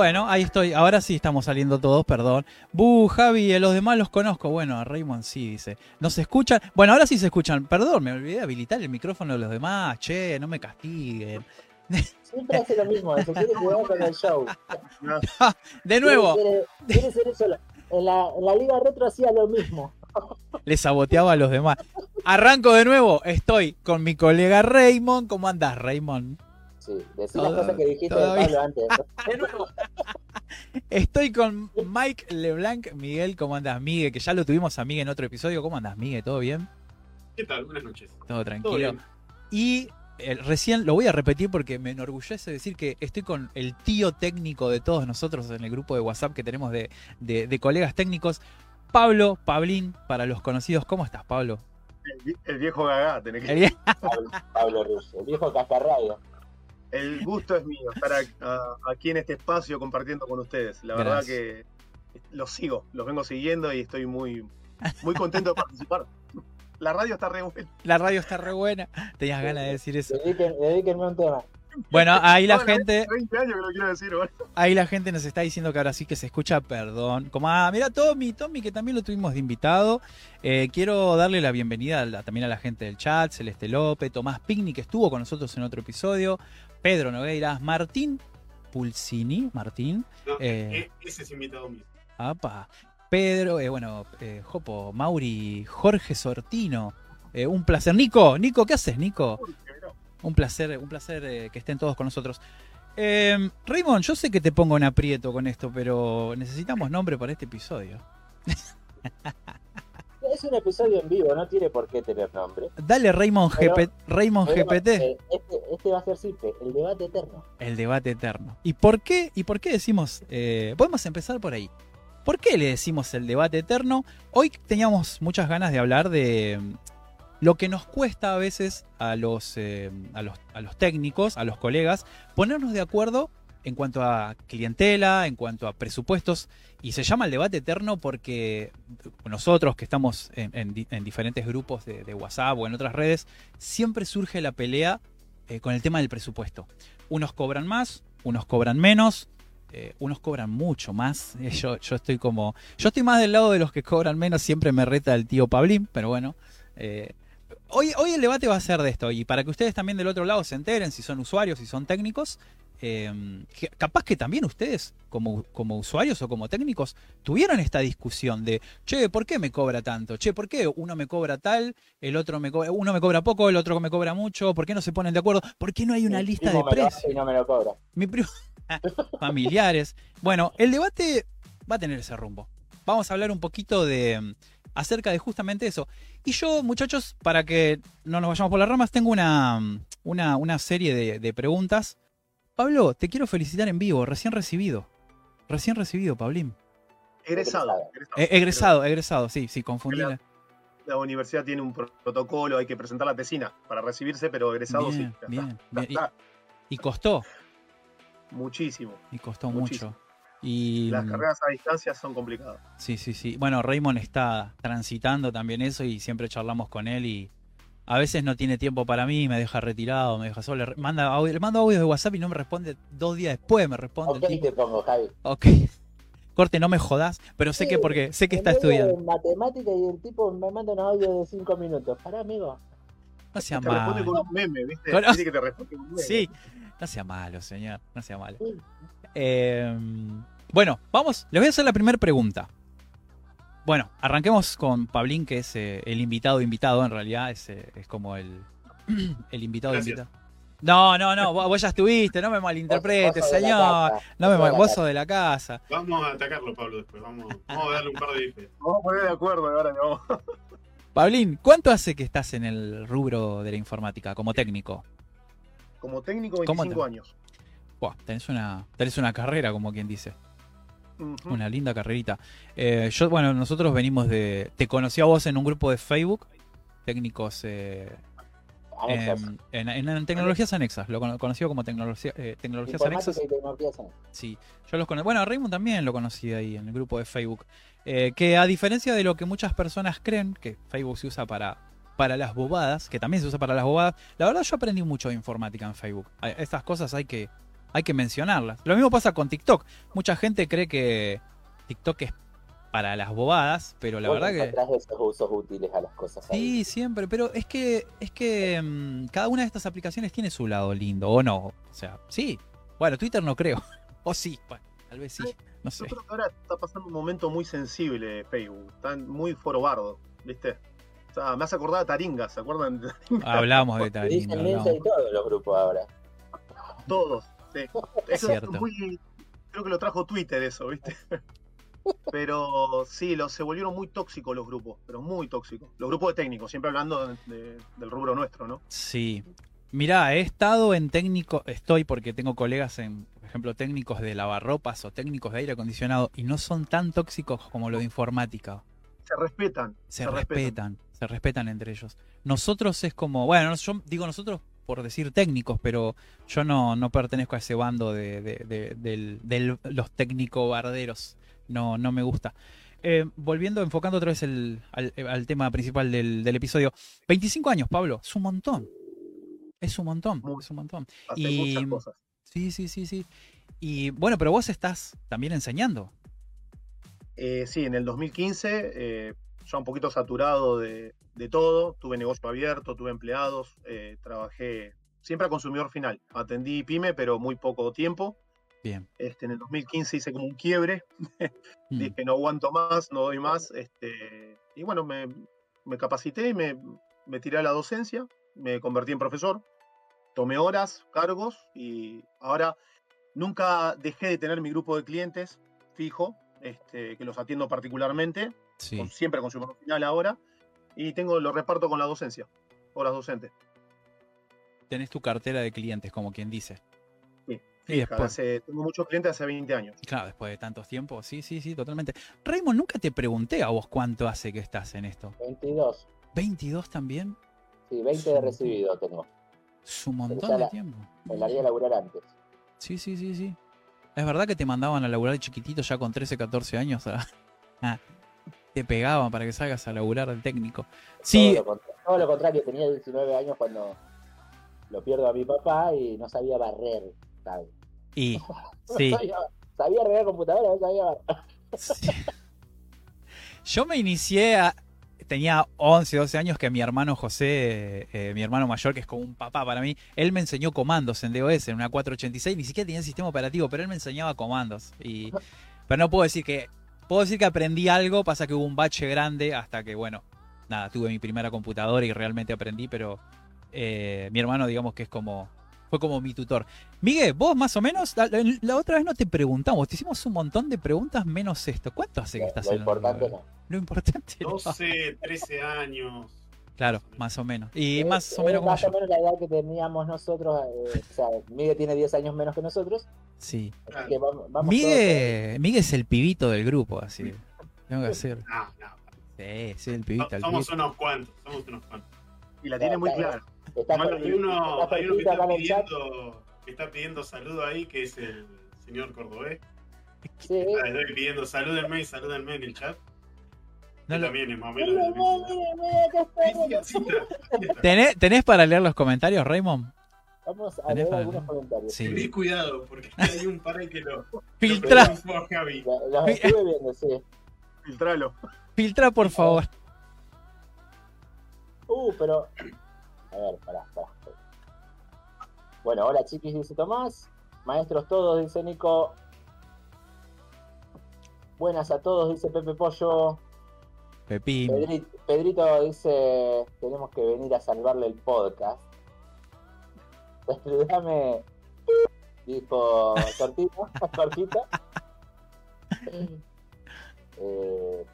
Bueno, ahí estoy. Ahora sí estamos saliendo todos, perdón. Bu, Javi, a los demás los conozco. Bueno, a Raymond sí, dice. ¿No se escuchan? Bueno, ahora sí se escuchan. Perdón, me olvidé de habilitar el micrófono de los demás. Che, no me castiguen. Siempre hace lo mismo, se quiere jugar con el show. de nuevo. Quiere, quiere ser eso. En la, en la Liga Retro hacía lo mismo. Le saboteaba a los demás. Arranco de nuevo. Estoy con mi colega Raymond. ¿Cómo andás, Raymond? Sí, decir las cosas que dijiste de Pablo antes. De nuevo. Estoy con Mike LeBlanc. Miguel, ¿cómo andas, Miguel? Que ya lo tuvimos a Miguel en otro episodio. ¿Cómo andas, Miguel? ¿Todo bien? ¿Qué tal? Buenas noches. Todo tranquilo. y eh, recién lo voy a repetir porque me enorgullece decir que estoy con el tío técnico de todos nosotros en el grupo de WhatsApp que tenemos de, de, de colegas técnicos. Pablo, Pablín, para los conocidos. ¿Cómo estás, Pablo? El, el viejo gagá, tenés que vie- Pablo, Pablo Russo, el viejo cascarradio. El gusto es mío estar a- a- aquí en este espacio compartiendo con ustedes. La verdad que los sigo, los vengo siguiendo y estoy muy, muy contento de participar. La radio está re buena. La radio está re buena. Tenías ganas de decir eso. Dediquen- dedíquenme un tema. Bueno, ahí la gente, 20 años que lo quiero decir, bueno. ahí la gente nos está diciendo que ahora sí que se escucha, perdón. Como, ah, mira, Tommy, Tommy, que también lo tuvimos de invitado. Eh, quiero darle la bienvenida a la- también a la gente del chat, Celeste López, Tomás Pigni, que estuvo con nosotros en otro episodio, Pedro Nogueiras, Martín Pulsini, Martín, No, Eh. e- ese es invitado mío. apa, Pedro, eh, bueno, eh, Jopo, Mauri, Jorge Sortino. Eh, un placer. Nico, Nico, ¿qué haces, Nico? Un placer, un placer eh, que estén todos con nosotros. Eh, Raymond, yo sé que te pongo en aprieto con esto, pero necesitamos nombre para este episodio. Es un episodio en vivo, no tiene por qué tener nombre. Dale Raymond, Pero- GP Raymond Pero, GPT, eh, Este, este va a ser simple, el debate eterno. el debate eterno. ¿Y por qué? ¿Y por qué decimos? eh, podemos empezar por ahí. ¿Por qué le decimos el debate eterno? Hoy teníamos muchas ganas de hablar de lo que nos cuesta a veces a los, eh, a los, a los técnicos, a los colegas, ponernos de acuerdo en cuanto a clientela, en cuanto a presupuestos, y se llama el debate eterno porque nosotros que estamos en, en di- en diferentes grupos de, WhatsApp o en otras redes, siempre surge la pelea eh, con el tema del presupuesto. Unos cobran más, unos cobran menos, eh, unos cobran mucho más. Yo, yo estoy como. Yo estoy más del lado de los que cobran menos, siempre me reta el tío Pablín, pero bueno. Hoy, hoy el debate va a ser de esto, y para que ustedes también del otro lado se enteren si son usuarios, si son técnicos. eh, que- capaz que también ustedes, como, como usuarios o como técnicos, tuvieron esta discusión de, che, ¿por qué me cobra tanto? Che, ¿por qué uno me cobra tal, el otro me cobra, uno me cobra poco, el otro me cobra mucho? ¿Por qué no se ponen de acuerdo? ¿Por qué no hay una lista de precios? No me lo cobra. Mi primo. familiares. Bueno, el debate va a tener ese rumbo. Vamos a hablar un poquito de acerca de justamente eso. Y yo, muchachos, para que no nos vayamos por las ramas, tengo una, una, una serie de, de preguntas. Pablo, te quiero felicitar en vivo, recién recibido. Recién recibido, Pablín. Egresado. Eh, egresado, egresado, sí, sí, confundí. La universidad tiene un pro- protocolo, hay que presentar la tesina para recibirse, pero egresado Bien, sí. ya bien, está. bien. Ya está. Y, y costó, Muchísimo. y costó Muchísimo. mucho. Y Las mm, carreras a distancia son complicadas. Sí, sí, sí. Bueno, Raymond está transitando también eso y siempre charlamos con él y a veces no tiene tiempo para mí, me deja retirado, me deja solo. Le manda audio, le mando audios de WhatsApp y no me responde dos días después, me responde Ok, el tipo. te pongo, Javi. Ok. Corte, no me jodas, pero sé que porque sé que está En estudiando. matemática y el tipo me manda unos audios de 5 minutos. Pará, amigo. No sea Te responde malo. con un meme, ¿viste? Con- Dice que te responde con un meme. Sí, no sea malo, señor, no sea malo. Sí. Eh, bueno, vamos, les voy a hacer la primera pregunta. Bueno, arranquemos con Pablín, que es eh, el invitado invitado, en realidad es, eh, es como el, el invitado Gracias. invitado. No, no, no, vos, vos ya estuviste, no me malinterpretes, Vos señor. casa, No me mal- vos sos de la casa. Vamos a atacarlo, Pablo, después. Vamos, vamos a darle un par de bifes. Vamos a poner de acuerdo ahora, vamos. Pablín, ¿cuánto hace que estás en el rubro de la informática como técnico? Como técnico, ¿Cómo 25 te- años. Buah, tenés una, tenés una carrera, como quien dice. Una linda carrerita. Eh, yo, bueno, nosotros venimos de. Te conocí a vos en un grupo de Facebook. Técnicos. eh, em, en, en- en tecnologías anexas, lo cono- conocido como tecnología, eh, tecnologías anexas. y tecnologías anexas. Sí, yo los. Bueno, Raymond también lo conocí ahí en el grupo de Facebook. Eh, que a diferencia de lo que muchas personas creen, que Facebook se usa para, para las bobadas, que también se usa para las bobadas, la verdad yo aprendí mucho de informática en Facebook. Estas cosas hay que, hay que mencionarlas. Lo mismo pasa con TikTok. Mucha gente cree que TikTok es para las bobadas, pero la Vos verdad que... encontrás esos usos útiles a las cosas. ahí. Sí, siempre, pero es que es que mm, cada una de estas aplicaciones tiene su lado lindo, o no. O sea, sí. Bueno, Twitter no creo. O sí, bueno, tal vez sí. No sé. Yo creo que ahora está pasando un momento muy sensible de Facebook. Están muy forobardo, ¿viste? O sea, me hace acordar a Taringa, ¿se acuerdan? de Taringa? Hablamos de Taringa. Dicen hablamos. Y todos los grupos ahora. Todos. Sí. Eso cierto. es muy. Creo que lo trajo Twitter eso, ¿viste? Pero sí, los, se volvieron muy tóxicos los grupos, pero muy tóxicos. Los grupos de técnicos, siempre hablando de- de- del rubro nuestro, ¿no? Sí. Mirá, he estado en técnico, estoy porque tengo colegas en, por ejemplo, técnicos de lavarropas o técnicos de aire acondicionado y no son tan tóxicos como lo de informática. Se respetan. Se, respetan, se respetan entre ellos. Nosotros es como, bueno, yo digo nosotros por decir técnicos, pero yo no, no pertenezco a ese bando de, de- de- del- del- los técnico barderos. No, no me gusta. Eh, volviendo, enfocando otra vez el- al, al tema principal del, del episodio. 25 años, Pablo, es un montón. Es un montón, Muy. es un montón. Hace Y- muchas cosas. Sí, sí, sí, sí. Y bueno, pero vos estás también enseñando. Eh, sí, en el 2015, eh, ya un poquito saturado de, de todo, tuve negocio abierto, tuve empleados, eh, trabajé siempre a consumidor final. Atendí pyme, pero muy poco tiempo. Bien. Este, en el 2015 hice como un quiebre, Mm. dije no aguanto más, no doy más. Este, y bueno, me, me capacité y me, me tiré a la docencia, me convertí en profesor, tomé horas, cargos y ahora nunca dejé de tener mi grupo de clientes fijo, este, que los atiendo particularmente, Sí. con- siempre consumidor final ahora, y tengo lo reparto con la docencia, horas docentes. Tenés tu cartera de clientes, como quien dice. Sí, Y fija, después, hace- tengo muchos clientes hace 20 años. claro, después de tantos tiempos, sí, sí, sí, totalmente. Raymond, nunca te pregunté a vos cuánto hace que estás en esto. 22. ¿22 también? Sí, 20 de recibido tengo. Es un montón de la- tiempo. Me largué a laburar antes. Sí, sí, sí, sí. Es verdad que te mandaban a laburar de chiquitito ya con 13, 14 años. a- Ah, te pegaban para que salgas a laburar al técnico. Sí, Todo lo, contra- todo lo contrario, tenía 19 años cuando lo pierdo a mi papá y no sabía barrer. ¿sabes? y sí. sabía, sabía arreglar computadora, no sabía barrer. Sí. Yo me inicié a... Tenía 11, 12 años que mi hermano José, eh, mi hermano mayor, que es como un papá para mí, él me enseñó comandos en DOS, en una 486, ni siquiera tenía sistema operativo, pero él me enseñaba comandos. Y, pero no puedo decir que... Puedo decir que aprendí algo, pasa que hubo un bache grande hasta que, bueno, nada, tuve mi primera computadora y realmente aprendí, pero eh, mi hermano digamos que es como... Fue como mi tutor. Miguel, vos más o menos, la, la- la otra vez no te preguntamos, te hicimos un montón de preguntas menos esto. ¿Cuánto hace que Lo, estás lo en la importante no. Lo importante no. 12, 13 años. Claro, más o menos. Y Es- más o menos como más yo. o menos la edad que teníamos nosotros. eh, o sea, Miguel tiene 10 años menos que nosotros. Sí. Así que vamos, vamos Miguel, Miguel es el pibito del grupo, así. Tengo que decir. No, no. Sí, sí, el pibito, el somos pibito. unos cuantos, somos unos cuantos. Y la tiene muy Claro, clara. todos. Bueno, hay uno, está hay uno que está pidiendo, que está pidiendo saludo ahí, que es el señor Cordobés. Sí. Está estoy pidiendo salúdenme y salúdenme en el chat. No lo- también es más o menos la. ¿Tenés, tenés para leer los comentarios, Raymond? Vamos a leer para- algunos comentarios. Sí. Tenés cuidado, porque hay un par que lo. Filtra, lo Javi. Los estuve viendo, sí. Filtralo. filtra por favor. Uh, pero. A ver, pará, pará. Bueno, hola chiquis, dice Tomás. Maestros todos, dice Nico. Buenas a todos, dice Pepe Pollo. Pepín. Pedri- Pedrito dice: Tenemos que venir a salvarle el podcast. Saludame, dijo Cortito. Cortito. Eh,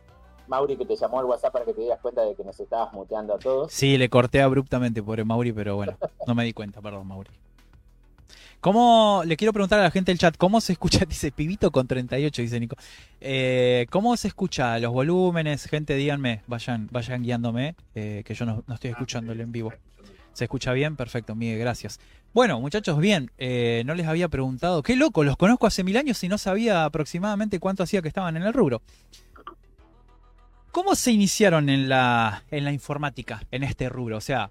Mauri, que te llamó al WhatsApp para que te dieras cuenta de que nos estabas muteando a todos. Sí, le corté abruptamente, pobre Mauri, pero bueno, no me di cuenta, perdón, Mauri. ¿Cómo, le quiero preguntar a la gente del chat, ¿cómo se escucha? Dice Pibito con 38, dice Nico. Eh, ¿Cómo se escucha los volúmenes? Gente, díganme, vayan, vayan guiándome, eh, que yo no, no estoy escuchándolo en vivo. ¿Se escucha bien? Perfecto, Miguel, gracias. Bueno, muchachos, bien, eh, no les había preguntado, qué loco, los conozco hace mil años y no sabía aproximadamente cuánto hacía que estaban en el rubro. ¿Cómo se iniciaron en la, en la informática, en este rubro? O sea,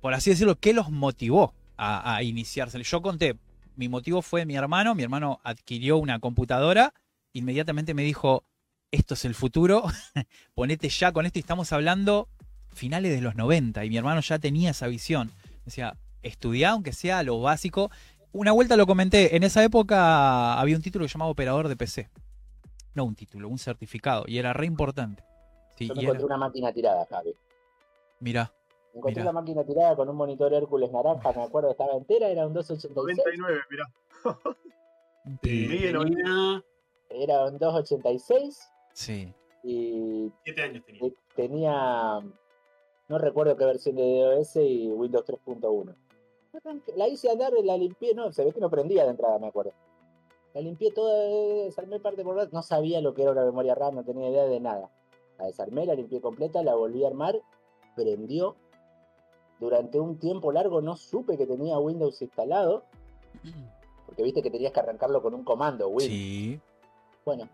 por así decirlo, ¿qué los motivó a, a iniciarse? Yo conté, mi motivo fue mi hermano, mi hermano adquirió una computadora, inmediatamente me dijo, esto es el futuro, ponete ya con esto y estamos hablando finales de los 90 y mi hermano ya tenía esa visión. Decía, estudiá aunque sea lo básico. Una vuelta lo comenté, en esa época había un título que llamaba operador de PC. No un título, un certificado, y era re importante. Sí, Yo me encontré era- una máquina tirada, Javi. Mirá, Me encontré Mirá. una máquina tirada con un monitor Hércules naranja, me acuerdo, estaba entera, era un 286. 99, mirá. tenía Era un 286 Sí. y 7 años tenía. te- tenía, no recuerdo qué versión de DOS y Windows 3.1. Arranqué- La hice andar, la limpié, no, se ve que no prendía de entrada, me acuerdo. La limpié toda, desarmé parte por parte, no sabía lo que era una memoria RAM, no tenía idea de nada. La desarmé, la limpié completa, la volví a armar, prendió. Durante un tiempo largo no supe que tenía Windows instalado, porque viste que tenías que arrancarlo con un comando, Win. Sí. Bueno,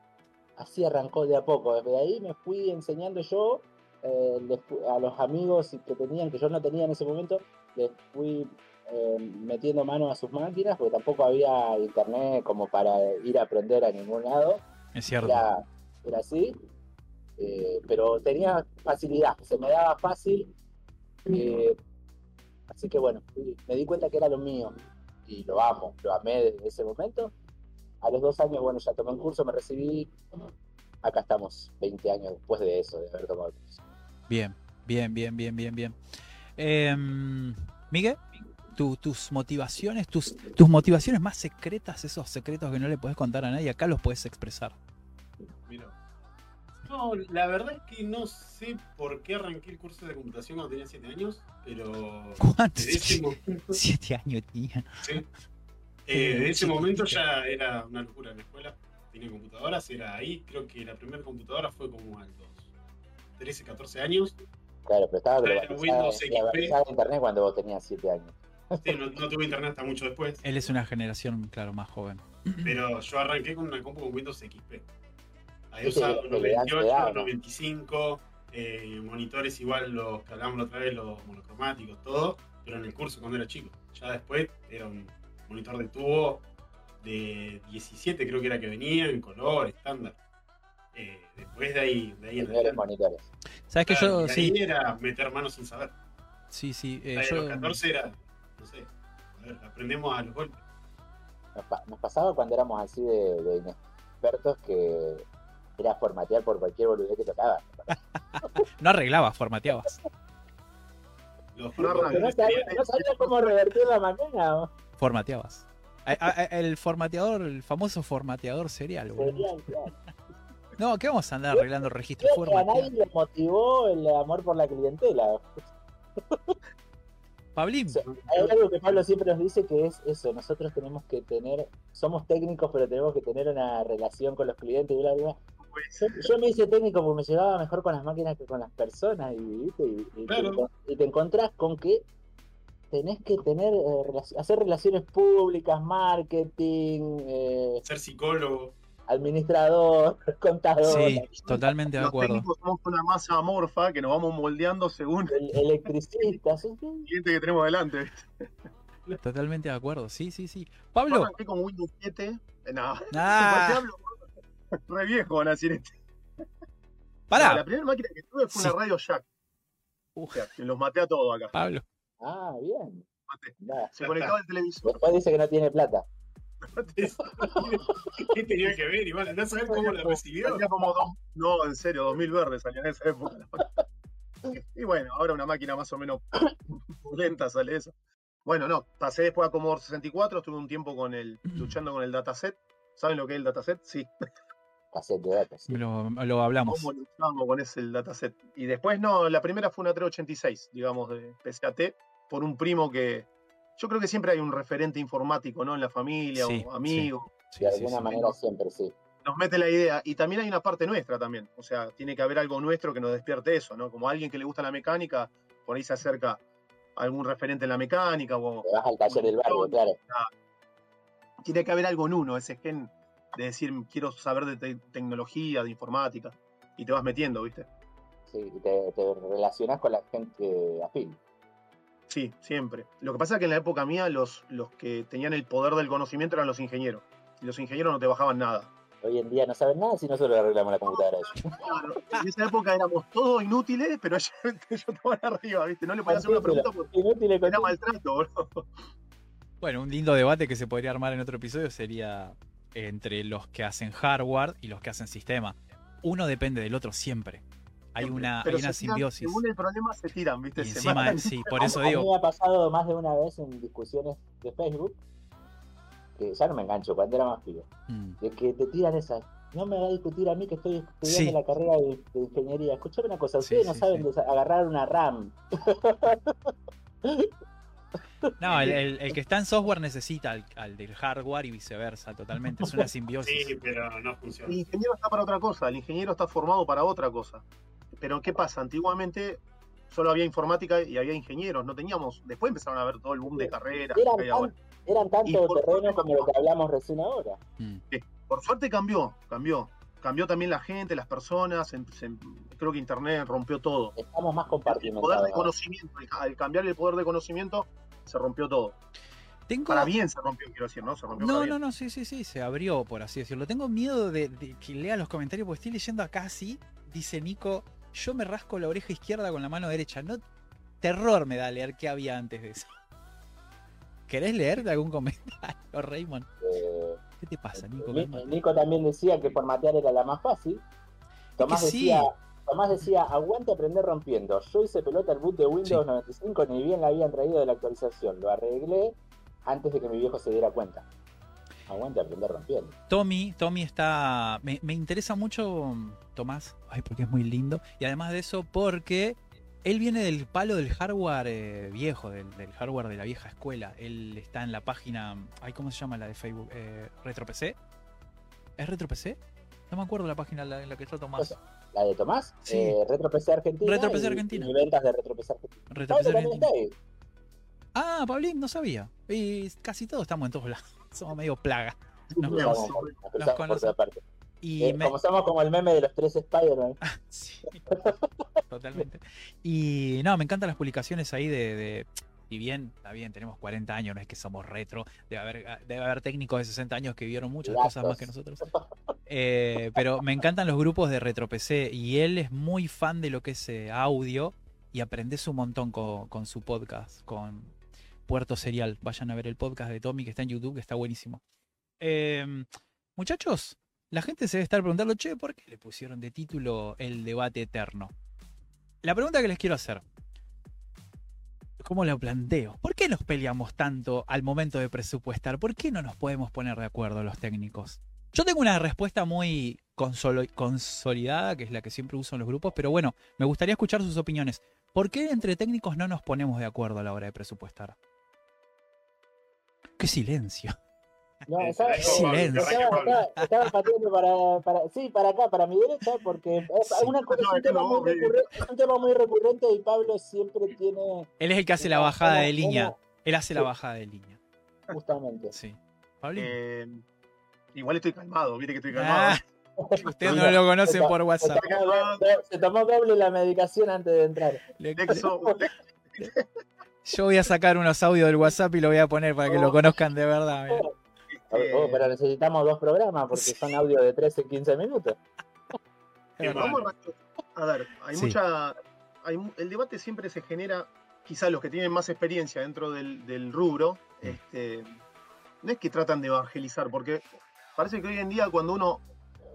así arrancó de a poco. Desde ahí me fui enseñando yo eh, les a los amigos que tenían, que yo no tenía en ese momento, les fui eh, metiendo mano a sus máquinas, porque tampoco había internet como para ir a aprender a ningún lado. Es cierto. Era, era así. eh, pero tenía facilidad, se me daba fácil. eh, así que bueno, me di cuenta que era lo mío y lo amo, lo amé desde ese momento. A los dos años, bueno, ya tomé un curso, me recibí. Acá estamos, 20 años después de eso, de haber tomado el curso. Bien, bien, bien, bien, bien, bien. Em, Miguel, tu- tus motivaciones, tus, tus motivaciones más secretas, esos secretos que no le puedes contar a nadie, acá los puedes expresar. Mira. No, la verdad es que no sé por qué arranqué el curso de computación cuando tenía 7 años, pero ¿Cuántos? desde ese momento, Siete años tenía. sí. Eh, desde ese momento ya era una locura en la escuela. Tenía computadoras, era ahí. Creo que la primera computadora fue como a los 13, 14 años. Claro, pero estaba globalizada, Windows XP. internet cuando vos tenías 7 años. Sí, no, no tuve internet hasta mucho después. Él es una generación, claro, más joven. Pero yo arranqué con una compu con Windows XP. Ahí Sí, usaba que los le dan 28, edad, los ¿no? 25, eh, monitores igual los que hablamos la otra vez, los monocromáticos, todo, pero en el curso cuando era chico. Ya después era un monitor de tubo de 17 creo que era que venía, en color, estándar. Eh, después de ahí, de ahí en monitores. ¿Sabes que Claro, yo sí? ahí era meter manos sin saber. Sí, sí. eh, La de yo- los 14 era, no sé, a ver, aprendemos a los golpes. Nos pasaba cuando éramos así de, de inexpertos que era formatear por cualquier boludez que tocaba. No arreglabas, formateabas. Los No sabía, no sabía cómo revertir la máquina. Formateabas. A- a- a- El formateador, el famoso formateador serial. claro. No, ¿qué vamos a andar arreglando registros a nadie le motivó el amor por la clientela. Pablín, O sea, hay algo que Pablo siempre nos dice que es eso, nosotros tenemos que tener, somos técnicos pero tenemos que tener una relación con los clientes y bla, bla, bla. Yo, yo me hice técnico porque me llevaba mejor con las máquinas que con las personas y, ¿viste? y, y Claro. te, y te encontrás con que tenés que tener eh, hacer relaciones públicas, marketing, eh, ser psicólogo. administrador, contador, sí, totalmente de Los acuerdo. técnicos somos una masa amorfa que nos vamos moldeando según el el- electricista, sí, sí. cliente que tenemos delante. Totalmente de acuerdo. Sí, sí, sí. Yo Pablo. arranqué con Windows 7. eh, No, Ah, re viejo van a decir esto. La pará. primera máquina que tuve fue Sí. una Radio Jack. Uf. O sea, los maté a todos acá. Pablo. Ah, bien. Maté. Nada. Se conectaba el televisor. Después dice que no tiene plata. ¿Qué tenía que ver? Igual, no saber cómo la recibió. Como dos, no, en serio, 2000 verdes salía en esa época. Y bueno, ahora una máquina más o menos lenta sale eso. Bueno, no, pasé después a Commodore 64, estuve un tiempo con el, luchando con el dataset. ¿Saben lo que es el dataset? Sí. Cassette de datos. sí. Lo, lo hablamos. ¿Cómo luchamos con ese dataset? Y después no, la primera fue una 386, digamos, de PCAT, por un primo que. Yo creo que siempre hay un referente informático, ¿no? En la familia Sí, o amigo. Sí, De alguna sí. manera siempre, sí. nos mete la idea. Y también hay una parte nuestra también. O sea, tiene que haber algo nuestro que nos despierte eso, ¿no? Como alguien que le gusta la mecánica, por ahí se acerca algún referente en la mecánica o Te vas al taller del barrio, claro. tiene que haber algo en uno, ese gen de decir quiero saber de te- tecnología, de informática, y te vas metiendo, ¿viste? Sí, y te, te relacionás con la gente afín. Sí, siempre. Lo que pasa es que en la época mía los, los que tenían el poder del conocimiento eran los ingenieros. Y los ingenieros no te bajaban nada. Hoy en día no saben nada si nosotros le arreglamos la computadora. a ellos. Claro, en esa época éramos todos inútiles, pero ellos, estaban arriba, ¿viste? No le podías hacer una pregunta porque Inútiles era maltrato, bro. Bueno, un lindo debate que se podría armar en otro episodio sería entre los que hacen hardware y los que hacen sistema. Uno depende del otro siempre. Hay una, Pero hay una se tiran, simbiosis. Según el problema se tiran, ¿viste? Y encima, sí, por eso a, mí digo, me ha pasado más de una vez en discusiones de Facebook, que ya no me engancho, cuando era más pibe, mm, de que te tiran esas. No me va a discutir a mí que estoy estudiando Sí. la carrera de, de ingeniería. Escuchame una cosa, Sí, ustedes no sí, saben agarrar una RAM. no, el, el- el que está en software necesita al, al del hardware y viceversa, totalmente. Es una simbiosis. Sí, pero no funciona. El ingeniero está para otra cosa, el ingeniero está formado para otra cosa. Pero ¿qué pasa? Antiguamente solo había informática y había ingenieros, no teníamos. Después empezaron a ver todo el boom de carreras. Eran, tan- eran tanto Y por terreno suerte como lo que hablamos recién ahora. Mm. Por suerte cambió, cambió. Cambió también la gente, las personas. creo que Internet rompió todo. Estamos más El poder de conocimiento, al cambiar el poder de conocimiento, se rompió todo. Tengo, Para bien se rompió, quiero decir, ¿no? Se rompió No, bien. no, no, sí, sí, sí, se abrió, por así decirlo. Tengo miedo de, de que lea los comentarios porque estoy leyendo acá así. Dice Nico, yo me rasco la oreja izquierda con la mano derecha. No, terror me da leer qué había antes de eso. ¿Querés leer de algún comentario, Raymond? Eh, ¿Qué te pasa, Nico? Ni- Cálmate. Nico también decía que formatear era la más fácil. Tomás que sí. decía, Tomás decía, aguante aprender rompiendo. Yo hice pelota al boot de Windows 95, ni bien la habían traído de la actualización. Lo arreglé antes de que mi viejo se diera cuenta. Aguante aprender rompiendo. Tommy, Tommy está. Me, me interesa mucho Tomás, ay, porque es muy lindo. Y además de eso, porque él viene del palo del hardware eh, viejo, del, del hardware de la vieja escuela. Él está en la página. Ay, ¿cómo se llama la de Facebook? Eh, ¿RetroPC? ¿Es RetroPC? No me acuerdo la página en la, en la que está Tomás. La de Tomás, Sí. eh, Argentina. RetroPC y- Argentina. Y, ventas de RetroPC Argentina. Argentina. Ah, Pablín, no sabía. Y casi todos estamos en todos lados. Somos medio plaga. Nos partes. Y Eh, me- Como somos como el meme de los tres Spider-Man. Sí, totalmente. Y no, me encantan las publicaciones ahí de, de- Y bien, está bien, tenemos 40 años, no es que somos retro. Debe haber, debe haber técnicos de 60 años que vieron muchas cosas más que nosotros. Eh, pero me encantan los grupos de RetroPC y él es muy fan de lo que es eh, audio y aprendes un montón con, su podcast, con Puerto Serial. Vayan a ver el podcast de Tommy que está en YouTube, que está buenísimo. Eh, muchachos, la gente se debe estar preguntando, che, ¿por qué le pusieron de título el debate eterno? La pregunta que les quiero hacer, ¿cómo lo planteo? ¿Por qué nos peleamos tanto al momento de presupuestar? ¿Por qué no nos podemos poner de acuerdo los técnicos? Yo tengo una respuesta muy consolidada, que es la que siempre uso en los grupos, pero bueno, me gustaría escuchar sus opiniones. ¿Por qué entre técnicos no nos ponemos de acuerdo a la hora de presupuestar? ¡Qué silencio! No, estaba, arrancó Silencio. Pablo, estaba, Pablo. estaba- estaba pateando para, para, sí, para acá, para mi derecha, porque es, Sí. una cosa- es No, un, tema muy recurrente, es un tema muy recurrente y Pablo siempre tiene... Él es el que hace la bajada de línea. Él hace la bajada de línea. Justamente. Sí. Pablín. Eh, igual estoy calmado, viste que estoy calmado. Ah, ustedes no lo conocen por Se WhatsApp. tomó, se tomó doble la medicación antes de entrar. Le- Nexo, Yo voy a sacar unos audios del WhatsApp y lo voy a poner para que lo conozcan de verdad. eh, Oh, pero necesitamos dos programas porque son audio de 13, 15 minutos. Vamos mal. a ver, hay Sí. mucha. Hay, el debate siempre se genera, quizás los que tienen más experiencia dentro del, del rubro, Mm. este, no es que tratan de evangelizar, porque parece que hoy en día cuando uno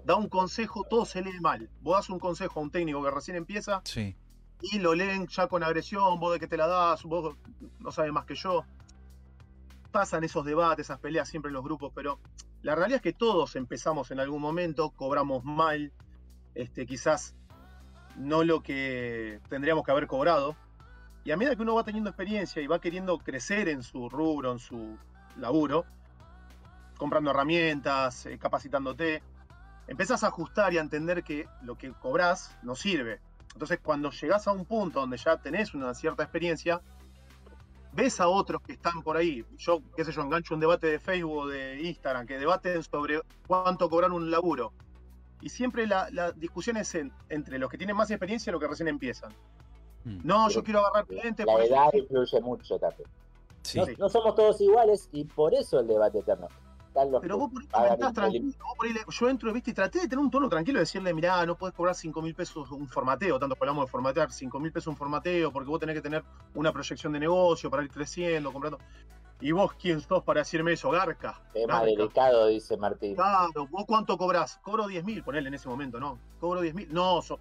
da un consejo, todo se lee mal. Vos das un consejo a un técnico que recién empieza Sí. y lo leen ya con agresión, vos de que te la das, vos no sabes más que yo. Pasan esos debates, esas peleas siempre en los grupos, pero la realidad es que todos empezamos en algún momento, cobramos mal, este, quizás no lo que tendríamos que haber cobrado. Y a medida que uno va teniendo experiencia y va queriendo crecer en su rubro, en su laburo, comprando herramientas, eh, capacitándote, empezás a ajustar y a entender que lo que cobrás no sirve. Entonces, cuando llegás a un punto donde ya tenés una cierta experiencia, ves a otros que están por ahí, yo, qué sé yo, engancho un debate de Facebook o de Instagram, que debaten sobre cuánto cobrar un laburo. Y siempre la, la discusión es en- entre los que tienen más experiencia y los que recién empiezan. Mm. No, Pero yo quiero agarrar clientes. La edad influye mucho también. Sí. No, no somos todos iguales y por eso el debate eterno. Están los Pero vos por ahí el- tranquilo, vos por ahí le- yo entro, viste, y traté de tener un tono tranquilo y decirle, mirá, no podés cobrar 5 mil pesos un formateo, tanto que hablamos de formatear, 5 mil pesos un formateo, porque vos tenés que tener una proyección de negocio para ir creciendo, comprando. Y vos, ¿quién sos para decirme eso? Garca. Tema Garca. delicado, dice Martín. Claro, ¿vos cuánto cobrás? Cobro 10 mil, ponele en ese momento, ¿no? Cobro 10 mil. No, so-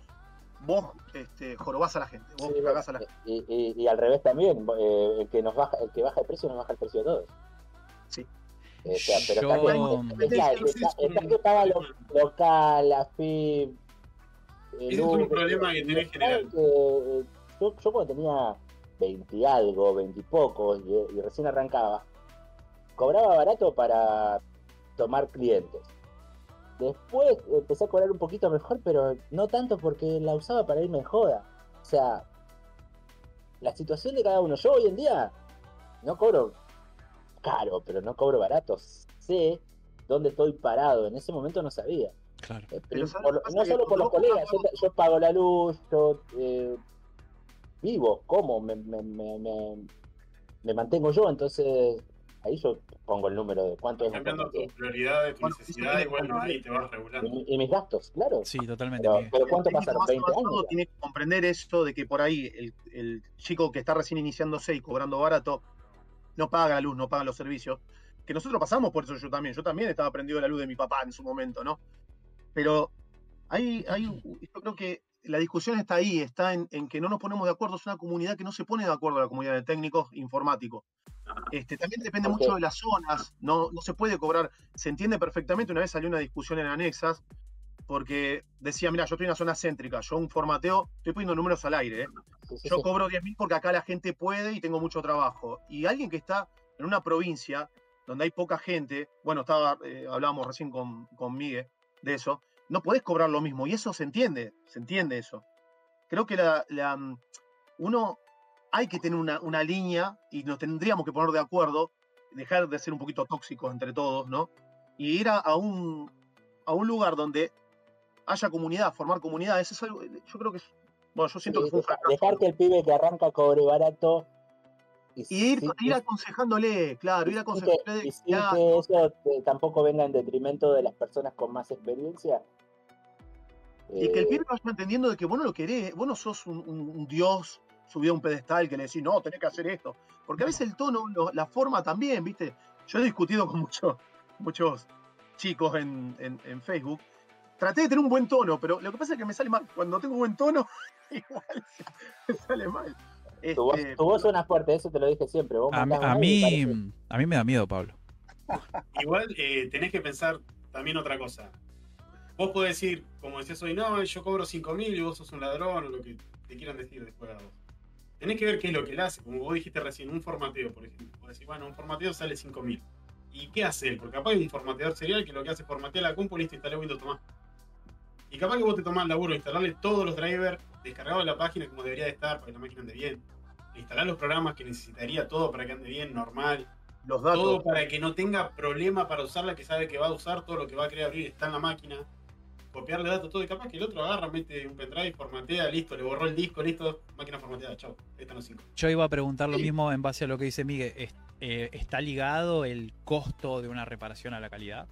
vos este, jorobás a la gente, vos Sí, cagás a la gente. y, y- y al revés también, eh, el que nos baja, el que baja el precio nos baja el precio de todos. Sí. Eh, o sea, pero Yo- también está, está- está- está que paga lo, local, la FIB. el Ese es un problema que tenés y general. que, eh, yo, yo cuando tenía 20 y algo, 20 y y, y recién arrancaba, cobraba barato para tomar clientes. Después empecé a cobrar un poquito mejor, pero no tanto porque la usaba para irme de joda. O sea, la situación de cada uno. Yo hoy en día no cobro caro, pero no cobro barato. Sé dónde estoy parado. En ese momento no sabía. Claro. Eh, Pero pero ¿sabes por- lo que pasa? no solo por los colegas, yo, yo pago la luz, yo eh, vivo, como, me, me, me, me- me mantengo yo, entonces ahí yo pongo el número de cuánto es Cambiando tus prioridades, tus Bueno, necesidades, eso bueno, tiene que ahí te vas regulando. y, y mis gastos, claro. Sí, totalmente. Pero, ¿cuánto pasaron? más 20 avanzado años. tiene que comprender esto de que por ahí el, el chico que está recién iniciándose y cobrando barato no paga la luz, no paga los servicios. Que nosotros pasamos por eso yo también. Yo también estaba prendido la luz de mi papá en su momento, ¿no? Pero hay, hay, yo creo que la discusión está ahí, está en, en que no nos ponemos de acuerdo. Es una comunidad que no se pone de acuerdo la comunidad de técnicos informáticos. Este, también depende mucho de las zonas, no, no se puede cobrar, se entiende perfectamente, una vez salió una discusión en anexas, porque decía, mira, yo estoy en una zona céntrica, yo un formateo, estoy poniendo números al aire, ¿eh? Yo cobro 10 mil porque acá la gente puede y tengo mucho trabajo. Y alguien que está en una provincia donde hay poca gente, bueno, estaba, eh, hablábamos recién con, con Miguel de eso, no podés cobrar lo mismo, y eso se entiende, se entiende eso. Creo que la, la, mm, uno hay que tener una, una línea y nos tendríamos que poner de acuerdo, dejar de ser un poquito tóxicos entre todos, ¿no? Y ir a, a un, a un lugar donde haya comunidad, formar comunidades, es algo, yo creo que es, bueno, yo siento Sí, que fue un fracaso. dejar que el pibe que arranca cobre barato y, Y ir, sí- ir aconsejándole, claro, ir aconsejándole. y que eso tampoco venga en detrimento de las personas con más experiencia. y que el Eh, pibe vaya entendiendo de que vos no lo querés, vos no sos un, un- un dios subido a un pedestal que le decís, no, tenés que hacer esto. Porque a veces el tono, lo- la forma también, ¿viste? Yo he discutido con muchos, muchos chicos en, en- en Facebook. Traté de tener un buen tono, pero lo que pasa es que me sale mal. Cuando tengo buen tono, igual me sale mal. tu, voz, Este, tu voz suena fuerte, eso te lo dije siempre. Vos A, mí- a mí, parece- a mí me da miedo, Pablo. Igual eh, tenés que pensar también otra cosa. Vos podés decir, como decías hoy, no, yo cobro 5 mil y vos sos un ladrón o lo que te quieran decir después a vos. Tenés que ver qué es lo que él hace, como vos dijiste recién, un formateo, por ejemplo. Vos decís, bueno, un formateo sale 5 mil. ¿Y qué hace él? Porque capaz hay un formateador serial que lo que hace es formatear la compu y listo, instalé Windows Tomás. Y capaz que vos te tomás el laburo de instalarle todos los drivers descargados de la página como debería de estar para que la máquina ande bien. Instalar los programas que necesitaría todo para que ande bien, normal. los datos. Todo para que no tenga problema para usarla, que sabe que va a usar, todo lo que va a querer abrir está en la máquina. Copiarle datos, todo. Y capaz que el otro agarra, mete un pendrive, formatea, listo, le borró el disco, listo, máquina formateada, chao. Esta no cinco. Yo iba a preguntar lo Sí. mismo en base a lo que dice Miguel. Eh, ¿Está ligado el costo de una reparación a la calidad?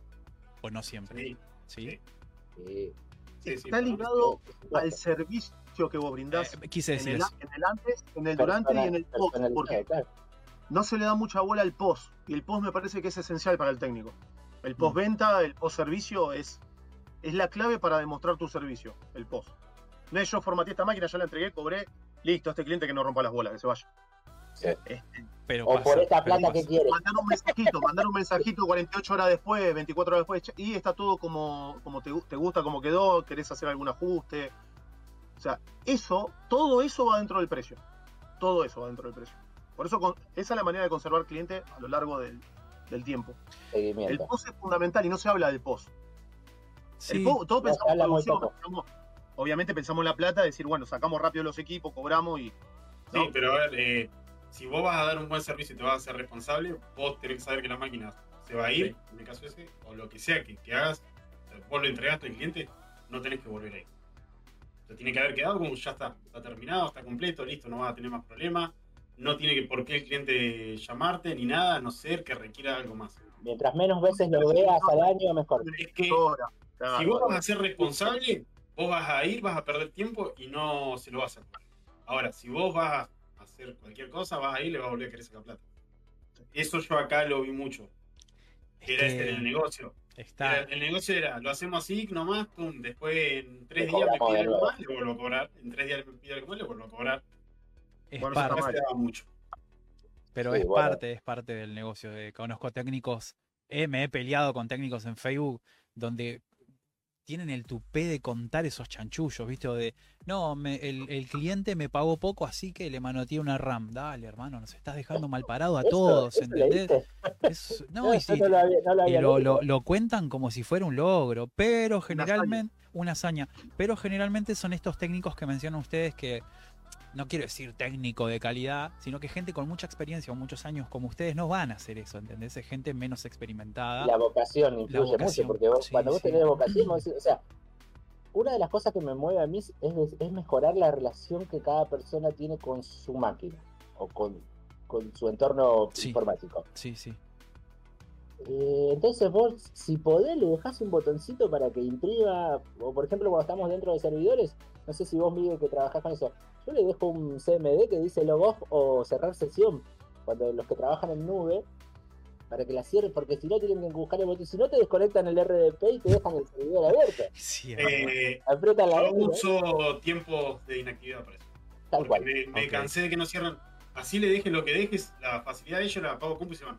¿O no siempre? Sí, ¿Sí? sí. Está ligado al servicio que vos brindás Eh, quise en el, en el antes, en el durante y en el post. Porque no se le da mucha bola al post. Y el post me parece que es esencial para el técnico. El post venta, el post servicio es, es la clave para demostrar tu servicio, el post. No es yo formateé esta máquina, ya la entregué, cobré, listo, este cliente que no rompa las bolas, que se vaya. Sí. Este, Pero O pasa, por esta plata que pasa. quiere. mandar un mensajito, mandar un mensajito 48 horas después, 24 horas después, y está todo como, como te, gu- te gusta, como quedó, querés hacer algún ajuste. O sea, eso, todo eso va dentro del precio. Todo eso va dentro del precio. Por eso con- esa es la manera de conservar cliente a lo largo del, del tiempo. El post es fundamental y no se habla del post. El Sí, todos No, pensamos en muy producción, poco. pensamos- obviamente pensamos en la plata, decir, bueno, sacamos rápido los equipos, cobramos y. Sí, ¿no? pero a ver, eh, si vos vas a dar un buen servicio y te vas a ser responsable, vos tenés que saber que la máquina se va a ir, en el caso ese, o lo que sea que, que hagas, vos lo entregaste al cliente, no tenés que volver ahí. O sea, tiene que haber quedado como ya está, está terminado, está completo, listo, no vas a tener más problemas. No tiene que por qué el cliente llamarte ni nada, a no ser que requiera algo más. Mientras menos veces lo veas al año, mejor. Es que Ahora, si vos vas a ser responsable, vos vas a ir, vas a perder tiempo y no se lo vas a hacer. Ahora, si vos vas a hacer cualquier cosa, vas a ir y le vas a volver a querer sacar plata. Eso yo acá lo vi mucho. Era este que el negocio. está, Era- el negocio era, lo hacemos así nomás, pum, después en tres Le días me pide de algo más, le vuelvo a cobrar. En tres días me pide algo más, le vuelvo a cobrar. es Bueno, eso parte. se daba mucho. Pero Sí, es bueno. parte, es parte del negocio. De, conozco técnicos, eh, me he peleado con técnicos en Facebook donde tienen el tupé de contar esos chanchullos, ¿viste? O de, no, me- el, el cliente me pagó poco, así que le manoteé una RAM. Dale, hermano, nos estás dejando mal parado a Eso- todos, eso ¿entendés? Es- no, y sí, no lo había, no lo y había lo, leído. lo- lo cuentan como si fuera un logro, pero hazaña. generalmente, una hazaña, pero generalmente son estos técnicos que mencionan ustedes que, no quiero decir técnico de calidad, sino que gente con mucha experiencia o muchos años como ustedes no van a hacer eso, ¿entendés? Es gente menos experimentada. La vocación influye vocación, mucho, porque vos, sí, cuando vos sí. tenés vocación, vos o sea, una de las cosas que me mueve a mí es, es mejorar la relación que cada persona tiene con su máquina o con, con su entorno Sí. informático. Sí, sí. Eh, entonces vos, si podés, le dejás un botoncito para que imprima, o por ejemplo cuando estamos dentro de servidores, no sé si vos, Miguel, que trabajás con eso, yo le dejo un CMD que dice log off o cerrar sesión, cuando los que trabajan en nube, para que la cierren, porque si no tienen que buscar el botón, si no te desconectan el RDP y te dejan el servidor abierto, Sí. Eh, aprietan la yo red, uso tiempos de inactividad para eso. tal Porque cual. me, cansé de que no cierran. Así le dejes lo que dejes, la facilidad de ellos la apago compu y se van.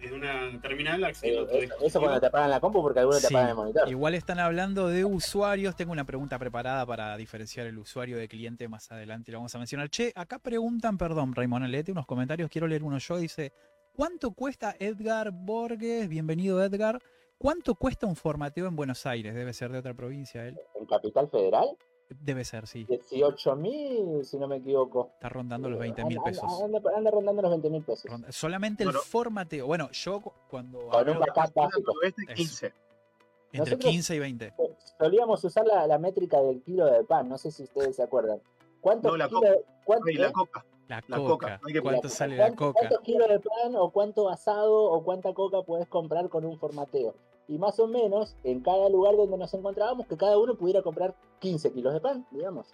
Desde una terminal Eh, accediendo a otro eso, cuando te apagan la compu porque algunos Sí, te apagan el monitor. Igual están hablando de usuarios. Tengo una pregunta preparada para diferenciar el usuario de cliente más adelante. Lo vamos a mencionar. Che, acá preguntan, perdón, Raymond, léete unos comentarios. Quiero leer uno yo. Dice: ¿Cuánto cuesta Edgar Borges? Bienvenido, Edgar. ¿Cuánto cuesta un formateo en Buenos Aires? Debe ser de otra provincia él. En Capital Federal, Debe ser, sí. 18 mil, si no me equivoco. Está rondando los 20 Anda- mil pesos. Anda, anda rondando los 20 mil pesos. Ronda- Solamente el formateo. Bueno, yo cu- cuando Con un backup básico. Este Eso. 15. entre Nosotros- 15 y 20. Solíamos usar la, la métrica del kilo de pan, no sé si ustedes se acuerdan. ¿Cuántos No, la kilos, cuánto- Ay, la coca. La La coca. coca, hay que ¿Cuánto sale la cuánto- coca? ¿Cuántos kilos de pan o cuánto asado o cuánta coca puedes comprar con un formateo? Y más o menos, en cada lugar donde nos encontrábamos, que cada uno pudiera comprar 15 kilos de pan, digamos.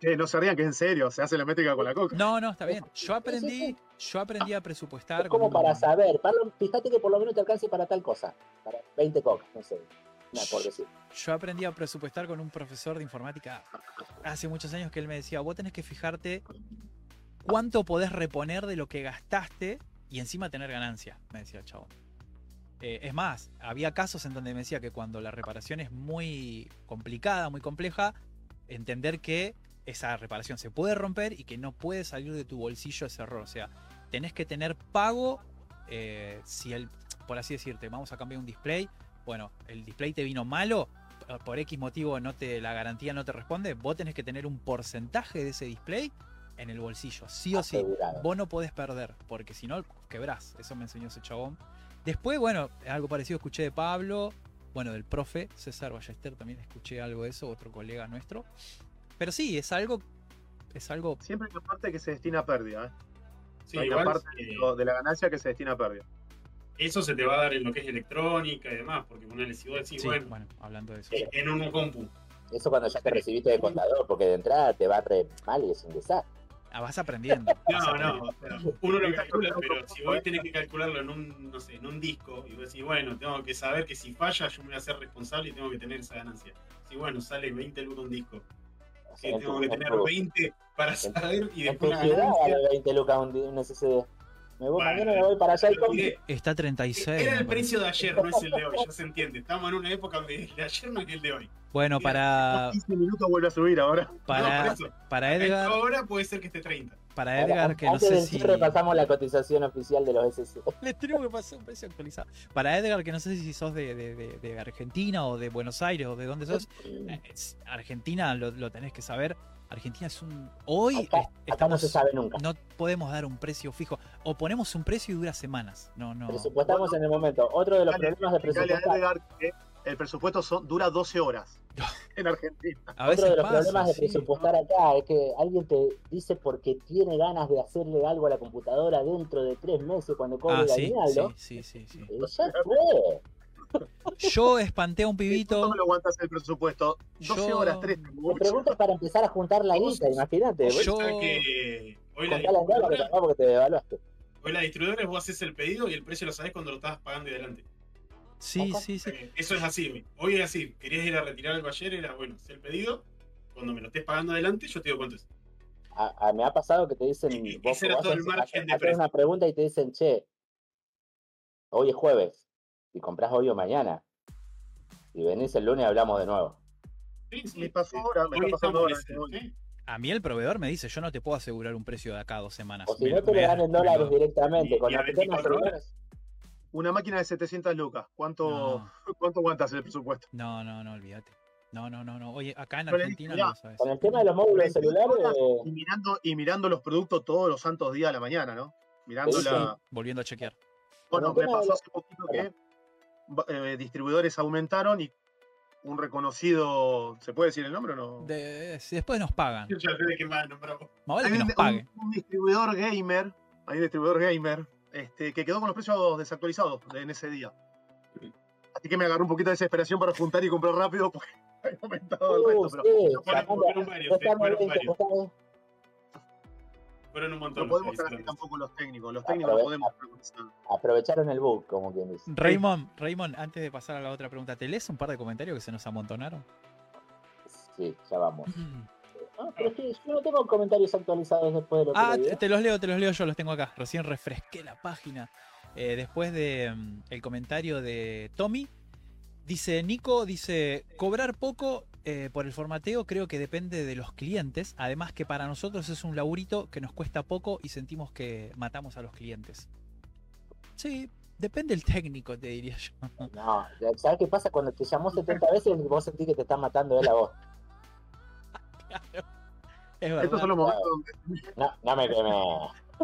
Che, no se rían que es en serio, se hace la métrica con la coca. No, no, está bien. Yo aprendí, yo aprendí a presupuestar. Es como con para saber, fíjate que por lo menos te alcance para tal cosa, para 20 cocas, no sé, no, por decir. Yo aprendí a presupuestar con un profesor de informática hace muchos años que él me decía, vos tenés que fijarte cuánto podés reponer de lo que gastaste y encima tener ganancia, me decía el chabón. Eh, es más, había casos en donde me decía que cuando la reparación es muy complicada, muy compleja, entender que esa reparación se puede romper y que no puede salir de tu bolsillo ese error. O sea, tenés que tener pago eh, si el, por así decirte, vamos a cambiar un display. Bueno, el display te vino malo, por X motivo no te, la garantía no te responde, vos tenés que tener un porcentaje de ese display en el bolsillo, sí o sí. Vos no podés perder, porque si no, quebrás. Eso me enseñó ese chabón. Después, bueno, algo parecido escuché de Pablo, bueno, del profe César Ballester también escuché algo de eso, otro colega nuestro. Pero sí, es algo, es algo, Siempre hay una parte que se destina a pérdida. ¿eh? Sí, hay igual, una parte de la ganancia que se destina a pérdida. eso se te va a dar en lo que es electrónica y demás, porque si vos decís, sí, bueno, bueno, hablando de eso. eh, en una compu, Eso cuando ya te recibiste de contador, porque de entrada te va re mal y es un desastre. Ah, vas aprendiendo. vas No, aprendiendo. no, uno lo calcula, pero si vos tenés que calcularlo en un, no sé, en un disco, y vos decís, bueno, tengo que saber que si falla yo me voy a hacer responsable y tengo que tener esa ganancia. Si bueno, sale 20 lucas un disco, que tengo que en tener tu- 20 para saber y después ciudad ganancia. vale 20 lucas un, un SSD. Me voy, Bueno, mañana me voy para allá y compro. Está 36. Era el parece. precio de ayer, no es el de hoy, ya se entiende. Estamos en una época donde el de ayer no es el de hoy. Bueno, Ah. para, 15 minutos vuelve a subir ahora. para, No, para Edgar, hora puede ser que esté 30. Para Ahora, Edgar, que no sé del si. cierre pasamos la cotización oficial de los SS. Le tenemos que pasar un precio actualizado. Para Edgar, que no sé si sos de, de- de- de Argentina o de Buenos Aires o de dónde sos. eh, es- Argentina lo, lo tenés que saber. Argentina es un. Hoy Acá, no se sabe nunca. no podemos dar un precio fijo. O ponemos un precio y dura semanas. No, no. Presupuestamos en el momento. Otro de los Dale, problemas de Dale a presupuestar. Edgar que el presupuesto son- dura 12 horas en Argentina. A Otro de los pasa, problemas de sí. presupuestar acá es que alguien te dice porque tiene ganas de hacerle algo a la computadora dentro de tres meses cuando cobre Ah, el sí, aguinaldo. sí, sí, sí, sí. Ya fue. Yo espanté a un ¿Cuánto pibito. me lo aguantas el presupuesto? 12 Yo- horas, 3 Me pregunto para empezar a juntar la guita, imagínate. Yo- ¿Sabes que hoy la, distribuidora, porque te devaluaste. hoy la distribuidora vos haces el pedido y el precio lo sabés cuando lo estás pagando y adelante. Sí, sí, sí. Eh, Eso es así. Hoy es así. Querías ir a retirar algo ayer, era bueno, hacer el pedido. Cuando me lo estés pagando adelante, yo te digo cuánto es. A, a- me ha pasado que te dicen, Y- y vos ese era todo el margen de precio. una pregunta y te dicen, che, hoy es jueves, y compras hoy o mañana, y venís el lunes hablamos de nuevo. Sí, sí, Me pasó sí. ahora, me está pasando ahora. ¿sí? A mí el proveedor me dice: Yo no te puedo asegurar un precio de acá a dos semanas. O si Me- no te me lo das- dan en dólares directamente, y- con y a las pequeñas 24 celulares. Una máquina de 700 lucas. ¿Cuánto, No. ¿Cuánto aguantas el presupuesto? No, no, no, olvídate. No, no, no, no. Oye, acá en Argentina dije, no sabes. Con el tema de los módulos de celulares, Y mirando, y mirando los productos todos los santos días a la mañana, ¿no? Mirando la. Volviendo a chequear. Bueno, me pasó hace poquito que eh, distribuidores aumentaron y un reconocido. ¿Se puede decir el nombre o no? De- si después nos pagan. Yo ya sé de qué más nombramos. Vale que un, nos pague. un- un distribuidor gamer, hay un distribuidor gamer, este, que quedó con los precios desactualizados de- en ese día. Así que me agarró un poquito de desesperación para juntar y comprar rápido porque había aumentado el uh, resto. Pero sí, Fueron- sacando- fueron varios, eh, prestame fueron 20, varios. prestame- Fueron un montón. no podemos ediciones. tampoco los técnicos. Los técnicos no podemos preguntar. Aprovecharon el bug, como quien dice. Raymond, Raymond, antes de pasar a la otra pregunta, ¿te lees un par de comentarios que se nos amontonaron? Sí, ya vamos. Pero es que yo no tengo comentarios actualizados después de lo que Ah, leí, ¿eh? te los leo, te los leo yo, los tengo acá. Recién refresqué la página. Eh, después de mm, el comentario de Tommy, dice Nico, dice, cobrar poco eh, por el formateo creo que depende de los clientes. Además que para nosotros es un laburito que nos cuesta poco y sentimos que matamos a los clientes. Sí, depende del técnico, te diría yo. No, ¿sabes qué pasa? Cuando te llamó 70 veces, vos sentís que te está matando él a vos. Es verdad. Estos son los momentos donde No, no me quemé.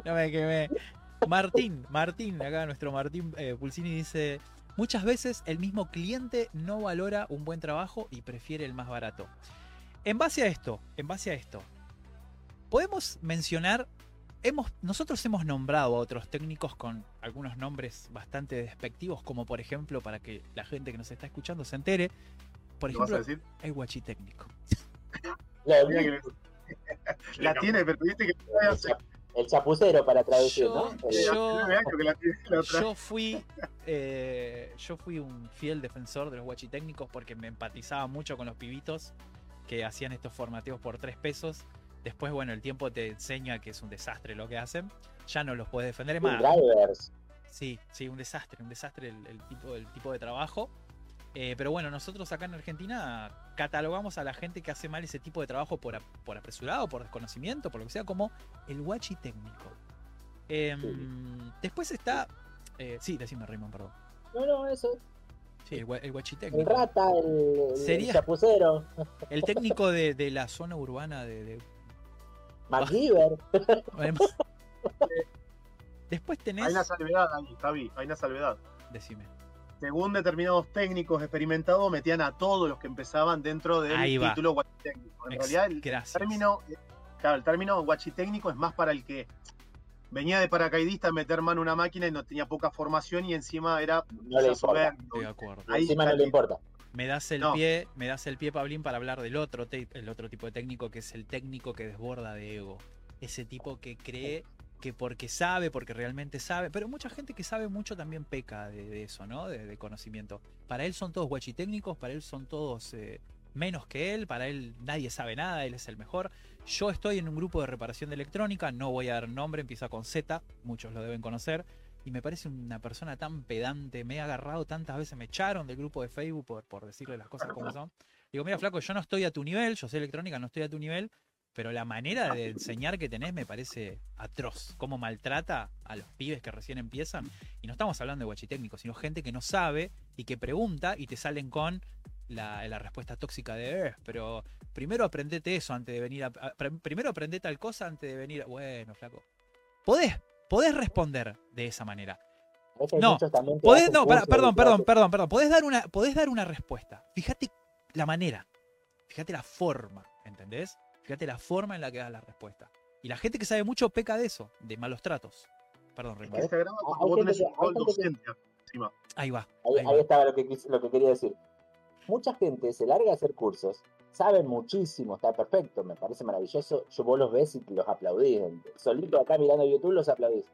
No me quemé. Martín, Martín, acá nuestro Martín eh, Pulsini dice, muchas veces el mismo cliente no valora un buen trabajo y prefiere el más barato. En base a esto, en base a esto, podemos mencionar, hemos, nosotros hemos nombrado a otros técnicos con algunos nombres bastante despectivos, como por ejemplo, para que la gente que nos está escuchando se entere, por ¿Lo vas a ejemplo, el guachitécnico. La tiene, pero viste que el, chapucero para traducir, Yo- ¿no? yo- otra. Yo fui, eh, yo fui un fiel defensor de los guachitécnicos porque me empatizaba mucho con los pibitos que hacían estos formateos por tres pesos. Después, bueno, el tiempo te enseña que es un desastre lo que hacen. Ya no los puedes defender. Más, drivers. sí, sí, un desastre, un desastre el, el tipo, el tipo de trabajo. Eh, pero bueno, nosotros acá en Argentina catalogamos a la gente que hace mal ese tipo de trabajo por, por apresurado, por desconocimiento, por lo que sea, como el guachi técnico. Em, Después está. eh, sí, decime Raymond, perdón. No, no, eso. Sí, el, el guachi El rata, el, el Sería- chapucero. El técnico de, de la zona urbana de. de- MacGyver. Después tenés. Hay una salvedad ahí, Javi, hay una salvedad. Decime. Según determinados técnicos experimentados, metían a todos los que empezaban dentro del Ahí título guachitécnico. En Ex- realidad, el Gracias. término, claro, el término guachitécnico es más para el que venía de paracaidista a meter mano a una máquina y no tenía poca formación y encima era No le importa. soberbio. Estoy de acuerdo. Ahí Encima no le importa. Me das el No. pie, me das el pie, Pablín, para hablar del otro, el otro tipo de técnico que es el técnico que desborda de ego. Ese tipo que cree que porque sabe, porque realmente sabe, pero mucha gente que sabe mucho también peca de, eso, ¿no? De, de conocimiento. Para él son todos guachitécnicos, para él son todos eh, menos que él, para él nadie sabe nada, él es el mejor. Yo estoy en un grupo de reparación de electrónica, no voy a dar nombre, empieza con Z, muchos lo deben conocer. Y me parece una persona tan pedante, me he agarrado tantas veces, me echaron del grupo de Facebook por, por decirle las cosas como son. Digo, mira, flaco, yo no estoy a tu nivel, yo sé electrónica, no estoy a tu nivel, pero la manera de enseñar que tenés me parece atroz. Cómo maltrata a los pibes que recién empiezan. Y no estamos hablando de guachitécnicos, sino gente que no sabe y que pregunta y te salen con la, la respuesta tóxica de, "Eh, pero primero aprendete eso antes de venir a... a- pr- primero aprendé tal cosa antes de venir a... Bueno, flaco. Podés, podés responder de esa manera. No, Podés, no, perdón, perdón, perdón, perdón. Podés dar una, podés dar una respuesta. Fíjate la manera. Fíjate la forma, ¿entendés? Fíjate la forma en la que das la respuesta. Y la gente que sabe mucho peca de eso, de malos tratos. Perdón, Es Ricardo. que se agrava Hay cuando vos gente tenés que- un hay rol gente que- docente encima. Ahí va. Ahí, ahí ahí va. estaba lo que, quis- lo que quería decir. Mucha gente se larga a hacer cursos, saben muchísimo, está perfecto, me parece maravilloso. Yo vos los ves y los aplaudís. Solito acá mirando YouTube los aplaudís.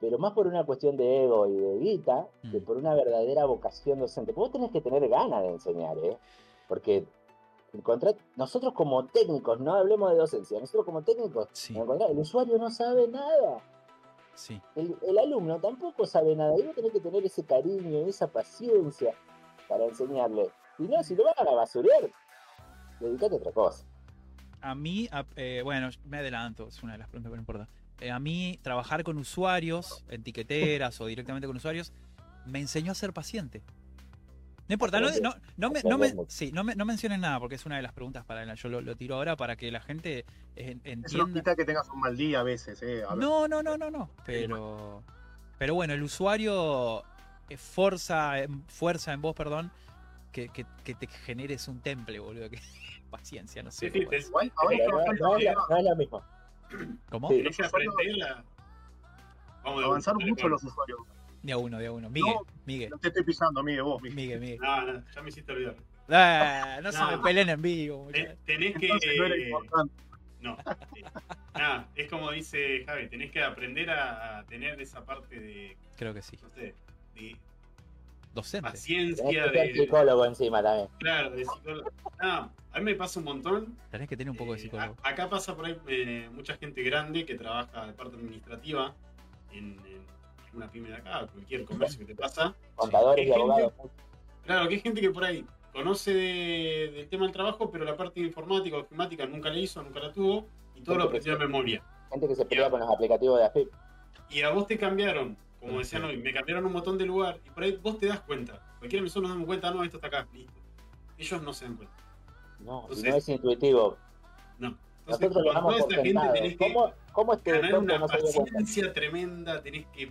Pero más por una cuestión de ego y de guita que Mm. por una verdadera vocación docente. Vos tenés que tener ganas de enseñar, ¿eh? Porque encontrar- nosotros como técnicos, no hablemos de docencia, nosotros como técnicos, Sí. encontrar- el usuario no sabe nada. Sí. El, el alumno tampoco sabe nada. Y vos tenés que tener ese cariño, esa paciencia para enseñarle. Y no, si lo van a basurear, dedicate a otra cosa. A mí, a- eh, bueno, me adelanto, es una de las preguntas, pero no importa. Eh, a mí, trabajar con usuarios, en tiqueteras o directamente con usuarios, me enseñó a ser paciente. No importa, no, no, no me, no, me- sí, no, me, no mencionen nada, porque es una de las preguntas para la- yo lo, lo tiro ahora para que la gente eh, Eso no entienda. quita que tengas un mal día a veces, eh. A ver, No, no, no, no, no. Pero, pero bueno, el usuario eh, forza, en- fuerza en vos, perdón, que, que, que te generes un temple, boludo. Que, paciencia, no sé. Sí, sí, es. Igual, no, es, avanzar, lo mismo. ¿Cómo? Sí. a. Vamos avanzaron vuelta, mucho los usuarios. De a uno, de a uno. Miguel, No. Miguel, No te estoy pisando, Miguel, vos, Miguel. Miguel, Miguel. No, no, ya me hiciste olvidar. Ah, no se No. me peleen en vivo. Te-. Tenés que. Entonces no era importante. No. sí. Nada, es como dice Javi, tenés que aprender a, a tener esa parte de, Creo que sí. no sé, de Docente. Paciencia, de. psicólogo encima también. Claro, de psicólogo. No, a mí me pasa un montón. Tenés que tener un poco de Eh, psicólogo. a- acá pasa por ahí eh, mucha gente grande que trabaja de parte administrativa en, en una pyme de acá, cualquier comercio que te pasa. Contadores y abogados. Claro, que hay gente que por ahí conoce de- del tema del trabajo, pero la parte informática o ofimática nunca la hizo, nunca la tuvo, y todo lo aprendió de memoria. Gente que se pelea con los aplicativos de AFIP. Y a vos te cambiaron, como decían hoy, me cambiaron un montón de lugar, y por ahí vos te das cuenta. Cualquiera de nosotros nos damos cuenta, no, esto está acá, listo. Ellos no se dan cuenta. No, Entonces- no es intuitivo. No. Entonces, Nosotros lo damos por esta gente tenés que ¿Cómo, ¿Cómo ganar una no paciencia tremenda, tenés que.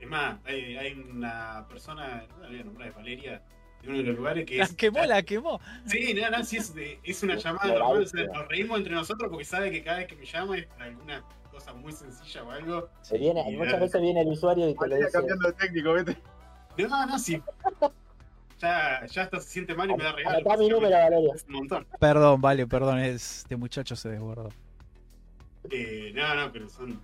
Es más, hay, hay una persona, no la voy a nombrar, es Valeria, de uno de los lugares que La es. quemó, la quemó. Sí, no, no, sí, es, de- es una llamada legal, normal, o sea, sí. nos reímos entre nosotros porque sabe que cada vez que me llama es para alguna cosa muy sencilla o algo. Se viene- y muchas veces viene el usuario y te Valeria dice, cambiando de técnico, vete. No, no, sí. Ya, ya hasta se siente mal y me da regalo. anotá mi número, Valeria. Es un montón. Perdón, vale, perdón. Este muchacho se desbordó. Eh, no, no, pero son.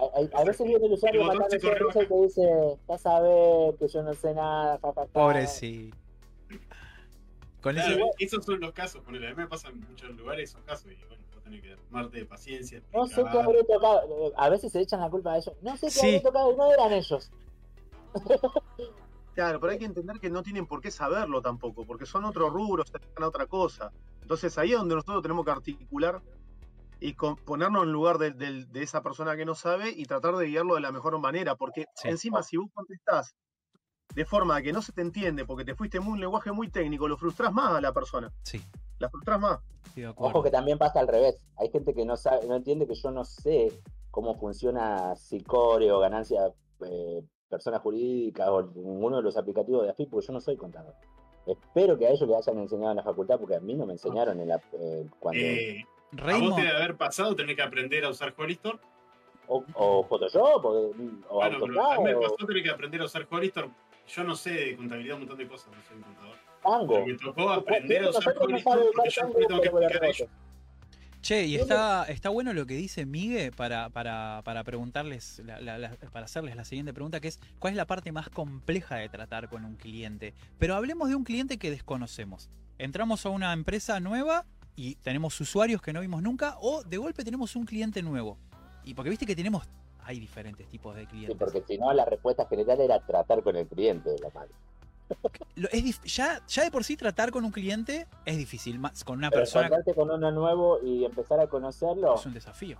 A, a- a veces viene el usuario El corrió eso y te dice, ya sabes que yo no sé nada, ja". Pobrecito. Con Claro, ese. esos son los casos. Ponele, a mí me pasan en muchos lugares esos casos y bueno, vos tenés que armarte de paciencia. No sé qué habré tocado. A veces se echan la culpa a ellos. No sé qué Sí. habré tocado no eran ellos. Claro, pero hay que entender que no tienen por qué saberlo tampoco, porque son otros rubros, se dedican a otra cosa. Entonces ahí es donde nosotros tenemos que articular y con- ponernos en lugar de, esa persona que no sabe y tratar de guiarlo de la mejor manera, porque Sí. encima si vos contestás de forma que no se te entiende, porque te fuiste muy un lenguaje muy técnico, lo frustrás más a la persona, Sí, la frustrás más. Ojo que también pasa al revés. Hay gente que no sabe, no entiende que yo no sé cómo funciona Sicorio, ganancia, eh, personas jurídicas o ninguno de los aplicativos de AFIP, porque yo no soy contador. Espero que a ellos les hayan enseñado en la facultad, porque a mí no me enseñaron en la, eh, cuando, Eh, a vos Raymond, te debe haber pasado tener que aprender a usar Holistor. o, o Photoshop, o, o Bueno, a AutoCAD, mí me pasó tener que aprender a usar Holistor. Yo no sé de contabilidad un montón de cosas, no soy un contador. Tango. Pero me tocó aprender a usar Nosotros no Holistor sabemos porque yo le tengo que explicar ellos. Che, y está, está bueno lo que dice Migue para, para, para preguntarles, la- la- la- para hacerles la siguiente pregunta, que es ¿cuál es la parte más compleja de tratar con un cliente? Pero hablemos de un cliente que desconocemos. Entramos a una empresa nueva y tenemos usuarios que no vimos nunca, o de golpe tenemos un cliente nuevo. Y porque viste que tenemos, hay diferentes tipos de Sí, clientes. porque si no, la respuesta general era tratar con el cliente, la madre. Lo- es ya, ya de por sí tratar con un cliente es difícil. Más con una Pero persona encontrarte con uno nuevo y empezar a conocerlo, es un desafío.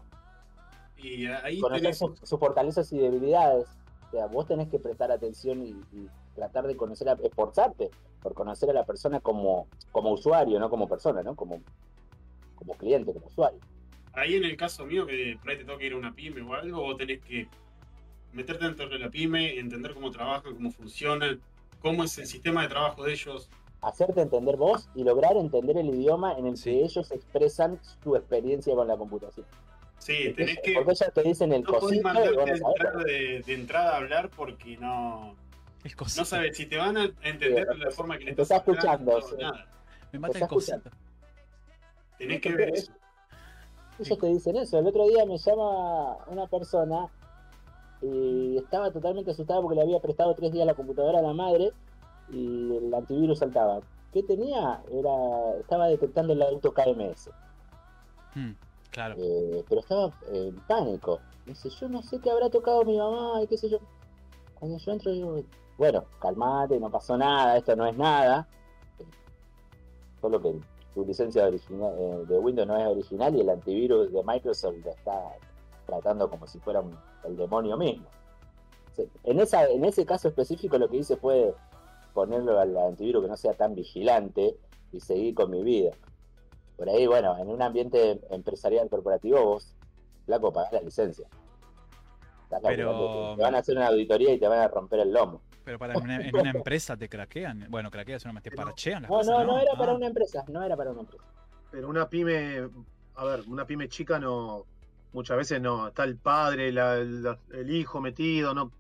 Y ahí conocer tenés, sus, sus fortalezas y debilidades. O sea, vos tenés que prestar atención y, y tratar de conocer, a, esforzarte por conocer a la persona como, como usuario, no como persona, ¿no? Como, como cliente, como usuario. ahí en el caso mío, que por ahí te toca ir a una pyme o algo, vos tenés que meterte dentro de la pyme, entender cómo trabajan, cómo funcionan, cómo es el sistema de trabajo de ellos. Hacerte entender vos y lograr entender el idioma en el Sí. que ellos expresan su experiencia con la computación. Sí, tenés que. Porque ellos te dicen el No podés cosito y mandarte vos de de, de entrada a hablar porque no. El cosito. No sabes si te van a entender Sí, de la forma que le estás hablando, escuchando, sí. nada. Me mata el Estás escuchando. Tenés que ver eso. Ellos te dicen eso. El otro día me llama una persona y estaba totalmente asustada porque le había prestado tres días la computadora a la madre y el antivirus saltaba. ¿Qué tenía? Era estaba detectando el auto KMS, Mm, claro. eh, pero estaba en pánico. Dice, yo no sé qué habrá tocado mi mamá y qué sé yo. Cuando yo entro digo, bueno, calmate, no pasó nada, esto no es nada. Solo que tu licencia original, eh, de Windows no es original y el antivirus de Microsoft lo está tratando como si fuera un- el demonio mismo. En, esa, en ese caso específico lo que hice fue ponerlo al antivirus que no sea tan vigilante y seguir con mi vida. Por ahí, bueno, en un ambiente empresarial corporativo vos, flaco, pagás la licencia. Pero- Te van a hacer una auditoría y te van a romper el lomo. Pero para en una, en una empresa te craquean. Bueno, craqueas una te parchean las No, cosas. no, no era para Ah, una empresa, no era para una empresa. Pero una pyme, a ver, una pyme chica no, muchas veces no, está el padre, la- la- el hijo metido, no,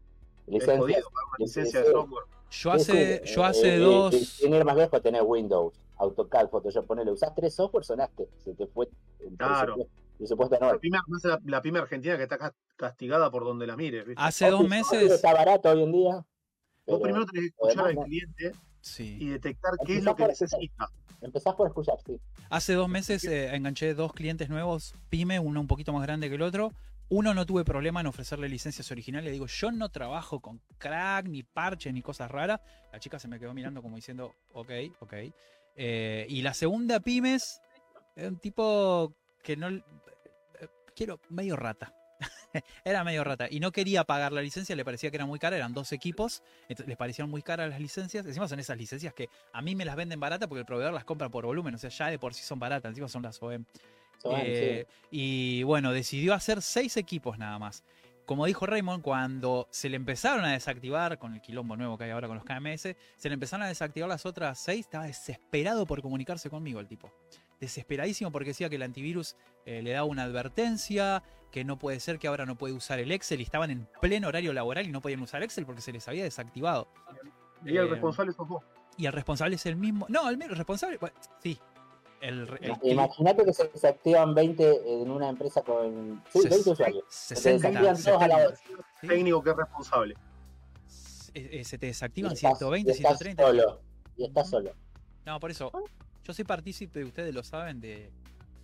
es Licencia. jodido pagar una licencia de software. Yo hace, Sí, yo eh, hace eh, dos. eh, Sin ir más lejos, tenés Windows, AutoCAD, Photoshop, ponele, usás tres software, sonaste. Se te fue Claro. La pyme, la, la pyme argentina que está cas- castigada por donde la mires. ¿viste? Hace dos Office- meses. Está barato hoy en día. Vos pero primero tenés que escuchar además, al cliente y detectar qué es lo que necesita. Empezás por escuchar, sí. Hace dos meses eh, enganché dos clientes nuevos, pyme, uno un poquito más grande que el otro. Uno no tuve problema en ofrecerle licencias originales. Le digo, yo no trabajo con crack, ni parche, ni cosas raras. La chica se me quedó mirando como diciendo, ok, ok. Eh, y la segunda pymes, era un tipo que no... eh, Quiero, medio rata. era medio rata. Y no quería pagar la licencia, le parecía que era muy cara, eran dos equipos, entonces les parecían muy caras las licencias. Encima son esas licencias que a mí me las venden barata porque el proveedor las compra por volumen, o sea, ya de por sí son baratas, encima son las OEM. Eh, Y bueno, decidió hacer seis equipos nada más. Como dijo Raymond, cuando se le empezaron a desactivar, con el quilombo nuevo que hay ahora con los KMS, se le empezaron a desactivar las otras seis, estaba desesperado por comunicarse conmigo el tipo. Desesperadísimo porque decía que el antivirus eh, le daba una advertencia, que no puede ser que ahora no puede usar el Excel y estaban en pleno horario laboral y no podían usar Excel porque se les había desactivado. Y el Eh, responsable sos vos. Y el responsable es el mismo. No, el mismo responsable. bueno, sí. El, Imagínate que se desactivan 20 en una empresa con. Sí, Ses- 20 usuarios. 60, desactivan todos a la 70, vez. sí. Técnico que es responsable. Eh, eh, se te desactivan estás- 120, y estás 130. Solo. Y estás solo. No, por eso. Yo soy partícipe, ustedes lo saben, de,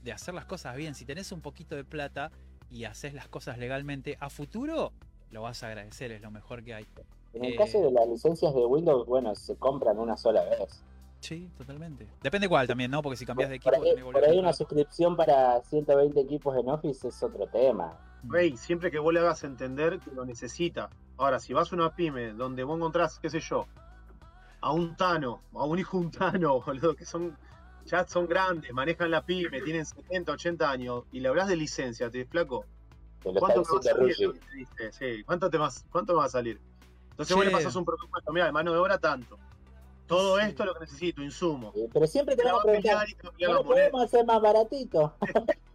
de hacer las cosas bien. Si tenés un poquito de plata y haces las cosas legalmente, a futuro lo vas a agradecer, es lo mejor que hay. En el Eh, caso de las licencias de Windows, bueno, se compran una sola vez. Sí, totalmente. Depende cuál también, ¿no? Porque si cambias de Por equipo, ahí, tenés por ahí una suscripción para 120 equipos en Office es otro tema. Rey, siempre que vos le hagas entender que lo necesita. Ahora, si vas a una pyme donde vos encontrás, qué sé yo, a un Tano, a un hijo un Tano, boludo, que son ya son grandes, manejan la pyme, tienen 70, 80 años, y le hablas de licencia, te flaco, Te ¿cuánto me va a salir? Te Sí, ¿cuánto te, vas, ¿cuánto va a salir? Entonces vos Che. le pasas un presupuesto, mira, de mano de obra tanto. Todo esto es lo que necesito, insumo. Pero siempre te Te van a preguntar, te va a pelear ¿no la lo moneda. podemos hacer más baratito?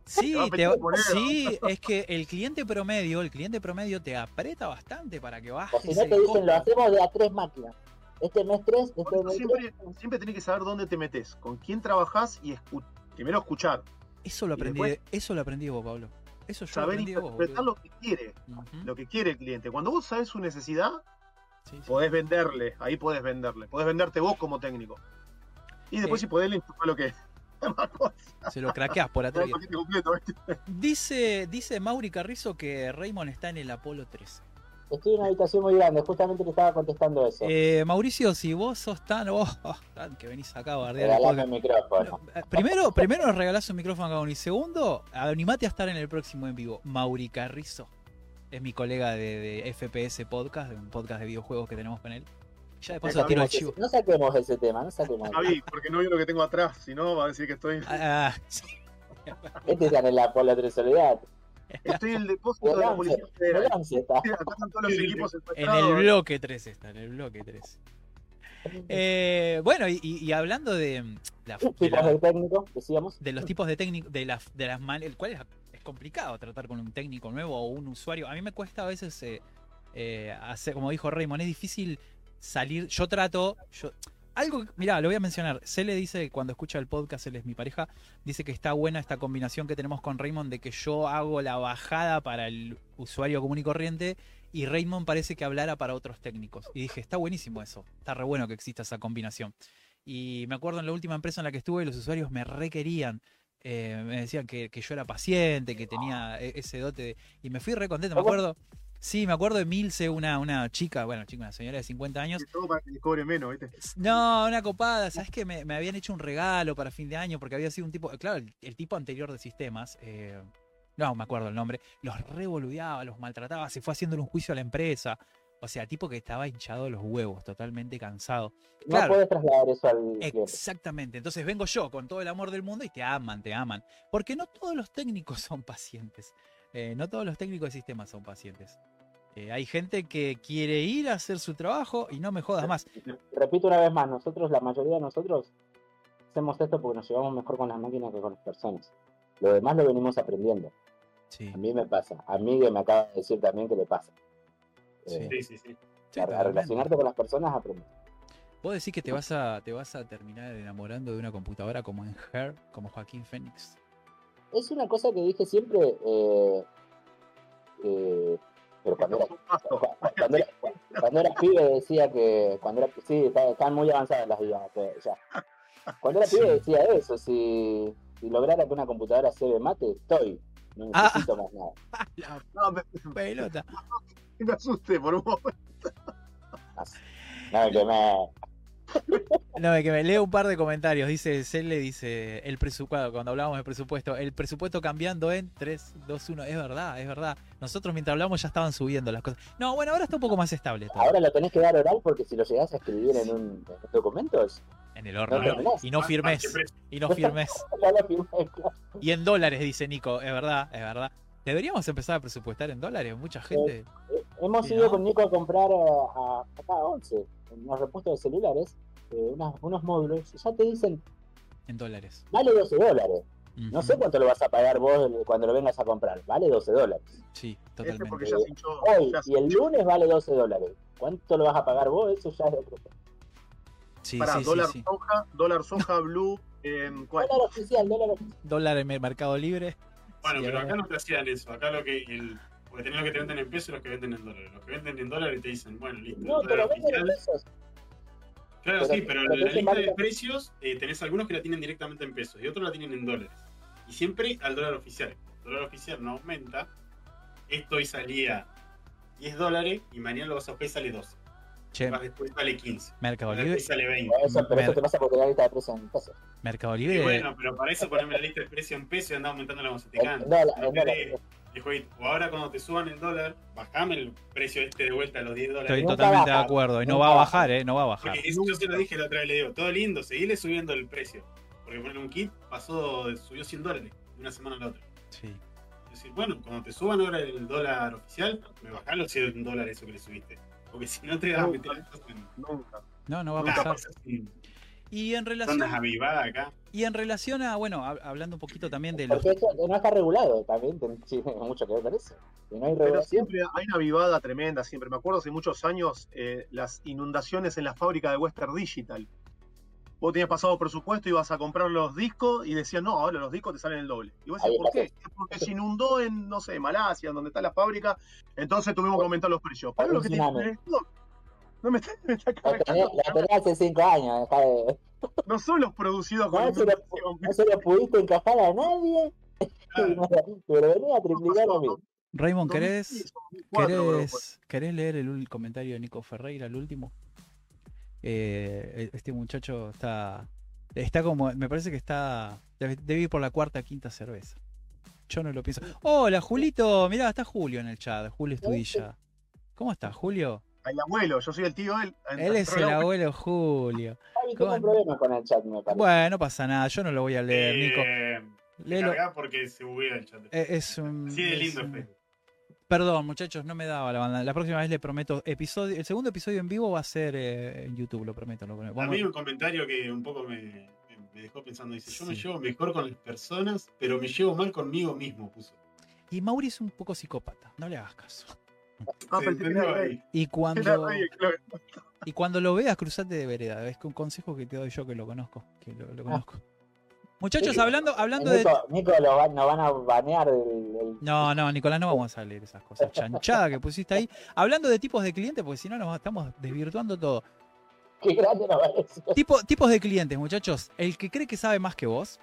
Sí, Te te- sí, es que el cliente promedio, el cliente promedio te aprieta bastante para que O bajes si no te dicen, costo. lo hacemos de a tres máquinas. Este tres, este mes siempre, tres. siempre tenés que saber dónde te metes, con quién trabajás y escu- primero escuchar. Eso lo aprendí, después- eso lo aprendí vos, Pablo. Eso yo lo Saber aprendí vos. interpretar boludo. lo que quiere, lo que quiere el cliente. Cuando vos sabes su necesidad, Sí, sí. podés venderle, ahí podés venderle, podés venderte vos como técnico. Y después Eh. si podés le insuflar lo que es. Se lo craqueas por atrás. Dice, dice Mauri Carrizo que Raymond está en el Apolo 13. Estoy en una habitación muy grande, justamente le estaba contestando eso. Eh, Mauricio, si vos sos tan, oh, oh, tan que venís acá a bardear podcast. el micrófono. Bueno, eh, primero, primero nos regalás un micrófono a cada uno. Y segundo, animate a estar en el próximo en vivo. Mauri Carrizo. Es mi colega de, de FPS Podcast, de un podcast de videojuegos que tenemos con él. Ya de paso Saquemos tiro el ese- chivo. no saquemos ese tema, no saquemos. Javi, porque no veo lo que tengo atrás, si no va a decir que estoy. Ah, sí. Este está en la por la Soledad. Estoy en el depósito de la Policía Federal. Bolance está. Acá están todos los equipos en el bloque 3 está, en el bloque 3. Eh, bueno, y, y- hablando de, mm, la, de, Tipos la- de técnico, decíamos. de los tipos de técnico, de las, de las man- el cual es, es complicado tratar con un técnico nuevo o un usuario. A mí me cuesta a veces eh, eh, hacer, como dijo Raymond, es difícil salir. Yo trato, yo algo, mirá, lo voy a mencionar. Se le dice cuando escucha el podcast, él es mi pareja, dice que está buena esta combinación que tenemos con Raymond de que yo hago la bajada para el usuario común y corriente y Raymond parece que hablara para otros técnicos. Y dije, está buenísimo eso, está re bueno que exista esa combinación. Y me acuerdo en la última empresa en la que estuve, los usuarios me requerían. eh, me decían que, que yo era paciente, que tenía e- ese dote. de- y me fui re contento. Me acuerdo. Sí, me acuerdo de Milce, una, una chica, bueno, chica, una señora de 50 años. Y todo para que cobre menos, ¿viste? No, una copada. ¿Sabes que me, me habían hecho un regalo para fin de año? Porque había sido un tipo. Claro, el, el tipo anterior de sistemas. eh, no me acuerdo el nombre. Los revoludeaba, los maltrataba. Se fue haciéndole un juicio a la empresa. O sea, tipo que estaba hinchado de los huevos, totalmente cansado. No Claro. puedes trasladar eso al. Exactamente. Entonces vengo yo con todo el amor del mundo y te aman, te aman. Porque no todos los técnicos son pacientes. Eh, no todos los técnicos de sistemas son pacientes. Eh, hay gente que quiere ir a hacer su trabajo y no me jodas más. Repito una vez más, nosotros, la mayoría de nosotros, hacemos esto porque nos llevamos mejor con las máquinas que con las personas. Lo demás lo venimos aprendiendo. Sí, A mí me pasa. A mí que me acaba de decir también que le pasa. Sí. Eh, Sí, sí, sí. sí, a, relacionarte con las personas aprendes. Vos decís que te vas a te vas a terminar enamorando de una computadora como en Her, como Joaquín Phoenix. Es una cosa que dije siempre, eh, eh, pero cuando era, cuando, era, cuando era pibe decía que, cuando era, sí, está- están muy avanzadas las ya. Cuando era pibe decía eso, si, si lograra que una computadora se mate, estoy, no Ah. necesito más nada. La No, me, pelota. me asusté por un momento. No, que me, No, que me leo un par de comentarios. Dice Cele, dice el presupuesto, cuando hablábamos de presupuesto, el presupuesto cambiando en 3, 2, 1. Es verdad, es verdad. Nosotros mientras hablamos ya estaban subiendo las cosas. No, bueno, ahora está un poco más estable todo. ahora lo tenés que dar oral porque si lo llegás a escribir en un, en un documento, es- En el horno. No. Y no firmes. Y no firmes. Y en dólares, dice Nico. Es verdad, es verdad. Deberíamos empezar a presupuestar en dólares. Mucha gente. Hemos Sí, ido ¿no? con Nico a comprar a, a- acá a 11, en unos repuestos de celulares, eh, unas- unos módulos, ya te dicen, En dólares. vale 12 dólares. No sé cuánto lo vas a pagar vos cuando lo vengas a comprar, vale 12 dólares. Sí, totalmente. ya se hinchó. Hoy ya se y el lunes vale 12 dólares. ¿Cuánto lo vas a pagar vos? Eso ya es otro tema. Sí, Pará, sí, dólar sí. soja, dólar soja, blue, em, ¿cuál? Dólar oficial, dólar oficial. Dólar en el mercado libre. Bueno, Sí, pero acá no te hacían eso. Acá lo que. El, porque tenés los que te venden en pesos y los que venden en dólares. Los que venden en dólares te dicen, bueno, listo. No, pero venden en pesos. Claro, pero- sí, pero pero la te lista de precios eh, tenés algunos que la tienen directamente en pesos y otros la tienen en dólares. Y siempre al dólar oficial. El dólar oficial no aumenta. Esto hoy salía 10 dólares y mañana lo vas a y sale 12. Che, Más después sale 15. Mercado Libre. después sale 20. Eso, pero eso Mer- te pasa porque la lista de precios en pesos. Mercado Y Libre. bueno, pero para eso poneme la lista de precios en pesos y anda aumentando la dólar, No dólar. querés, dijo, "Oye, o ahora cuando te suban el dólar, bajame el precio este de vuelta a los 10 dólares. Estoy totalmente de acuerdo. Y no va a baja. bajar, ¿eh? No va a bajar. Porque eso yo se lo dije la otra vez, le digo, todo lindo, seguile subiendo el precio. Porque poner un kit pasó, subió 100 dólares de una semana a la otra. Sí. Es decir, bueno, cuando te suban ahora el dólar oficial, me bajás los 100 dólares eso que le subiste. Porque si no te vas a meter en... Nunca. No, no va a Nunca pasar. pasa así. Y en relación, acá. y en relación a, bueno, hab- hablando un poquito también de los. No está regulado también, tiene mucho que ver con eso. No hay Pero regulación, siempre hay una vivada tremenda, siempre. Me acuerdo hace muchos años eh, las inundaciones en la fábrica de Western Digital. Vos tenías pasado presupuesto, ibas a comprar los discos y decían, no, ahora los discos te salen el doble. Y vos decías, Ahí ¿por qué? "Es Porque se inundó en, no sé, Malasia, donde está la fábrica, entonces tuvimos que aumentar los precios. Pero lo que tiene el. No me está, me está la tenés, hace 5 años. de- No son los producidos con No se, lo, no se lo pudiste encajar a nadie. Claro. Pero venía a triplicar a mí. Raymond, ¿querés, y son 2004, bro, pues. querés, querés leer el ul- comentario de Nico Ferreira, el último? Eh, este muchacho está. Está como. Me parece que está. Debe, ir por la cuarta o quinta cerveza. Yo no lo pienso. Hola, Julito. Mirá, está Julio en el chat. Julio Estudilla. ¿Cómo estás, Julio? El abuelo, yo soy el tío de él. Él es el abuelo Julio. Ay, un problema con el chat, me parece. Bueno, no pasa nada. Yo no lo voy a leer, Nico. Eh, Léelo. cargá porque se buguea el chat. Eh, Es un. Así de es lindo un- es Perdón, muchachos, no me daba la banda. La próxima vez le prometo episodio. El segundo episodio en vivo va a ser eh, en YouTube, lo prometo. Lo prometo. A mí un comentario que un poco me, me- dejó pensando. Dice, yo me llevo mejor con las personas, pero me llevo mal conmigo mismo, puso. Y Mauri es un poco psicópata, no le hagas caso. Ah. Y cuando, y cuando lo veas, cruzate de vereda. Es que un consejo que te doy yo que lo conozco. Que lo, lo conozco. Muchachos, Sí. hablando, hablando de. Nico, lo van, nos van a banear el, el- No, no, Nicolás, no vamos a leer esas cosas. Chanchada que pusiste ahí. Hablando de tipos de clientes, porque si no nos estamos desvirtuando todo. Qué grande nos parece. Tipo, tipos de clientes, muchachos. El que cree que sabe más que vos.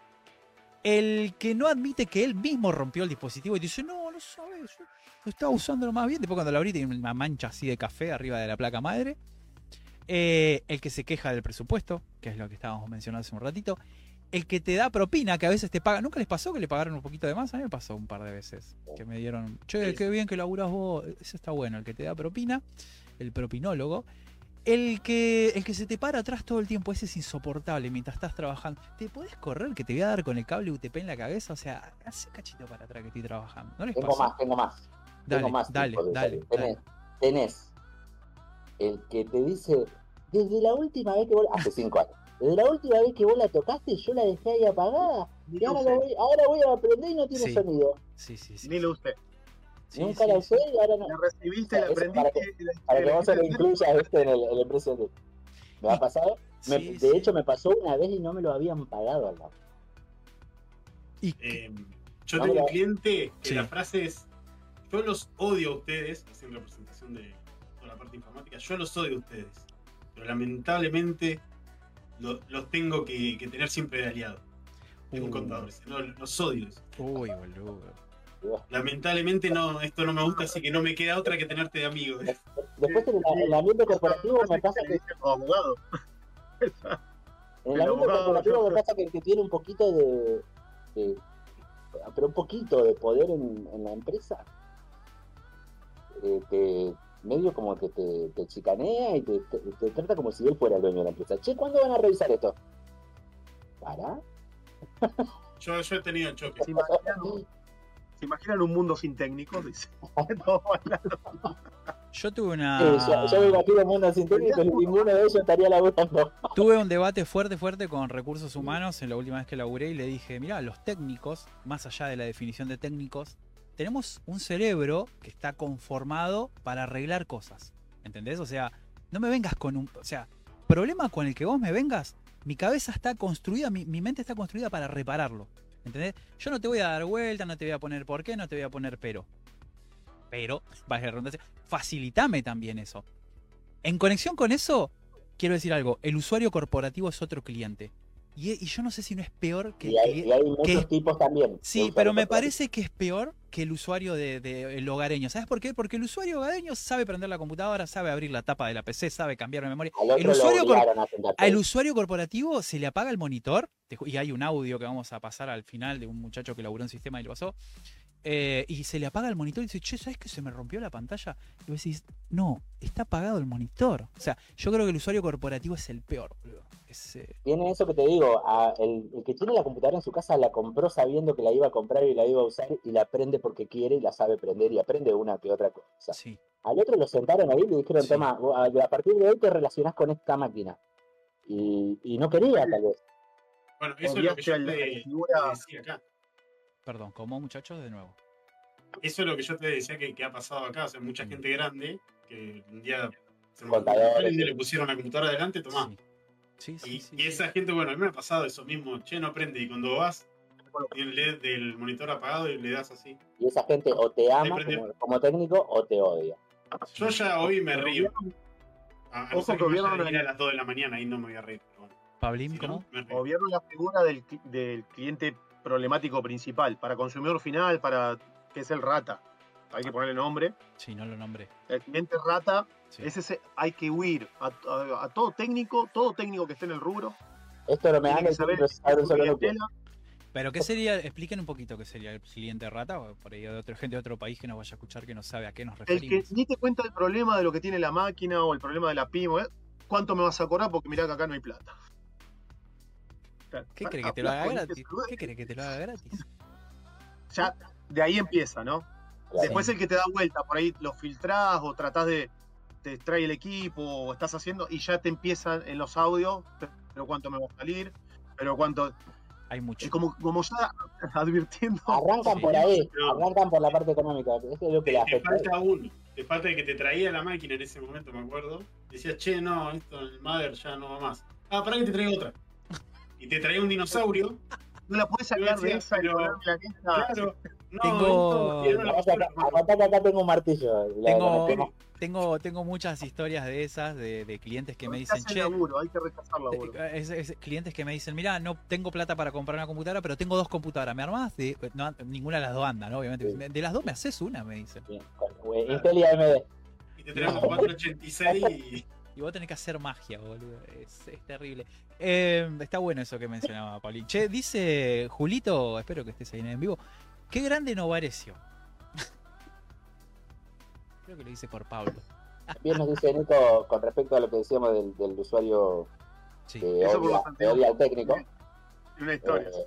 El que no admite que él mismo rompió el dispositivo y te dice, no, no sabes, yo lo estaba usándolo más bien. Después cuando lo abrí tiene una mancha así de café arriba de la placa madre. Eh, el que se queja del presupuesto, que es lo que estábamos mencionando hace un ratito. El que te da propina, que a veces te paga. ¿Nunca les pasó que le pagaron un poquito de más? A mí me pasó un par de veces. Que me dieron, che, qué bien que laburás vos. Eso está bueno, el que te da propina. El propinólogo. El que, el que se te para atrás todo el tiempo, ese es insoportable mientras estás trabajando. ¿Te podés correr que te voy a dar con el cable UTP en la cabeza? O sea, hace cachito para atrás que estoy trabajando. ¿No les Tengo más, tengo más. Dale, tengo más. dale, dale. Tenés, tenés el que te dice, desde la última vez que vos, hace cinco años, la última vez que vos la tocaste, yo la dejé ahí apagada. Y ahora, lo voy, ahora voy a aprender y no tiene Sí. sonido. Sí, sí, sí. Ni lo usé. Sí, Nunca sí, la sí. usé y ahora no. La recibiste, la Eso aprendiste. para que- la- Para que la- vos se lo incluyas este en el, el de. ¿Me ha pasado? Me- Sí, de hecho, me pasó una vez y no me lo habían pagado al lado. Y- Eh, yo No, tengo un cliente que Sí. la frase es: Yo los odio a ustedes, así en representación de toda la parte informática, yo los odio a ustedes, pero lamentablemente lo- los tengo que, que tener siempre de aliado. Es un Uh. contador, no, los odio. dice. Uy, boludo. Lamentablemente no, esto no me gusta, así que no me queda otra que tenerte de amigo. Después en el, el ambiente corporativo me pasa que abogados. En el ambiente abogado, corporativo me pasa que el que tiene un poquito de, de- pero un poquito de poder en, en la empresa, eh, te, medio como que te, te chicanea y te, te- te trata como si él fuera el dueño de la empresa. Che, ¿cuándo van a revisar esto? ¿Para? Yo, yo he tenido choques. ¿Se imaginan, un- se imaginan un mundo sin técnicos? Dice. Yo tuve Sí, una. yo, yo me imagino un mundo sin técnicos y ninguno de ellos estaría laburando. Tuve un debate fuerte, fuerte con recursos humanos en la última vez que laburé y le dije, mira, los técnicos, más allá de la definición de técnicos, tenemos un cerebro que está conformado para arreglar cosas. ¿Entendés? O sea, no me vengas con un... O sea, problema con el que vos me vengas, mi cabeza está construida, mi, mente está construida para repararlo. ¿Entendés? Yo no te voy a dar vuelta, no te voy a poner por qué, no te voy a poner pero. Pero, vaya la redundancia, facilitame también eso. En conexión con eso, quiero decir algo, el usuario corporativo es otro cliente. Y, y yo no sé si no es peor que el Y hay, y hay muchos que- tipos también. Sí, pero me parece que es peor que el usuario de, de- el hogareño. ¿Sabes por qué? Porque el usuario hogareño sabe prender la computadora, sabe abrir la tapa de la PC, sabe cambiar la memoria. El usuario Al usuario corporativo se le apaga el monitor, y hay un audio que vamos a pasar al final de un muchacho que laburó en sistema y lo pasó, eh, y se le apaga el monitor y dice, che, ¿sabes que se me rompió la pantalla? Y vos decís, no, está apagado el monitor. O sea, yo creo que el usuario corporativo es el peor, boludo. Es, eh, Tiene eso que te digo, a- el, el que tiene la computadora en su casa la compró sabiendo que la iba a comprar y la iba a usar y la prende porque quiere y la sabe prender y aprende una que otra cosa. sí. Al otro lo sentaron ahí y le dijeron, Sí. toma, a, a partir de hoy te relacionás con esta máquina. Y, y no quería tal vez. Bueno, eso es lo que yo te, figura- te decía acá. Perdón, como muchachos de nuevo. Eso es lo que yo te decía que, que ha pasado acá. O sea, mucha gente grande que un día se y le pusieron la computadora adelante, tomá. Sí, sí, Y, sí, y sí. esa gente, bueno, a mí me ha pasado eso mismo. Che, no prende. Y cuando vas, tiene el LED del monitor apagado y le das así. Y esa gente o te ama como, como técnico o te odia. Yo ya hoy me río. A, a Ojo que vieron a las 2 de la mañana, ahí no me voy a reír. Pero bueno, Pablín, si ¿cómo? no, río. O vieron la figura del, del cliente problemático principal, para consumidor final, para que es el rata. hay que ponerle nombre. Sí, no lo nombré. El cliente rata, Sí. es ese, hay que huir a, a- a todo técnico, todo técnico que esté en el rubro. Esto no me Tiene da que el saber. Pero ¿qué sería? Expliquen un poquito qué sería el cliente rata, o por ahí de otra gente de otro país que nos vaya a escuchar que no sabe a qué nos El que referimos. ni te cuenta el problema de lo que tiene la máquina o el problema de la PIM. ¿eh? ¿Cuánto me vas a cobrar? Porque mirá que acá no hay plata. ¿Qué crees que te lo haga gratis? ¿Qué crees que te lo haga gratis? Ya de ahí empieza, ¿no? Claro. Después el que te da vuelta, por ahí lo filtrás o tratás de. Te trae el equipo o estás haciendo y ya te empiezan en los audios, pero cuánto me va a salir, pero cuánto. Hay mucho. Es como, como ya advirtiendo. Arrancan Sí. por ahí, No. arrancan por la parte económica. Eso es lo que le Te falta uno. Te falta el que te traía la máquina en ese momento, me acuerdo. Decías, che, no, esto el Mother ya no va más. Ah, pará que te traigo otra. Y te traía un dinosaurio. No la podés sacar de esa y pero- esta. Claro. No, Tengo- que acá tengo un martillo. Tengo, tengo, tengo muchas historias de esas, de, de clientes que me dicen, che, laburo, hay que rechazar laburo. es- es- clientes que me dicen, mira, no tengo plata para comprar una computadora, pero tengo dos computadoras, ¿me armás? De, no, ninguna de las dos anda, ¿no? Obviamente. Sí. De las dos me haces una, me dicen. Bien, con- eh, Intel y AMD. Y te traemos 486 y. Y vos tenés que hacer magia, boludo. Es, es terrible. Eh, está bueno eso que mencionaba Paulín. Che, dice Julito, espero que estés ahí en vivo. Qué grande Novarecio. Creo que lo dice por Pablo. Bien nos dice Nico con respecto a lo que decíamos del, del usuario Sí. que odia, los que odia al técnico. Una historia. Eh,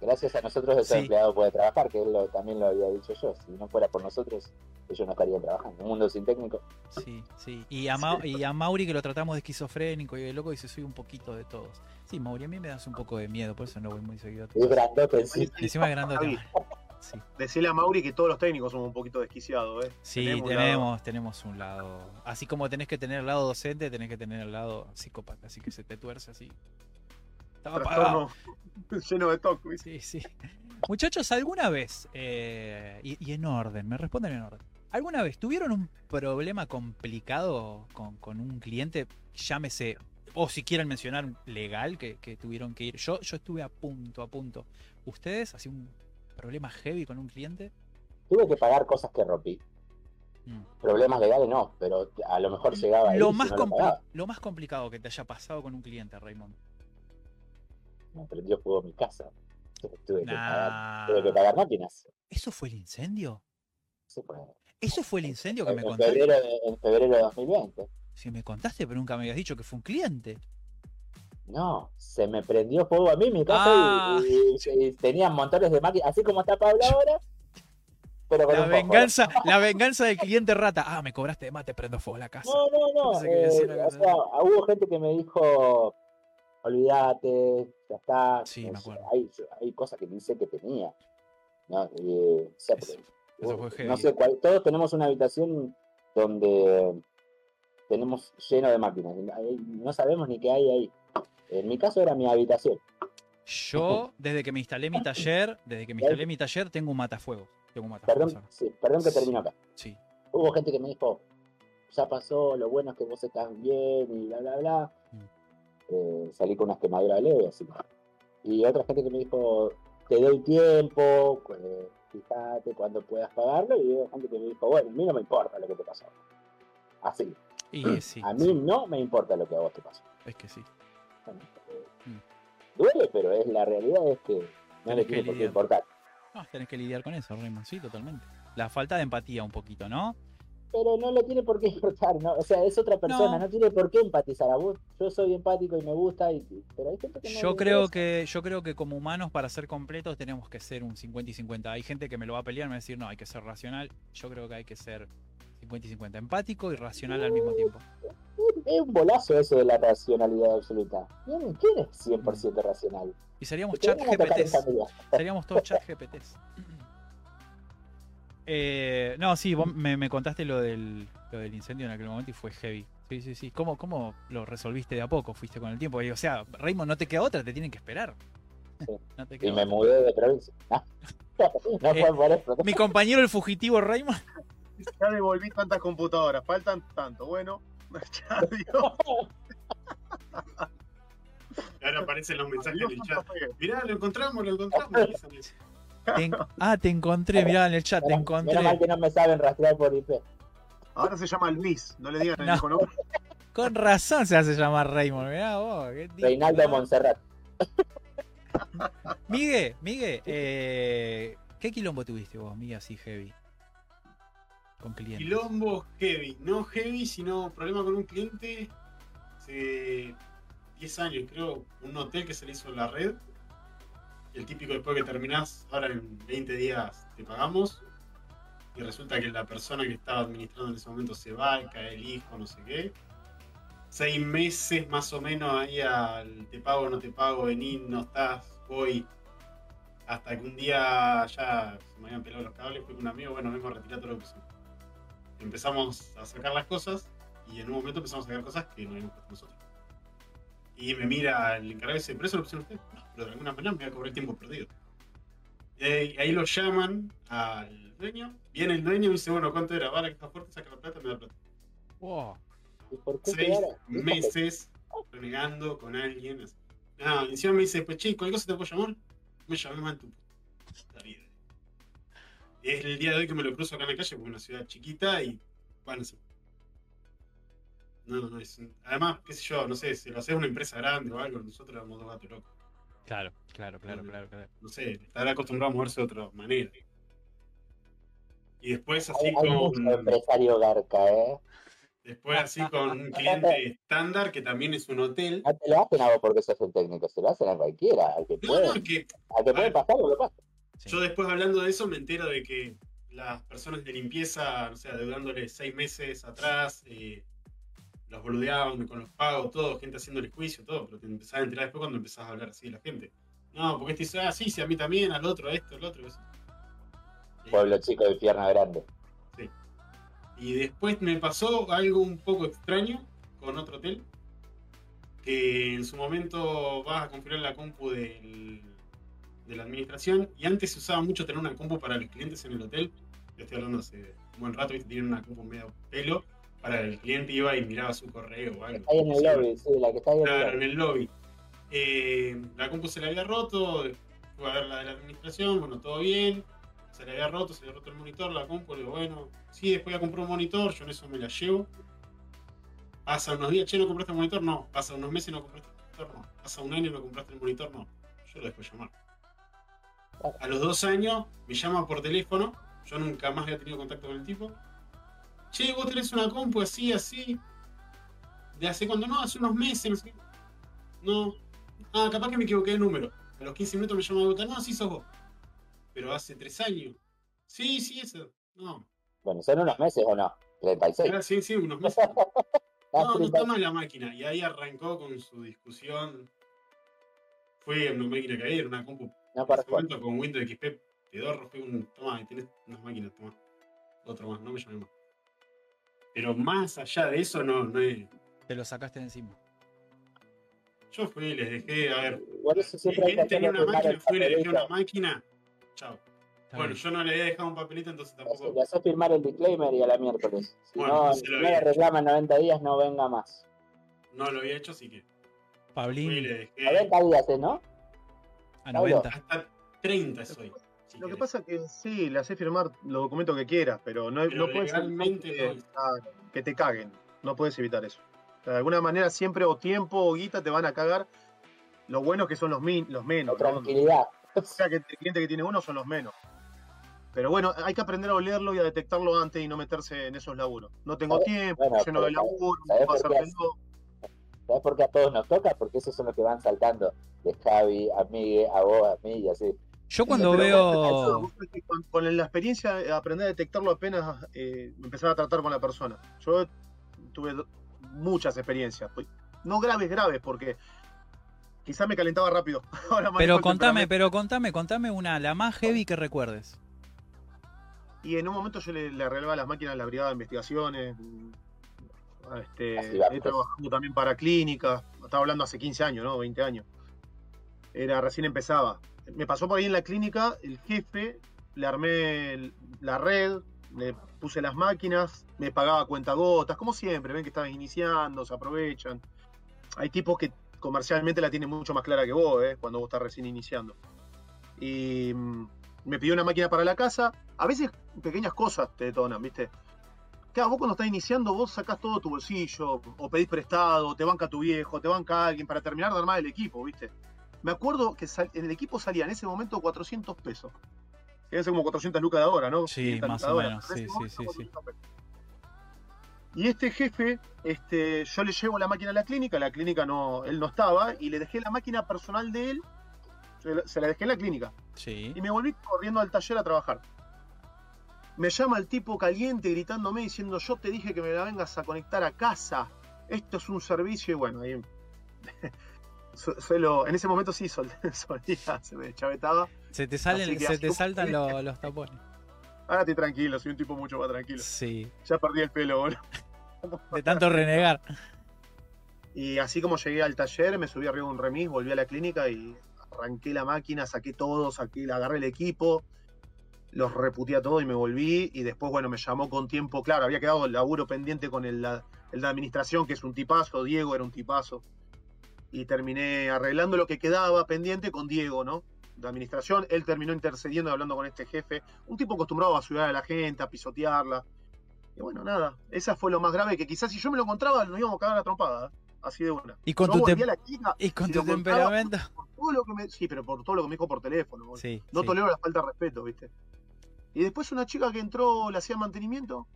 gracias a nosotros ese Sí. empleado puede trabajar, que él lo- también lo había dicho yo. Si no fuera por nosotros, ellos no estarían trabajando. Un mundo sin técnico. Sí, sí. Y a, Mau- y a Mauri que lo tratamos de esquizofrénico y de loco dice soy un poquito de todos. Sí, Mauri, a mí me das un poco de miedo, por eso no voy muy seguido. a Es grandote sí. Encima grandote. Sí, Decirle a Mauri que todos los técnicos somos un poquito desquiciados, ¿eh? sí Tenemos tenemos, un tenemos, un lado. Así como tenés que tener el lado docente, tenés que tener el lado psicópata, así que se te tuerce así. Estaba apagado. Trastorno lleno de toque. ¿viste? Sí, sí. Muchachos, ¿alguna vez, eh, y, y en orden, me responden en orden, ¿alguna vez tuvieron un problema complicado con, con un cliente, llámese, o si quieren mencionar legal, que, que tuvieron que ir? Yo, yo estuve a punto, a punto. ¿Ustedes, así un problema heavy con un cliente? Tuve que pagar cosas que rompí. Mm. Problemas legales no, pero a lo mejor llegaba. Lo más, no lo más complicado que te haya pasado con un cliente, Raymond. Me prendió fuego mi casa. Tuve que, pagar, tuve que pagar máquinas. ¿Eso fue el incendio? Sí, pues. ¿Eso fue el incendio que En, me en contaste? febrero, de- en febrero de 2020. Si me contaste, pero nunca me habías dicho que fue un cliente. No, se me prendió fuego a mí mi casa Ah. y, y- y tenía montones de máquinas, así como está Pablo ahora. Pero con La un venganza, la venganza del cliente rata. Ah, me cobraste de más, te prendo fuego la casa. No, no, no. A eh, o sea, hubo gente que me dijo, olvídate, ya está. Sí, me sea, acuerdo. hay, hay cosas que dice que tenía. ¿no? Y, o sea, heavy. no sé cuál, todos tenemos una habitación donde tenemos lleno de máquinas. No sabemos ni qué hay ahí. En mi caso era mi habitación. Yo, desde que me instalé mi taller, desde que me instalé mi taller, tengo un matafuego. Tengo un Perdón, matafuego. sí, perdón que termino acá. Sí. Hubo gente que me dijo, ya pasó, lo bueno es que vos estás bien y bla, bla, bla. Mm. Eh, salí con unas quemaduras leves. así. Y otra gente que me dijo, te doy tiempo, eh, fíjate cuando puedas pagarlo. Y hubo gente que me dijo, bueno, a mí no me importa lo que te pasó. Así, Y sí, a mí sí, no me importa lo que a vos te pasó. es que sí. Bueno, eh, Mm. Duele, pero es la realidad es que no le tiene por qué importar. No, tenés que lidiar con eso, Raymond. Sí, totalmente. La falta de empatía un poquito, ¿no? Pero no le tiene por qué importar, ¿no? O sea, es otra persona, No. no, tiene por qué empatizar a vos. Yo soy empático y me gusta, y, pero hay gente que no Yo creo interesa. que, yo creo que como humanos, para ser completos, tenemos que ser un 50 y 50. Hay gente que me lo va a pelear, me va a decir, no, hay que ser racional. Yo creo que hay que ser 50 y 50. Empático y racional al mismo tiempo. Es un bolazo eso de la racionalidad absoluta. ¿Quién, es 100% racional? Y seríamos chat GPTs. Seríamos todos chat GPTs. Eh, no, sí, vos me, me contaste lo del, lo del incendio en aquel momento y fue heavy. Sí, sí, sí. ¿Cómo, ¿Cómo lo resolviste de a poco? ¿Fuiste con el tiempo? Y, o sea, Raymond, no te queda otra, te tienen que esperar. Sí. No te Y me mudé de provincia. No, Eh, fue por eso. Mi compañero el fugitivo Raymond. Ya devolví tantas computadoras, faltan tanto. Bueno. Y ahora aparecen los mensajes adiós, en el Santa chat. Mirá, lo encontramos, lo encontramos. Te ah, te encontré, mirá en el chat, te encontré. Menos mal que no me saben rastrear por IP. Ahora se llama Luis, no le digan el No. hijo nombre. Con razón se hace llamar Raymond, mirá vos. qué tipo, Reinaldo ¿no? Montserrat. Migue, Migue, eh, ¿qué quilombo tuviste vos, Migue, así heavy? Con clientes. Quilombo heavy. No heavy, sino problema con un cliente hace 10 años, creo, un hotel que se le hizo en la red. El típico después que terminás, ahora en 20 días te pagamos. Y resulta que la persona que estaba administrando en ese momento se va, cae el hijo, no sé qué. Seis meses más o menos ahí al te pago, no te pago, vení, no estás, voy. Hasta que un día ya se me habían pelado los cables, fui con un amigo, bueno, a retirar todo lo que pusimos. Empezamos a sacar las cosas y en un momento empezamos a sacar cosas que no habíamos puesto nosotros. Y me mira el encargado y dice, ¿pero eso lo pusieron ustedes? No, pero de alguna manera me voy a cobrar el tiempo perdido. Y ahí, ahí lo llaman al dueño, viene el dueño y dice, bueno, ¿cuánto era? Vale, que está fuerte, saca la plata, me da plata. Wow. ¿Y por qué Seis meses renegando con alguien. así. Ah, y encima me dice, pues che, ¿cualquier cosa te puedo llamar? Me llamé en tu puta vida. Y es el día de hoy que me lo cruzo acá en la calle, porque es una ciudad chiquita y van así. No, no, es un- Además, qué sé yo, no sé, si lo haces una empresa grande o algo, nosotros éramos dos gatos locos. Claro, claro, claro, claro, claro. No sé, estar acostumbrado a moverse de otra manera. Y después así Hay, hay mucho con... empresario garca, ¿eh? Después así con un cliente estándar que también es un hotel. No te lo hacen a vos porque sos un técnico, se lo hacen a cualquiera, al que No, puede. no, que Al que puede pasar, lo pasa. Sí. Yo después hablando de eso me entero de que las personas de limpieza, o sea, deudándole seis meses atrás, eh, los boludeaban con los pagos, todo, gente haciéndole juicio, todo, pero te empezás a enterar después cuando empezás a hablar así de la gente. No, porque este dice, ah, sí, sí, a mí también, al otro, a esto, al otro. eso. Eh, Pueblo chico de pierna grande. Y después me pasó algo un poco extraño con otro hotel. Que en su momento vas a configurar la compu del- de la administración. Y antes se usaba mucho tener una compu para los clientes en el hotel. Yo estoy hablando hace un buen rato, ¿viste? tienen una compu medio pelo. Para el cliente iba y miraba su correo o algo. Ahí en el lobby, sí, la que está ahí Claro, en el lobby. Eh, la compu se le había roto, fue a ver la de la administración, bueno, todo bien. Se le había roto, se le había roto el monitor, la compu, le digo, bueno, sí, después ya compré un monitor, yo en eso me la llevo. Pasa unos días, che, ¿no compraste el monitor? No. Pasa unos meses, ¿no compraste el monitor? No. Pasa un año, ¿no compraste el monitor? No. Yo lo dejo llamar. A los dos años me llama por teléfono, yo nunca más había tenido contacto con el tipo. Che, vos tenés una compu así, así. ¿De hace cuándo? No, hace unos meses, no. Ah, capaz que me equivoqué de número. A los 15 minutos me llama de vuelta. No, sí sos vos. Pero hace tres años. Sí, sí, eso. No. Bueno, ¿son unos meses o no? 36. Ah, sí, sí, unos meses. No, no 30. está mal la máquina. Y ahí arrancó con su discusión. Fue una máquina que había, era una compu. No En ese momento con Windows XP pedorro fue un. Toma, tenés unas máquinas, toma. Otro más, no me llamé más. Pero más allá de eso, no, no es. Te lo sacaste de encima. Yo fui y les dejé, a ver. Por eso siempre hay que Él tenía una máquina, fui y le dejé una máquina. Chao. Está Bueno, bien. yo no le había dejado un papelito, entonces tampoco. Le haces firmar el disclaimer y a la miércoles. Si Bueno, no, si lo no le reclama en 90 días, no venga más. No lo había hecho, así que. Fui y Pablín le dejé. 90 días, ¿eh, ¿no? a Pablo. 90. Hasta 30 soy. Si Lo que pasa es que sí, le haces firmar los documentos que quieras, pero no, Pero no puedes evitar no. que, te caguen. No puedes evitar eso. O sea, de alguna manera siempre o tiempo o guita te van a cagar. Lo bueno es que son los, min, los La menos. ¿no? tranquilidad. O sea que el cliente que tiene uno son los menos. Pero bueno, hay que aprender a olerlo y a detectarlo antes y no meterse en esos laburos. No tengo tiempo, Bueno, lleno de pero ¿sabes- laburo, sabes puedo hacer. ¿Sabes por qué a todos nos toca? Porque esos son los que van saltando. De Javi, a Migue, a vos, a mí y así. Yo cuando Pero veo. Con, con la experiencia, eh, aprender a detectarlo apenas eh, empezar a tratar con la persona. Yo tuve muchas experiencias. pues, No graves, graves, porque quizá me calentaba rápido. Ahora Pero contame, pero contame, contame una, la más heavy que recuerdes. Y en un momento yo le, le arreglaba las máquinas a la brigada de investigaciones. Este, he trabajado también para clínicas. Estaba hablando hace 15 años, ¿no? 20 años. Era recién empezaba. Me pasó por ahí en la clínica, el jefe, le armé la red, le puse las máquinas, me pagaba cuentagotas, como siempre, ven que estabas iniciando, se aprovechan. Hay tipos que comercialmente la tienen mucho más clara que vos, ¿eh? cuando vos estás recién iniciando. Y mm, me pidió una máquina para la casa. A veces pequeñas cosas te detonan, ¿viste? Claro, vos cuando estás iniciando, vos sacás todo tu bolsillo, o pedís prestado, te banca tu viejo, te banca alguien para terminar de armar el equipo, ¿viste? Me acuerdo que sal- en el equipo salía en ese momento 400 pesos. Debe ser como 400 lucas de ahora, ¿no? Sí, 500 más o menos, sí, sí, sí, sí. 400 pesos. Y este jefe, este, yo le llevo la máquina a la clínica, la clínica no, él no estaba, y le dejé la máquina personal de él, se la- se la dejé en la clínica. Sí. Y me volví corriendo al taller a trabajar. Me llama el tipo caliente gritándome diciendo, yo te dije que me la vengas a conectar a casa. Esto es un servicio y bueno, ahí... su- suelo, en ese momento sí sol- solía, se me chavetaba. Se te salen, se te saltan lo- los tapones. Ahora estoy tranquilo, soy un tipo mucho más tranquilo. Sí. Ya perdí el pelo, boludo. De tanto renegar. Y así como llegué al taller, me subí arriba de un remis, volví a la clínica y arranqué la máquina, saqué todo, saqué, agarré el equipo, los reputé a todo y me volví. Y después, bueno, me llamó con tiempo. Claro, había quedado el laburo pendiente con el, la- el de administración, que es un tipazo. Diego era un tipazo. Y terminé arreglando lo que quedaba pendiente con Diego, ¿no? De administración. Él terminó intercediendo y hablando con este jefe. Un tipo acostumbrado a ayudar a la gente, a pisotearla. Y bueno, nada. Esa fue lo más grave que quizás si yo me lo encontraba, nos íbamos a cagar a trompada. ¿eh? Así de una. Y con Yo tu tem- la clínica Y con Si tu temperamento. por todo lo que me. Sí, pero por todo lo que me dijo por teléfono. Sí. No sí. tolero la falta de respeto, ¿viste? Y después una chica que entró, le hacía mantenimiento.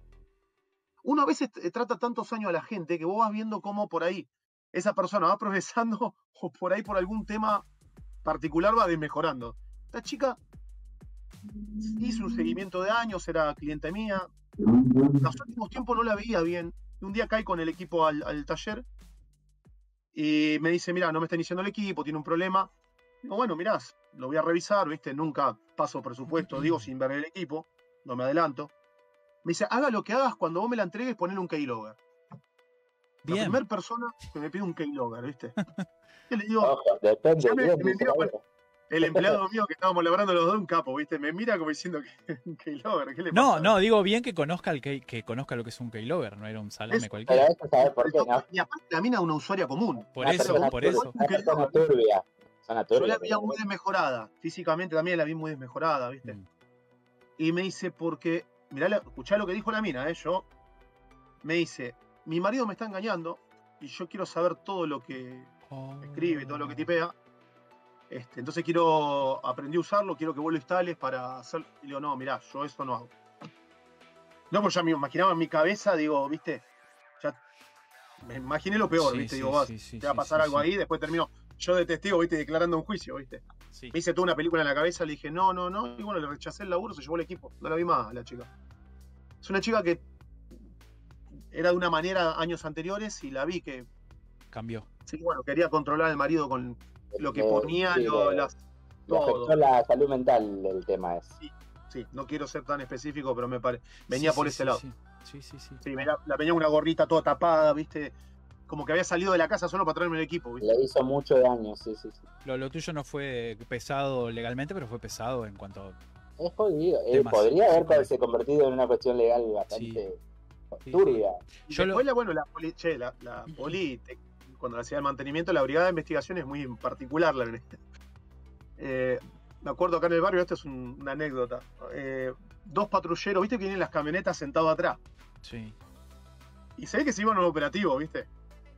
Uno a veces trata tantos años a la gente que vos vas viendo cómo por ahí esa persona va progresando o por ahí por algún tema particular va desmejorando. Esta chica hizo un seguimiento de años, era cliente mía. Los últimos tiempos no la veía bien. Un día cae con el equipo al, al taller y me dice, mira, no me está iniciando el equipo, tiene un problema. Digo, bueno, mirás, lo voy a revisar, ¿viste? Nunca paso presupuesto, digo, sin ver el equipo, no me adelanto. Me dice, haga lo que hagas cuando vos me la entregues, ponle un keylogger. La primera persona que me pide un keylogger, ¿viste? Yo le digo, Ojo, depende me- bien, el empleado mío que estábamos labrando los dos, un capo, ¿viste? Me mira como diciendo que un keylogger, ¿qué le No, pasa? no, digo bien que conozca el que, que conozca lo que es un keylogger, no era un salame Es- cualquiera. Pero eso sabes por qué, ¿no? Y aparte la mina es una usuaria común. Por Una eso, por turbia, eso. Una persona turbia. Persona Yo turbia, la veía pero- muy desmejorada. Físicamente también la vi muy desmejorada, ¿viste? Mm. Y me dice, porque, mirá, escuchá lo que dijo la mina, ¿eh? Yo, me dice, mi marido me está engañando y yo quiero saber todo lo que escribe, todo lo que tipea. Este, entonces quiero, aprendí a usarlo, quiero que vos lo instales para hacer. Y le digo, no, mirá, yo eso no hago. No, pues ya me imaginaba en mi cabeza, digo, ¿viste? Ya me imaginé lo peor, Sí, ¿viste? sí, digo, va, sí, sí, te va a pasar algo ahí, después termino yo de testigo, ¿viste? Declarando un juicio, ¿viste? Me hice toda una película en la cabeza, le dije, no, no, no, y bueno, le rechacé el laburo, se llevó el equipo, no la vi más a la chica. Es una chica que era de una manera años anteriores y la vi que, Cambió. sí, bueno, quería controlar al marido con lo que ponía, sí, lo- le- las, le afectó todo. la salud mental el tema es. Sí, no quiero ser tan específico, pero me pare... venía Sí, por sí, ese sí, lado. Sí, sí, sí. sí. Sí, me la, la venía una gorrita toda tapada, ¿viste? Como que había salido de la casa solo para traerme el equipo, ¿viste? Le hizo mucho daño, sí, sí, sí. Lo, lo tuyo no fue pesado legalmente, pero fue pesado en cuanto. Es jodido. Eh, podría haberse convertido en una cuestión legal bastante Sí. turbia. Y Yo después, lo- la, bueno, la poli, che, la, la poli, te- cuando hacía el mantenimiento, la brigada de investigación es muy particular. La, Eh, me acuerdo acá en el barrio, esto es un- una anécdota. Eh, dos patrulleros, viste que vienen las camionetas sentados atrás. Sí. Y se ve que se iban a un operativo, viste.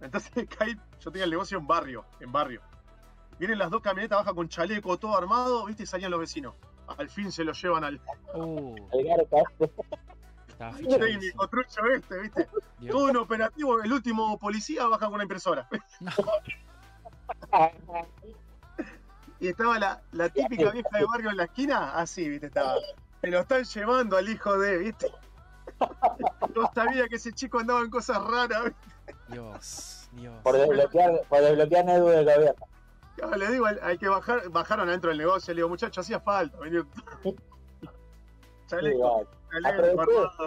Entonces cae, yo tenía el negocio en barrio, en barrio. Vienen las dos camionetas, baja con chaleco, todo armado, viste, y salían los vecinos. Al fin se los llevan al Uh. Estaba técnico trucho este, viste. Dios. Todo un operativo, el último policía baja con una impresora. No, Y estaba la, la típica vieja de barrio en la esquina, así, viste, estaba. Se lo están llevando al hijo de, viste. No sabía que ese chico andaba en cosas raras. ¿viste? Dios, Dios. Por desbloquear, por desbloquear Nedu del gobierno. Le digo, hay que bajar, bajaron adentro del negocio, le digo, muchachos, hacía falta. Vení. Sí, Chaleco,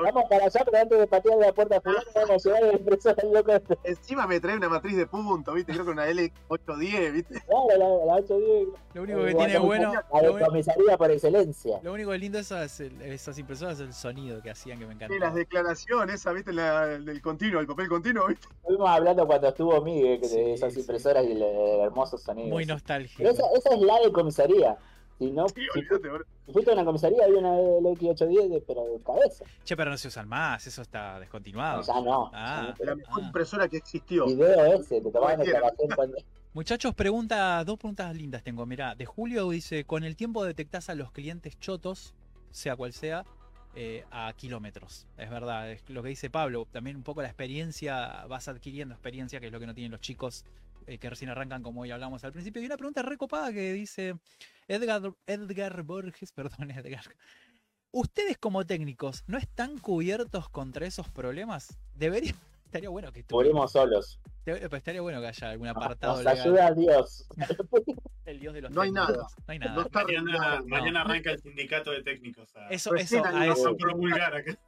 Vamos para allá, pero antes de patear la puerta fulana, vamos a llevar el impresor al loco este. Encima me trae una matriz de punto, viste, creo que una L810, viste. Claro, la, la 810. Lo único que La tiene bueno. La comisaría por excelencia. lo único lindo de esas, esas impresoras es el sonido que hacían que me Y las encantaba. declaraciones, viste, la, del continuo, el papel continuo, viste. Estuvimos hablando cuando estuvo Miguel Sí, de esas sí. impresoras y el, el hermoso sonido. Muy nostálgico. esa, esa es la de comisaría. Si no, Sí, si, fu- fuiste a una comisaría, había una LX810, de- pero de cabeza. Che, pero no se usan más, eso está descontinuado. Ya no. Ah. ya La mejor Ah. impresora que existió. Video ese, te tomaban Cualquiera. declaración cuando. Muchachos, pregunta, dos preguntas lindas tengo. Mirá, de Julio dice, con el tiempo detectás a los clientes chotos, sea cual sea, eh, a kilómetros. Es verdad, es lo que dice Pablo. También un poco la experiencia, vas adquiriendo experiencia, que es lo que no tienen los chicos eh, que recién arrancan, como hoy hablamos al principio. Y una pregunta recopada que dice Edgar, Edgar Borges, perdón, Edgar. ¿Ustedes como técnicos no están cubiertos contra esos problemas? Debería... Estaría bueno que Morimos solos. Pero estaría bueno que haya algún apartado Nos legal. ayuda Dios. El dios de los No hay técnicos. nada. No hay nada. No está Mañana, mañana arranca el sindicato de técnicos a, Eso, Recién eso, hay a eso. a promulgar acá.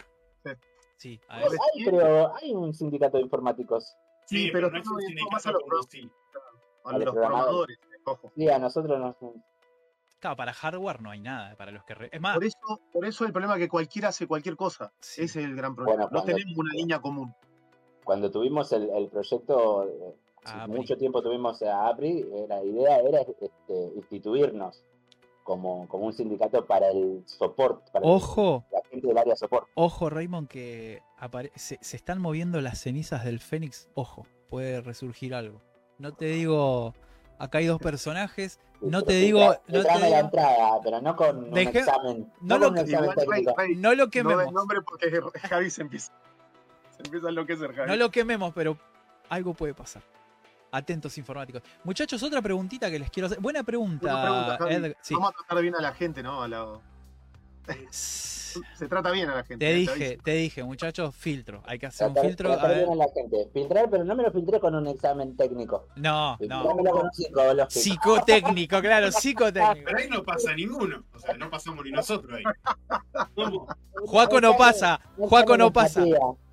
Sí, a No, eso. hay, pero hay un sindicato de informáticos. Sí, Sí, pero pero no es no, un no sindicato más a los pro- sí. A A los los programadores. programadores. Ojo. Sí, a nosotros nos. Claro, para hardware no hay nada. Para los que. re- Es más, Por eso, por eso el problema es que cualquiera hace cualquier cosa. Sí. Ese es el gran problema. Bueno, no tenemos una línea común. Cuando tuvimos el, el proyecto, eh, mucho tiempo tuvimos a APRI, eh, la idea era este, instituirnos como, como un sindicato para el soporte, para el- ojo, la gente del área de soporte. ojo, Raymond, que apare- se, se están moviendo las cenizas del Fénix. Ojo, puede resurgir algo. No te digo. Acá hay dos personajes. No te digo. No te trame la digo- entrada, pero no con un Deje- examen. no No, lo con un que- examen Igual, Rey, técnico. Rey, no lo no quememos. el nombre porque Javi se empieza. Se empieza a enloquecer, Javi. No lo quememos, pero algo puede pasar. Atentos informáticos. Muchachos, otra preguntita que les quiero hacer. Buena pregunta, Una pregunta, Javi. Edgar. Sí. Vamos a tratar bien a la gente, ¿no? A la- Se trata bien a la gente. Te ¿eh? dije, te dije, muchachos, filtro. Hay que hacer un filtro. A tratar ver. bien a la gente. Filtrar, pero no me lo filtré con un examen técnico. No, no. Con psicológico. Psicotécnico, claro, psicotécnico. Pero ahí no pasa ninguno. O sea, no pasamos ni nosotros ahí. ¿Cómo? Juaco no pasa, Juaco no pasa.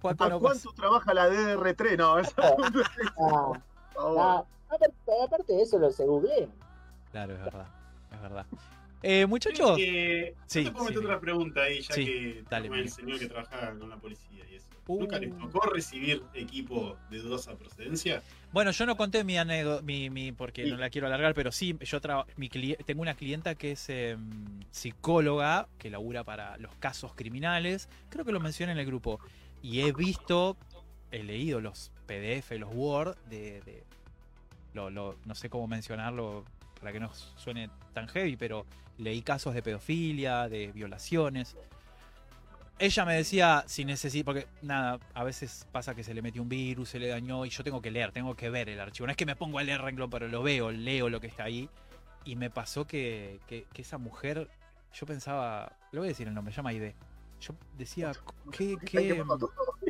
Juaco ¿A no pasa. cuánto trabaja la DR3? No, eso. Ah, ah, aparte, aparte de eso, lo se googleé. Claro, es verdad. Es verdad. Eh, muchachos, Sí, te puedo sí, meter sí. otra pregunta ahí, ya Sí, que dale, el señor que trabajaba con la policía y eso. Uh. ¿Nunca les tocó recibir equipo de dudosa procedencia? bueno, yo no conté mi anécdota, mi, mi- porque Sí. no la quiero alargar, pero sí, yo mi tengo una clienta que es em, psicóloga, que labura para los casos criminales, creo que lo mencioné en el grupo, y he visto, he leído los PDF, los Word, de, de- lo- lo- no sé cómo mencionarlo para que no suene tan heavy, pero leí casos de pedofilia, de violaciones. Ella me decía, si necesito, porque nada, a veces pasa que se le metió un virus, se le dañó y yo tengo que leer, tengo que ver el archivo. No es que me pongo a leer renglón, pero lo veo, leo lo que está ahí. Y me pasó que, que- que esa mujer, yo pensaba, le voy a decir el nombre, llama Aide. Yo decía, ¿qué, qué?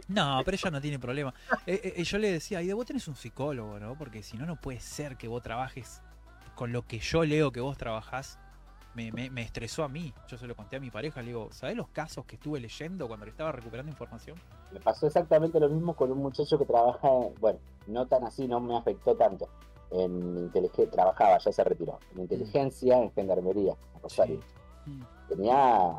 No, pero ella no tiene problema. Eh, eh, yo le decía, Aide, vos tenés un psicólogo, ¿no? Porque si no, no puede ser que vos trabajes con lo que yo leo que vos trabajás. Me, me- me estresó a mí. Yo se lo conté a mi pareja. Le digo, ¿sabés los casos que estuve leyendo cuando le estaba recuperando información? Me pasó exactamente lo mismo con un muchacho que trabaja, en- bueno, no tan así, no me afectó tanto. En inteligencia, trabajaba, ya se retiró. En inteligencia, en gendarmería, en Rosario. Mm. Tenía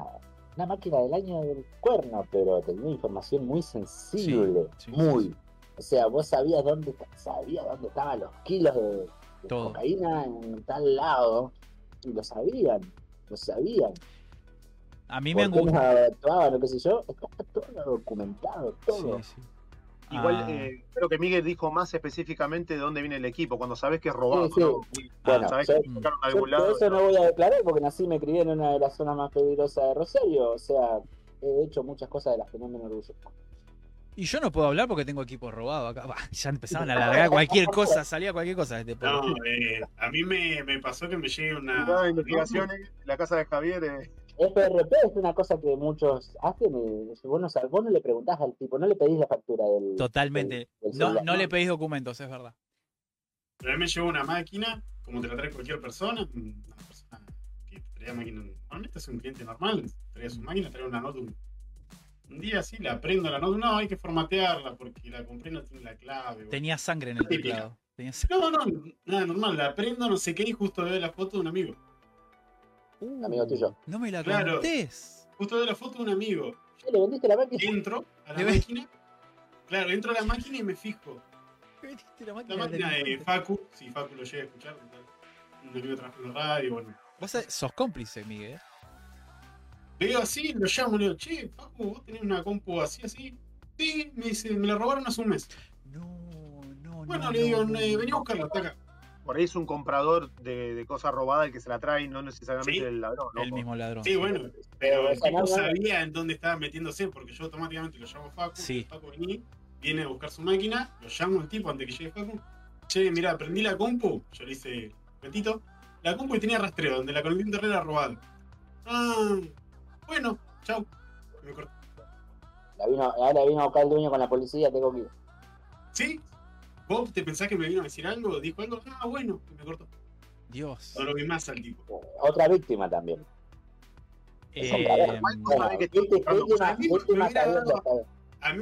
una máquina del año del cuerno, pero tenía información muy sensible, Sí, sí, muy. sí, sí. O sea, vos sabías dónde, sabías dónde estaban los kilos de, cocaína en tal lado, y lo sabían, lo sabían. A mí me ¿Por qué angustia. no actuaban o qué sé yo? Está todo documentado, todo. Sí, sí. Igual, Ah, eh, creo que Miguel dijo más específicamente de dónde viene el equipo, cuando sabes que es robado. Sí, sí. ¿no? Bueno, sabes yo- que Yo algún lado. eso no voy a declarar porque nací y me crié en una de las zonas más peligrosas de Rosario. O sea, he hecho muchas cosas de las que no me enorgullezco. Y yo no puedo hablar porque tengo equipo robado acá. Bah, ya empezaban a alargar cualquier cosa, salía cualquier cosa. Este, No, eh, a mí me, me pasó que me llegue una. De investigaciones, la casa de Javier. eh, FRP es una cosa que muchos hacen y vos no, sabés- vos no le preguntás al tipo, no le pedís la factura del. Totalmente. del- del No, no le pedís documentos, es verdad. Pero a mí me llegó una máquina, como te la trae cualquier persona, una persona que traía máquina. Normalmente es un cliente normal, traía su máquina, trae una nota. Un, un día sí, la prendo la nota, no, hay que formatearla porque la compré y no tiene la clave. Tenía sangre en el teclado. No, no, nada normal, la prendo, no sé qué, y justo veo la foto de un amigo. Uh, Amigo tuyo. No me la Claro. contés. Justo veo la foto de un amigo. ¿Ya ¿Le vendiste la máquina? Entro a la máquina. Claro, entro a la máquina y me fijo. ¿Qué metiste la La máquina máquina de? Facu, si Facu lo llega a escuchar, un amigo trabaja en la radio, bueno. Vos sos- sos cómplice, Miguel. Le digo así, lo llamo, le digo, che, Facu, vos tenés una compu así, así. Sí, me dice, me la robaron hace un mes. No, no, Bueno, no, le digo, no, "Eh, no. vení a buscarla, está acá. Por ahí es un comprador de, de cosas robadas el que se la trae, no necesariamente Sí. el ladrón. ¿no? El mismo ladrón. Sí, bueno, pero el no- sabía en dónde estaba metiéndose, porque yo automáticamente lo llamo a Facu, Sí. Facu vení, viene a buscar su máquina, lo llamo al tipo antes que llegue Facu. Che, mira, prendí la compu, yo le hice petito, la compu y tenía rastreo, donde la conecté a internet era robada. Ah, bueno, chau. Me cortó. La vino, ahora vino a buscar el dueño con la policía, tengo que ir. ¿Sí? ¿Vos te pensás que me vino a decir algo? ¿Dijo algo? Ah, bueno, y me cortó. Dios. No lo vi más al tipo. Otra víctima también. Eh, que- víctima, víctima, a mí me víctima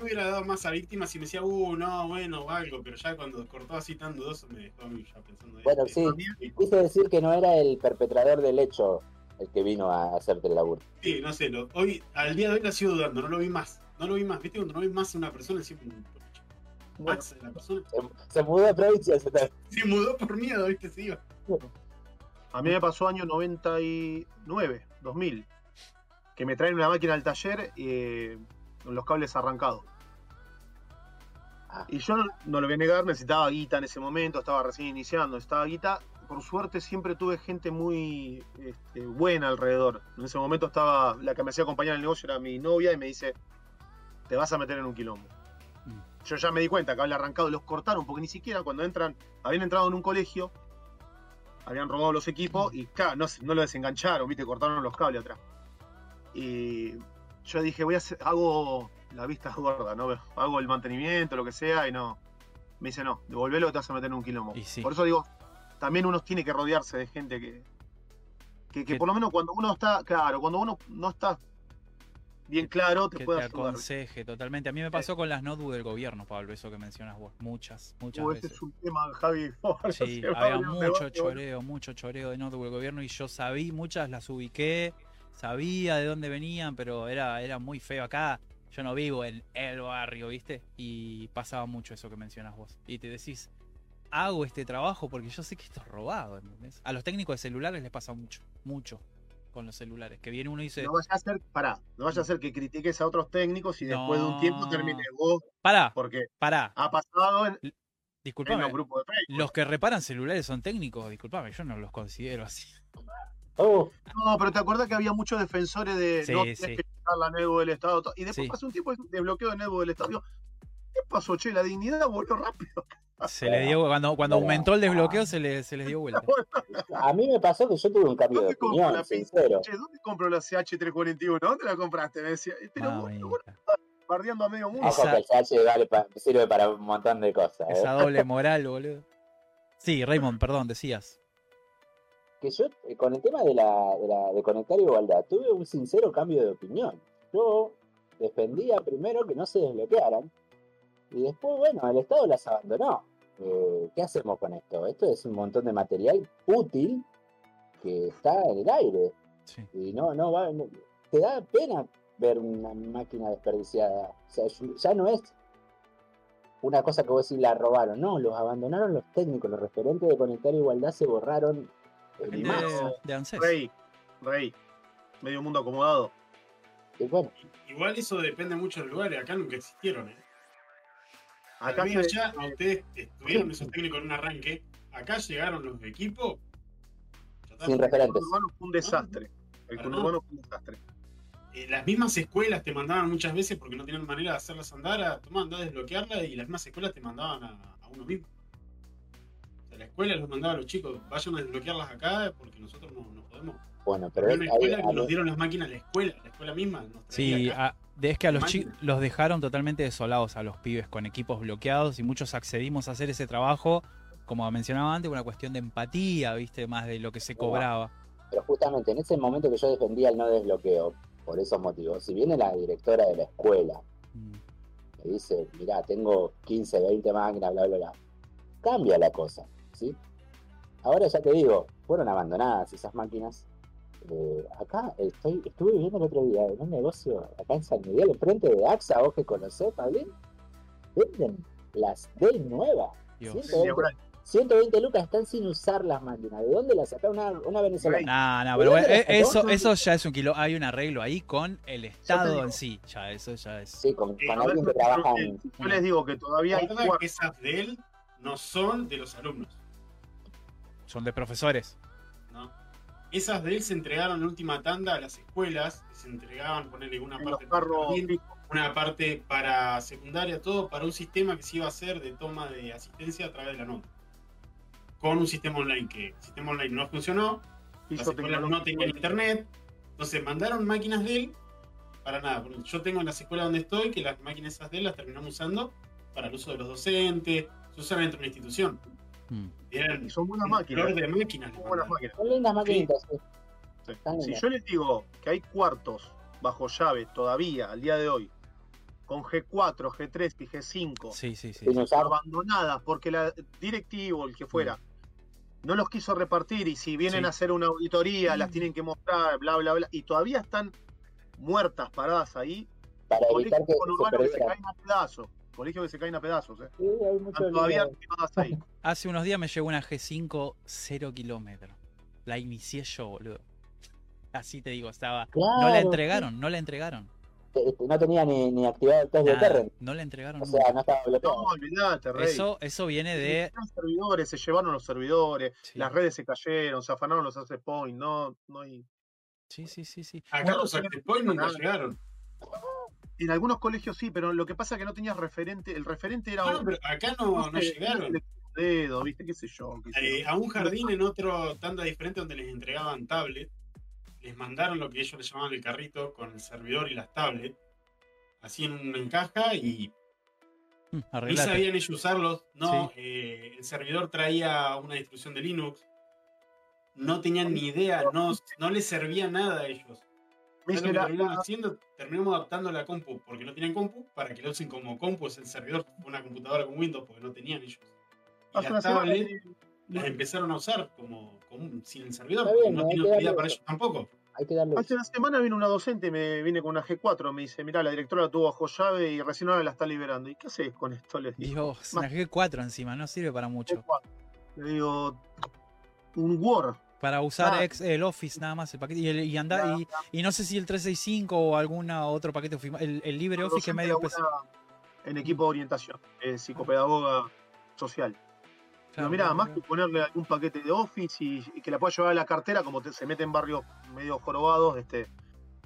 hubiera dado- más a víctimas si me decía, uh, no, bueno, o algo, pero ya cuando cortó así tan dudoso me dejó a mí ya pensando. Bueno, eh, sí. Quise decir que no era el perpetrador del hecho el que vino a hacerte el laburo. Sí, no sé, lo- hoy, al día de hoy la sigo dudando, no lo vi más. No lo vi más, ¿viste? Cuando no ves más a una persona, siempre Max, la persona Se, se mudó de provincia. se se mudó por miedo, ¿viste? Se iba. A mí me pasó año 99, 2000, que me traen una máquina al taller eh, con los cables arrancados. Ah. Y yo no, no lo voy a negar, necesitaba guita en ese momento, estaba recién iniciando, necesitaba guita. Por suerte siempre tuve gente muy este, buena alrededor. En ese momento estaba, la que me hacía acompañar en el negocio era mi novia y me dice, te vas a meter en un quilombo. Mm. Yo ya me di cuenta que había arrancado, los cortaron porque ni siquiera cuando entran, habían entrado en un colegio, habían robado los equipos y claro, no, no lo desengancharon, viste, cortaron los cables atrás. Y yo dije, voy a hacer, hago la vista gorda, ¿no? Hago el mantenimiento, lo que sea, y no. Me dice, no, devolvelo, te vas a meter en un quilombo. Sí. Por eso digo, también uno tiene que rodearse de gente que, que, por lo menos cuando uno está, claro, cuando uno no está bien claro, te que puede te ayudar. aconseje totalmente. A mí me pasó con las notebooks del gobierno, Pablo, eso que mencionas vos. Muchas, muchas Uh, veces. es un tema, Javi. Sí, va a había mucho choreo, mucho choreo de notebook del gobierno y yo sabía, muchas las ubiqué, sabía de dónde venían, pero era, era muy feo acá. Yo no vivo en el barrio, ¿viste? Y pasaba mucho eso que mencionas vos. Y te decís, hago este trabajo porque yo sé que esto es robado, ¿entendés? A los técnicos de celulares les pasa mucho, mucho con los celulares. Que viene uno y dice, No vaya a ser, pará, no vaya a ser que critiques a otros técnicos y después de un tiempo termines vos, pará, porque pará, ha pasado en, en disculpame. los grupos de Facebook. Los que reparan celulares son técnicos, disculpame, yo no los considero así. Oh, No, pero te acuerdas que había muchos defensores de Sí, no sí. tenés que quitar la NEBO del Estado. Y después Sí. pasó un tiempo de bloqueo de NEBO del Estado. ¿Qué pasó, che? La dignidad volvió rápido. Se le dio, cuando, cuando aumentó el desbloqueo se, le, se les dio vuelta. a mí me pasó que yo tuve un cambio de ¿Dónde compro la opinión, pinza? sincero. Che, ¿dónde compro la CH341? ¿Dónde la compraste? Me decía, pero vos, Mamita. vos bardeando a medio mundo. Ojo que el CH vale pa- sirve para un montón de cosas. ¿eh? Esa doble moral, boludo. Sí, Raymond, perdón, decías. Que yo, eh, con el tema de, la, de, la- de conectar igualdad, tuve un sincero cambio de opinión. Yo defendía primero que no se desbloquearan. Y después, bueno, el Estado las abandonó. Eh, ¿Qué hacemos con esto? Esto es un montón de material útil que está en el aire. Sí. Y no, no va. no- te da pena ver una máquina desperdiciada. O sea, ya- no es una cosa que vos decís la robaron. No, los abandonaron los técnicos, los referentes de Conectar Igualdad se borraron en De, de ANSES. Rey, rey. Medio mundo acomodado. Y bueno, Igual eso depende mucho del lugar, y acá nunca existieron, ¿eh? Acá se- a ustedes estuvieron esos técnicos en un arranque, acá llegaron los equipos. sin el referentes. conurbano fue un desastre. El Para conurbano fue un desastre. Eh, las mismas escuelas te mandaban muchas veces porque no tenían manera de hacerlas andar, a tomar, andar a desbloquearla y las mismas escuelas te mandaban a, a uno mismo. O sea, la escuela los mandaba a los chicos, vayan a desbloquearlas acá porque nosotros no, no podemos. Bueno, pero una escuela que nos dieron las máquinas a la escuela, la escuela misma nos traía Sí, acá. De- es que a los chicos los dejaron totalmente desolados a los pibes con equipos bloqueados y muchos accedimos a hacer ese trabajo, como mencionaba antes, una cuestión de empatía, viste, más de lo que se cobraba. pero justamente en ese momento que yo defendía el no desbloqueo, por esos motivos, si viene la directora de la escuela, Mm. me dice, mirá, tengo 15, 20 máquinas, bla, bla, bla, cambia la cosa, ¿sí? Ahora ya te digo, fueron abandonadas esas máquinas. Eh, acá estoy, estuve viendo el otro día en un negocio acá en San Miguel, enfrente de AXA, vos que conocés, Pablín, venden las por ahí. 120 lucas están sin usar las máquinas. ¿De dónde las saca una, una venezolana? No, no, ¿De pero eh, eso, eso ya es un kilo. Hay un arreglo ahí con el Estado en sí. Ya, eso ya es. Sí, con, Eh, con a ver, alguien que trabaja que- en... Yo les digo que todavía hay esas de él no son de los alumnos. Son de profesores. Esas de él se entregaron en última tanda a las escuelas, se entregaban, ponerle una en parte para jardín, una parte para secundaria, todo para un sistema que se iba a hacer de toma de asistencia a través de la nota. Con un sistema online que el sistema online no funcionó, las escuelas no tenían internet, entonces mandaron máquinas de él para nada. Yo tengo en las escuelas donde estoy que las máquinas esas de él las terminamos usando para el uso de los docentes, se usan dentro de una institución. Mm. Y son buenas máquinas. flor de máquinas. les Muy buenas máquinas. Son lindas maquinitas, sí. Sí. Están Si yo les digo que hay cuartos bajo llave todavía al día de hoy, con G4, G3 y G5, Sí, abandonadas porque la directivo, el que fuera, no los quiso repartir y si vienen Sí. a hacer una auditoría las tienen que mostrar, bla, bla, bla, y todavía están muertas, paradas ahí, Para evitar que se se perdieran. caen a pedazos, colegios que se caen a pedazos, eh. Sí, hay mucho están todavía ahí. Hace unos días me llegó una G5 0 kilómetros. La inicié yo, boludo. Así te digo, estaba. No la entregaron, no la entregaron. Este, No tenía ni, ni activado el test de Terren. no la entregaron. O sea, no estaba No, olvidate, rey. Eso, eso viene de. Los servidores, se llevaron los servidores, Sí. las redes se cayeron, se afanaron los access points, no, no hay. Sí, sí, sí, sí. Acá Bueno, los access points nunca llegaron. En algunos colegios sí, pero lo que pasa es que no tenías referente, el referente era pero acá no, no llegaron. dedo, viste, qué sé yo. qué sé Eh, yo. a un jardín en otro tanda diferente donde les entregaban tablet, les mandaron lo que ellos le llamaban el carrito con el servidor y las tablets, así en una caja y Mm, ni Arreglate. sabían ellos usarlos. No, eh, el servidor traía una distribución de Linux, no tenían ni idea, no, no les servía nada a ellos. Me ¿Sabes dice lo que la- terminamos haciendo? Terminamos adaptando la compu, porque no tenían compu, para que lo usen como compu, es el servidor, una computadora con Windows, porque no tenían ellos. Y las semana tablets las empezaron a usar como, como sin el servidor, porque no hay tiene utilidad darle- para ellos tampoco. Hay que darle. Hace una semana vino una docente, me vine con una G4, me dice, mira, la directora la tuvo bajo llave y recién ahora la está liberando. ¿Y qué haces con esto? Les digo. Dios, una G4 encima, no sirve para mucho. G4. Le digo, un Word. Para usar Ah. ex- el Office nada más, el paquete. Y, el- y anda- y, y no sé si el 365 o alguna otro paquete el, el LibreOffice que es medio pesado. En equipo de orientación, eh, psicopedagoga social. Pero mira, más que ponerle algún paquete de Office y, y que la pueda llevar a la cartera, como te- se mete en barrios medio jorobados, este,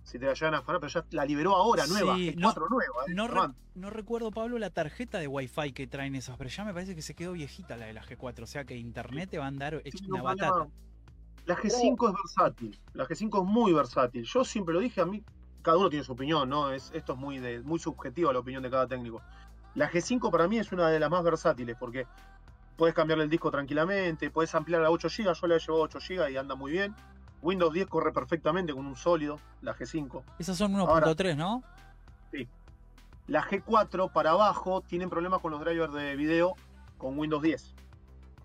si te la llevan a afanar, pero ya la liberó ahora, nueva, Sí, G4 nueva. eh, No, re- no recuerdo, Pablo, la tarjeta de Wi-Fi que traen esas, pero ya me parece que se quedó viejita la de la G4. O sea que internet te va a andar Tiene una batata. La G5 es versátil, la G5 es muy versátil. Yo siempre lo dije, a mí, cada uno tiene su opinión, ¿no? Es, esto es muy, de, muy subjetivo la opinión de cada técnico. La G5 para mí es una de las más versátiles porque puedes cambiarle el disco tranquilamente, puedes ampliar a 8 GB, yo la he llevado a 8 GB y anda muy bien. Windows 10 corre perfectamente con un sólido, la G5. Esas son 1.3, Ahora- ¿no? La G4 para abajo tienen problemas con los drivers de video con Windows 10.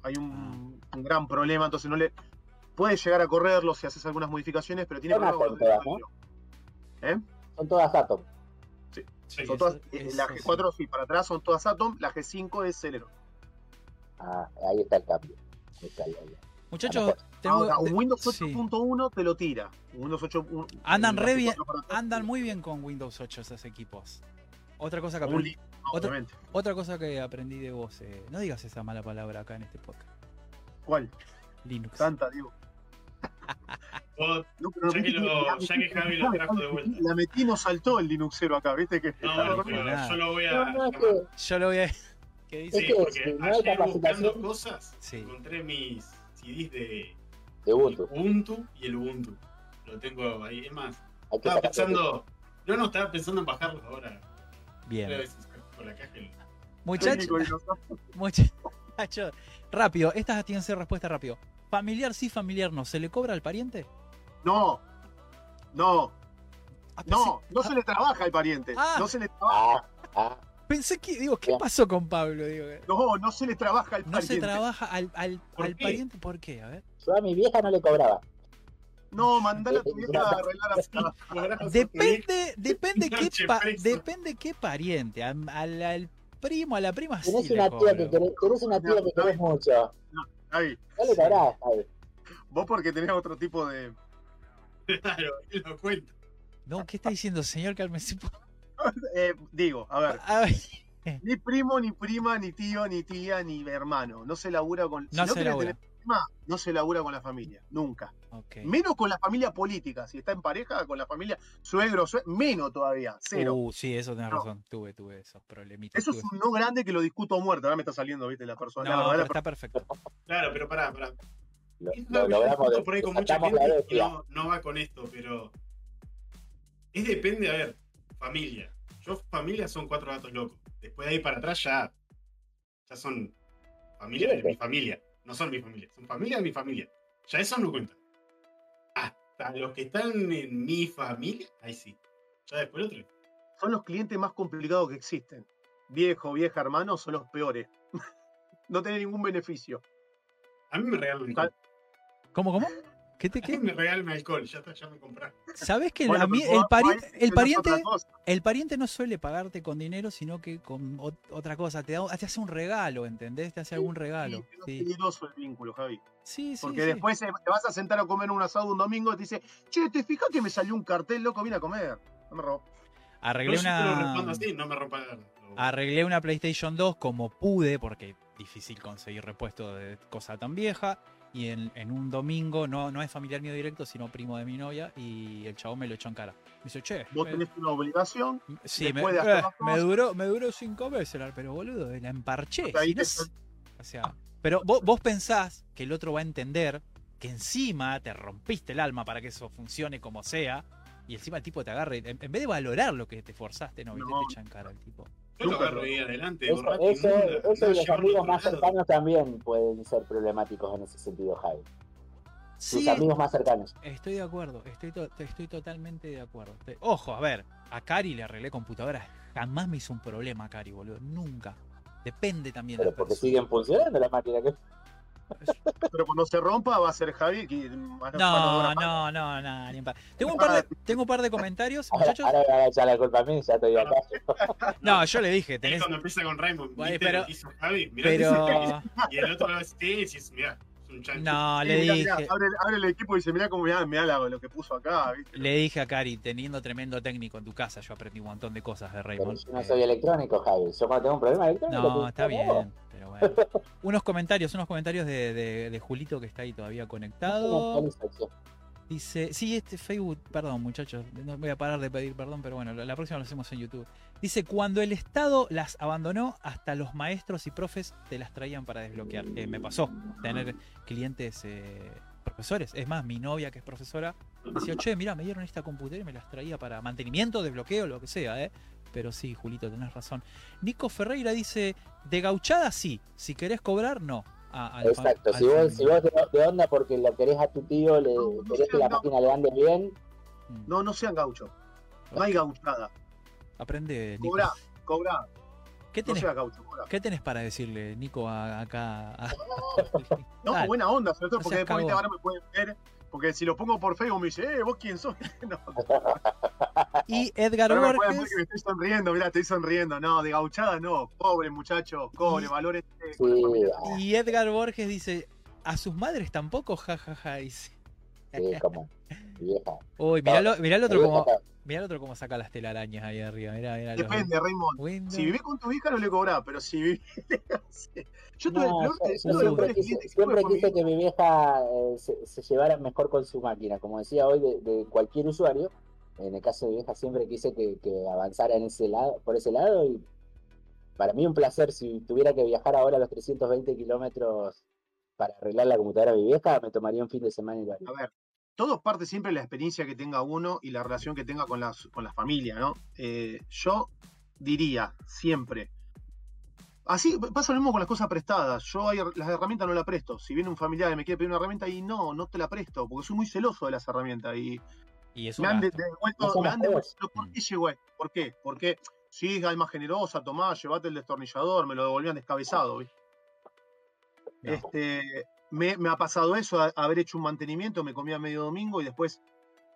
Hay un, un gran problema, entonces no le. Puedes llegar a correrlo si haces algunas modificaciones, pero tiene problemas con todas, video. ¿Eh? Son todas Atom. Sí, Son todas- eso- eh, eso la sí. G4 sí. para atrás son todas Atom, la G5 es Celeron. Ah, ahí está el cambio. Ahí está, ahí, ahí. Muchachos, tengo- Ahora, un Windows sí. 8.1 te lo tira. Un Windows 8. un- Andan re G4 bien, andan muy bien con Windows 8 esos equipos. Otra cosa que aprendí, otra cosa que aprendí de vos, eh, no digas esa mala palabra acá en este podcast. ¿Cuál? Linux. Tanta, digo. Vos- No, pero Ya que lo- ya Javi lo trajo de vuelta. La metí no saltó el Linuxero acá, viste que. No, no, yo lo voy a. No, que Yo lo voy a... ¿Qué dice? Sí, porque ayer buscando cosas, Sí. encontré mis CDs de de Ubuntu. Ubuntu y el Ubuntu. Lo tengo ahí. Es más, estaba pensando. No, no, estaba pensando en bajarlos ahora. Bien. Con la caja. Muchachos, muchachos, rápido, estas tienen que ser respuesta rápido. Familiar sí, familiar no. ¿Se le cobra al pariente? No, no, Ah, no, pensé- no se le trabaja al pariente. Ah. No se le trabaja. Ah, ah, Pensé que, digo, ¿qué pasó con Pablo? Digo, No, no se le trabaja al no pariente. se trabaja al, al, ¿Por al qué? pariente, ¿por qué? A ver. yo a mi vieja no le cobraba. No, mandala a tu vieja a arreglar a- Depende, depende qué pa- depende qué pariente. Al, al- al primo, a la prima sí Tenés una tía que querés, tenés una tía que querés mucho. Javi, Dale cabrás, Javi. vos porque tenés otro tipo de. Claro, lo cuenta. No, ¿qué está diciendo, señor? Cálmese. eh, digo, a ver, A ver, ni primo, ni prima, ni tío, ni tía, ni hermano. No se labura con. si no se labura. tener no se labura con la familia, nunca. Menos con la familia política. Si está en pareja, con la familia suegro, sue- menos todavía, cero. Uh, sí, eso tenés No. razón. Tuve, tuve esos problemitas. Eso es un no grande que lo discuto a muerte. Ahora me está saliendo, viste, la persona. la No, está perfecto. Claro, pero pará, pará. Lo, Es de, por ahí con mucha sacamos la gente y bestia. no, no va con esto, pero. Es depende, a ver, familia. Yo, familia son cuatro gatos locos. Después de ahí para atrás ya. Ya son familia de mi familia. No son mi familia, son familia de mi familia. Ya eso no cuenta. Hasta los que están en mi familia, ahí sí. Ya después el otro. Son los clientes más complicados que existen. Viejo, vieja, hermano, son los peores. no tienen ningún beneficio. A mí me regalan. ¿Cómo, cómo? ¿Qué te A mí qué? me regalan alcohol, ya está, ya me compraron. ¿Sabés que Bueno, el, pari- pariente el pariente no suele pagarte con dinero, sino que con ot- otra cosa. Te, da, te hace un regalo, ¿entendés? Te hace algún regalo. Sí, es peligroso el vínculo, Javi. sí, sí. Porque sí. después eh, te vas a sentar a comer un asado un domingo y te dice, che, ¿te fijas que me salió un cartel, loco? Vine a comer. No me robó. Arreglé Yo sí te lo una. respondo así, no me rompa la Arreglé una PlayStation 2 como pude, porque difícil conseguir repuesto de cosa tan vieja. Y en, en un domingo, no, no es familiar mío directo, sino primo de mi novia, y el chabón me lo echó en cara. Me dice, che, Vos tenés una obligación. sí, me, de hacer eh, me duró, me duró cinco veces, pero boludo, la emparché. Ahí si no te- es- o sea, pero vos, vos pensás que el otro va a entender que encima te rompiste el alma para que eso funcione como sea, y encima el tipo te agarre, en, en vez de valorar lo que te forzaste, no. No. te echa en cara el tipo. Yo lo Nunca agarro lo- ahí adelante, Eso, borracho, eso, eso no y los amigos a más cercanos también pueden ser problemáticos en ese sentido, Javi. Sí, amigos más cercanos. Estoy de acuerdo, estoy, to- estoy totalmente de acuerdo. Te- Ojo, a ver, a Cari le arreglé computadora, jamás me hizo un problema Cari, boludo, nunca. Depende también de Pero la porque persona. siguen funcionando las máquinas. que- Pero cuando se rompa va a ser Javi. Que, No, no, no, no, ni Tengo un par de, tengo un par de comentarios, Ahora, muchachos. ahora me van a echar la culpa a mí, ya estoy acá. No, yo le dije, tenés. cuando empieza con Raymond, Bueno, ¿viste pero- lo que hizo Javi? Mirá Pero. que hizo Javi. Y el otro lo sí, sí, mirá. No, Sí, le mirá, dije. mirá, abre, abre el equipo y dice, mirá cómo mirá, mirá lo que puso acá. ¿viste? Le dije a Cari, teniendo tremendo técnico en tu casa, yo aprendí un montón de cosas de Pero Raymond. yo no soy electrónico, Javi. Yo cuando tengo un problema electrónico. No, te- está bien, pero bueno. Unos comentarios, unos comentarios de, de- de Julito que está ahí todavía conectado. Dice, sí, este Facebook, perdón muchachos, no voy a parar de pedir perdón, pero bueno, la próxima lo hacemos en YouTube. Dice, cuando el Estado las abandonó, hasta los maestros y profes te las traían para desbloquear. Eh, me pasó tener clientes eh, profesores. Es más, mi novia que es profesora decía, che, mira, me dieron esta computadora y me las traía para mantenimiento, desbloqueo, lo que sea, ¿eh? Pero sí, Julito, tenés razón. Nico Ferreira dice, de gauchada sí, si querés cobrar, no. A- al fa- Exacto. al Si vos, si vos de, de onda porque lo querés a tu tío, le No, no querés que sean la máquina le ande bien, Mm. No, no sean gauchos. No hay gauchada. Aprende, Nico. Cobra, cobra. ¿Qué No tenés, gaucho. ¿Qué tenés para decirle, Nico, a- acá? a- No, buena onda, sobre todo No porque después cagón. ahora me pueden ver. Porque si lo pongo por Facebook me dice, eh, ¿vos quién sos? no, Y Edgar me Borges. que me estoy sonriendo, mirá, estoy sonriendo. No, de gauchada no. Pobre muchacho, cobre, Y- valores. Sí, Y Edgar Borges dice, a sus madres tampoco, jajaja. dice. sí, como vieja. Uy, mirá, lo- mirá el otro Vieja, mirá el otro como saca las telarañas ahí arriba. Mirá, mirá. los- Depende, Raymond. Windows. Si vivís con tu hija no le cobrás, pero si vivís... yo tuve No, el peor, yo- yo siempre quise, que siempre mi quise que mi vieja eh, se, se llevara mejor con su máquina, como decía hoy de, de cualquier usuario. En el caso de mi vieja siempre quise que, que avanzara en ese lado, por ese lado y para mí un placer si tuviera que viajar ahora a los 320 kilómetros para arreglar la computadora de mi vieja, me tomaría un fin de semana y lo haría. A ver, todo parte siempre de la experiencia que tenga uno y la relación que tenga con la, con la familia, ¿no? Eh, yo diría siempre. Así pasa lo mismo con las cosas prestadas. Yo hay- las herramientas no las presto. Si viene un familiar y me quiere pedir una herramienta y no, no te la presto, porque soy muy celoso de las herramientas y Y es un me han devuelto, me han devuelto. ¿Por qué llegó esto? ¿Por qué? Porque si es alma generosa, tomá, llevate el destornillador, me lo devolvían descabezado, ¿viste? No. Este, me, me ha pasado eso, a- haber hecho un mantenimiento, me comía medio domingo y después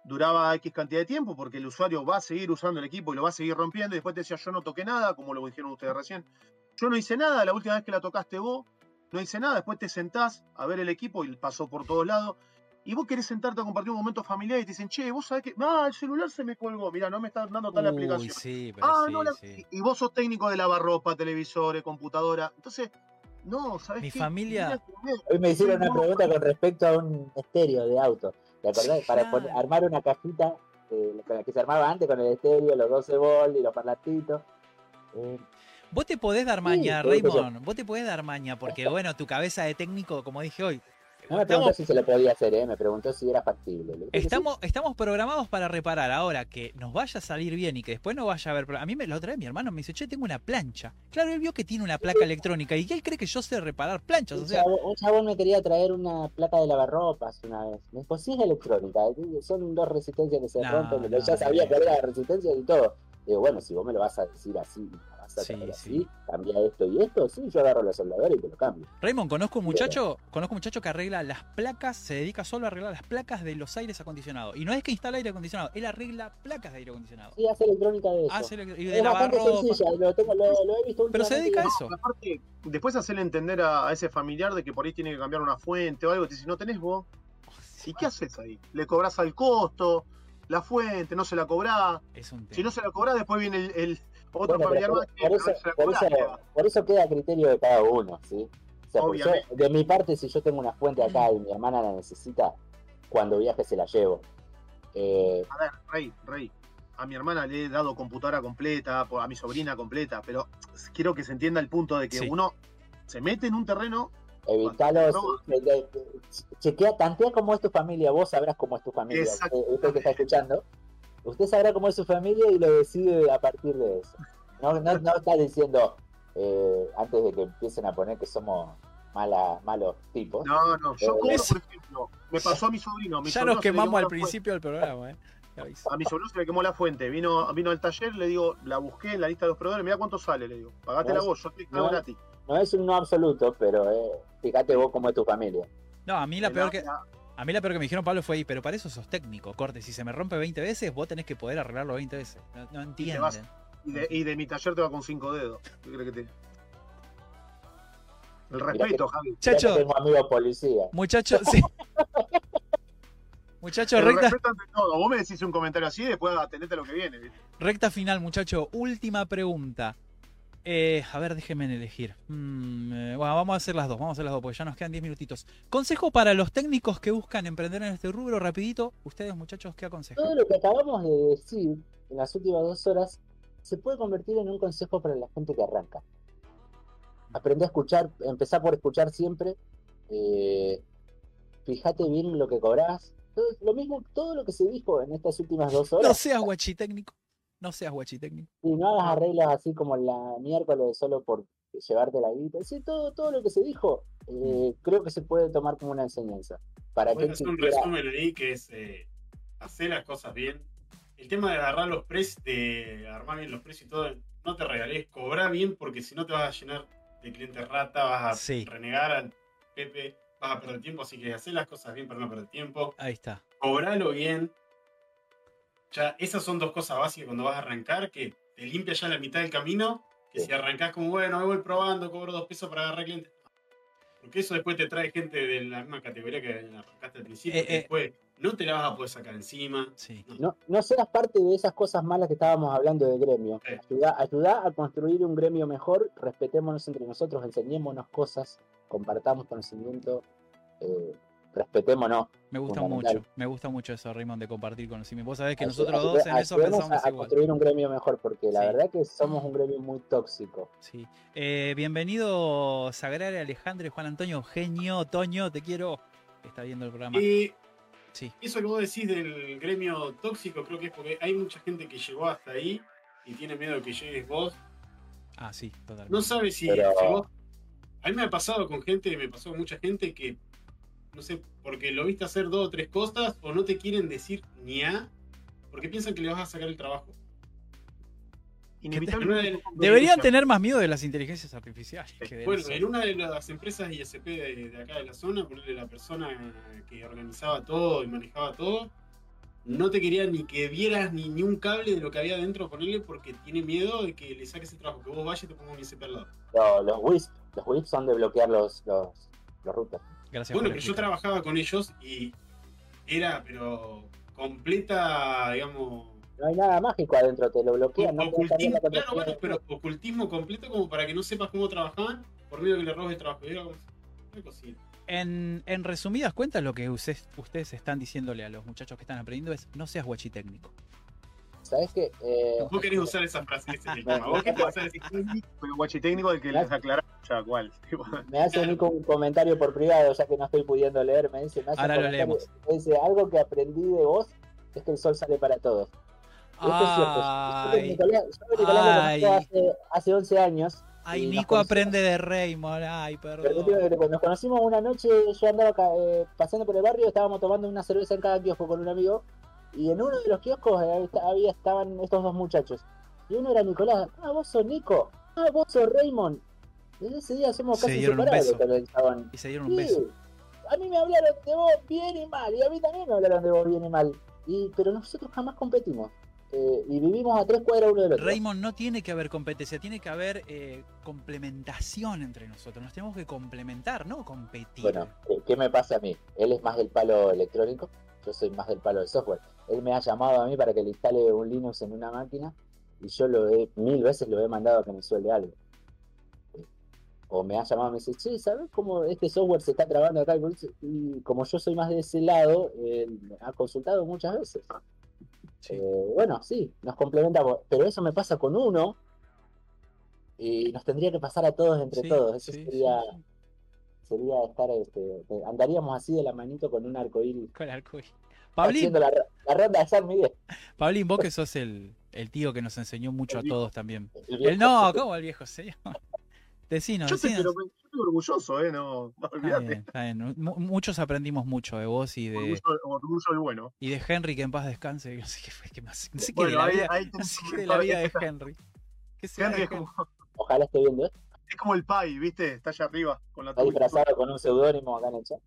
duraba X cantidad de tiempo porque el usuario va a seguir usando el equipo y lo va a seguir rompiendo. Y después te decía, yo no toqué nada, como lo dijeron ustedes recién. Yo no hice nada, la última vez que la tocaste vos, no hice nada. Después te sentás a ver el equipo y pasó por todos lados. Y vos querés sentarte a compartir un momento familiar y te dicen, che, vos sabés que. Ah, el celular se me colgó, mira, no me está dando tal Uy, aplicación. sí, pero Ah, sí, no, la- sí. y vos sos técnico de lavarropa, televisores, computadora. Entonces, no, ¿sabés Mi qué? familia- Hoy me hicieron una pregunta con respecto a un estéreo de auto. ¿Te acordás? Sí, Para poner- armar una cajita eh, con la que se armaba antes con el estéreo, los 12 volt y los parlantitos. Eh, Vos te podés dar maña, Raymond. Vos te podés dar maña, porque bueno, tu cabeza de técnico, como dije hoy. No me preguntó Estamos, si se lo podía hacer, ¿eh? me preguntó si era factible. Que estamos, estamos programados para reparar. Ahora que nos vaya a salir bien y que después no vaya a haber. pro- A mí me, la otra vez mi hermano me dice, che, tengo una plancha. Claro, él vio que tiene una placa electrónica y él cree que yo sé reparar planchas. Un O sea, un chabón me quería traer una placa de lavarropas una vez. Me dijo, sí es electrónica, son dos resistencias que se No, rompen. pero no, ya sabía era la resistencia y todo. Digo, bueno, si vos me lo vas a decir así, Sí, así, cambia esto y esto, sí, yo agarro los soldadores y te lo cambio. Raymond, conozco un muchacho, conozco un muchacho que arregla las placas, se dedica solo a arreglar las placas de los aires acondicionados. Y no es que instala aire acondicionado, él arregla placas de aire acondicionado. Sí, hace electrónica de eso. Hace y de es bastante sencilla, lo, tengo, lo, lo he visto Pero se dedica a eso. Aparte, después hacerle entender a, a ese familiar de que por ahí tiene que cambiar una fuente o algo, te dice, no tenés vos. ¿Y qué haces ahí? Le cobrás al costo, la fuente, no se la cobrás. Es un tema. Si no se la cobrás, después viene el, el otro Bueno, familiar más por, eso, por, por queda a criterio de cada uno, ¿sí? O sea, porque yo, de mi parte, si yo tengo una fuente acá y mi hermana la necesita, cuando viaje se la llevo. Eh, A ver, Rey, Rey. A mi hermana le he dado computadora completa, a mi sobrina completa, pero quiero que se entienda el punto de que Sí. uno se mete en un terreno Evitalo, No. sí, de- de- chequea, tantea cómo es tu familia, vos sabrás cómo es tu familia. Usted que está escuchando, usted sabrá cómo es su familia y lo decide a partir de eso. No, no, no está diciendo, eh, antes de que empiecen a poner que somos mala, malos tipos. No, no, yo Eh, cobro, por ejemplo, me pasó a mi sobrino. a mi Ya sobrino nos quemamos al la principio del programa, eh. A mi sobrino se le quemó la fuente. Vino, vino al taller, le digo, la busqué en la lista de los proveedores, mira cuánto sale, le digo. Pagátela No, vos, yo te no. pago gratis. No es un no absoluto, pero eh, fíjate vos cómo es tu familia. No, a mí la peor que. la- A mí la peor que me dijeron, Pablo, fue ahí, pero para eso sos técnico, corte. Si se me rompe 20 veces, vos tenés que poder arreglarlo 20 veces. No, no entienden. vas- Y de, y de mi taller te va con cinco dedos. ¿Qué crees que te.? El respeto, Javi. Ya Chacho, que tengo amigos policías. muchacho, sí. Muchacho, El recta, todo. Vos me decís un comentario así y después atendete a lo que viene. ¿viste? recta final, muchacho. Última pregunta. Eh, a ver, déjenme elegir. Mm, eh, bueno, vamos a hacer las dos, vamos a hacer las dos, porque ya nos quedan 10 minutitos. Consejo para los técnicos que buscan emprender en este rubro, rapidito. Ustedes, muchachos, ¿qué aconsejan? Todo lo que acabamos de decir en las últimas dos horas se puede convertir en un consejo para la gente que arranca. Aprende a escuchar, empezá por escuchar siempre. eh, fíjate bien lo que cobrás. Todo, lo mismo, todo lo que se dijo en estas últimas dos No horas. seas guachitécnico. No seas guachitécnico. Y no hagas arreglos así como la miércoles solo por llevarte la guita. Sí, todo, todo lo que se dijo, eh, creo que se puede tomar como una enseñanza. Para Voy a que hacer un resumen ahí que es eh, hacer las cosas bien. El tema de agarrar los precios, de armar bien los precios y todo, no te regales, cobra bien porque si no te vas a llenar de clientes rata, vas a Sí. renegar al Pepe, vas a perder tiempo, así que hacer las cosas bien para no perder tiempo, Ahí está. cobralo bien. Ya, esas son dos cosas básicas cuando vas a arrancar, que te limpia ya la mitad del camino, que Sí. si arrancás como, bueno, me voy probando, cobro dos pesos para agarrar clientes. Porque eso después te trae gente de la misma categoría que arrancaste al principio, Eh, que eh. después no te la vas a poder sacar encima. Sí. No, no seas parte de esas cosas malas que estábamos hablando de gremio. Ayuda, ayuda a construir un gremio mejor, respetémonos entre nosotros, enseñémonos cosas, compartamos conocimiento, eh, respetémonos. Me gusta mucho. Me gusta mucho eso, Raymond, de compartir conocimiento. Vos sabés que nosotros dos en eso pensamos a, a igual. construir un gremio mejor, porque la Sí. verdad que somos un gremio muy tóxico. Sí. Eh, bienvenido, Sagrario Alejandro y Juan Antonio. Genio, Toño, te quiero. Está viendo el programa. Y Sí. eso que vos decís del gremio tóxico, creo que es porque hay mucha gente que llegó hasta ahí y tiene miedo de que llegues vos. Ah, sí, totalmente. No sabe si, Pero- si vos. A mí me ha pasado con gente, me pasó con mucha gente que, no sé, porque lo viste hacer dos o tres cosas o no te quieren decir ni a, porque piensan que le vas a sacar el trabajo. Inevitablemente. Deberían tener más miedo de las inteligencias artificiales. que de Bueno, en una de las empresas ISP de, de acá de la zona, ponerle la persona que organizaba todo y manejaba todo, no te quería ni que vieras ni, ni un cable de lo que había dentro ponerle porque tiene miedo de que le saques el trabajo, que vos vayas y te pongas un ICP al lado. No, los WISP, los WISP son de bloquear los, los, los routers. Gracias Bueno, pero yo trabajaba con ellos y era, pero completa, digamos, No hay nada mágico adentro, te lo bloquean. No ocultismo, la claro, bueno, pero ocultismo completo como para que no sepas cómo trabajaban por miedo que le robes el trabajo. Era como una cosita. En, en resumidas cuentas, lo que ustedes, ustedes están diciéndole a los muchachos que están aprendiendo es no seas guachitécnico. ¿Sabes qué? Eh, Vos querés usar esa frase, ese es el tema. Vos querés usar ese Pero guachitécnico el que les aclara ya cuál. Me hace Nico un comentario por privado, ya que no estoy pudiendo leer, me dice, me hace un Ahora lo comentario, leemos. me dice, algo que aprendí de vos es que el sol sale para todos. Y esto es cierto. Yo Ay, Nicolás, Nicolás lo ay. hace, hace 11 años. ay, Nico aprende de Raymond. Ay, Pero perdón. cuando nos conocimos una noche, yo andaba eh, pasando por el barrio, estábamos tomando una cerveza en cada kiosco con un amigo, y en uno de los kioscos eh, había, estaban estos dos muchachos. Y uno era Nicolás, ah, vos sos Nico, ah, vos sos Raymond. Desde ese día somos Se casi un beso. chabón. Y se dieron un beso. a mí me hablaron de vos bien y mal, y a mí también me hablaron de vos bien y mal. Y, pero nosotros jamás competimos. Eh, y vivimos a tres cuadras uno del otro. Raymond, no tiene que haber competencia, tiene que haber eh, complementación entre nosotros. Nos tenemos que complementar, no competir. Bueno, ¿qué- ¿qué me pasa a mí? Él es más del palo electrónico, yo soy más del palo del software. Él me ha llamado a mí para que le instale un Linux en una máquina y yo lo he, mil veces lo he mandado a que me suelde algo. O me ha llamado y me dice, che, ¿sabes cómo este software se está trabando acá? Y como yo soy más de ese lado, él me ha consultado muchas veces. Sí. Eh, bueno, sí, nos complementamos, pero eso me pasa con uno y nos tendría que pasar a todos entre Sí, todos. Eso sí, sería, estar, este, andaríamos así de la manito con un arco iris. Con arcoíris. Pablín, Haciendo la, la ronda de San Miguel. Pablín, vos que sos el, el tío que nos enseñó mucho a El viejo. todos también. El viejo El no, ¿cómo el viejo señor? Decinos, yo, estoy, pero, yo estoy orgulloso, ¿eh? No, no Está olvídate. bien, está bien. Mu- Muchos aprendimos mucho de vos y de, Orgullo, orgullo el bueno. y de Henry, que en paz descanse. No sé qué, fue, qué más. No sé qué Bueno, de la ahí- vida, ahí no sé de la vida de Henry. ¿Qué Henry es como, Ojalá esté viendo esto. es como el Pai, ¿viste? Está allá arriba con la Está disfrazado con un seudónimo acá en el chat.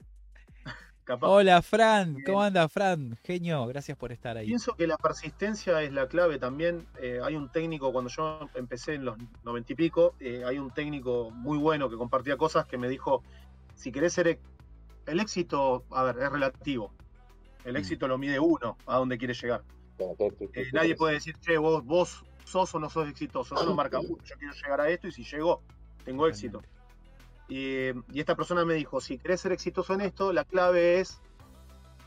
Capaz. Hola, Fran. ¿Cómo anda, Fran? Genio, gracias por estar ahí. Pienso que la persistencia es la clave también. Eh, hay un técnico, cuando yo empecé en los noventa y pico, eh, hay un técnico muy bueno que compartía cosas que me dijo, si querés ser... e- El éxito, a ver, es relativo. El Mm. éxito lo mide uno, a dónde quiere llegar. Bueno, ¿qué- qué- qué- Eh, nadie puede decir, che, vos, vos sos o no sos exitoso. Eso no marca mucho. Yo quiero llegar a esto y si llego, tengo éxito. Y, y esta persona me dijo, si querés ser exitoso en esto, la clave es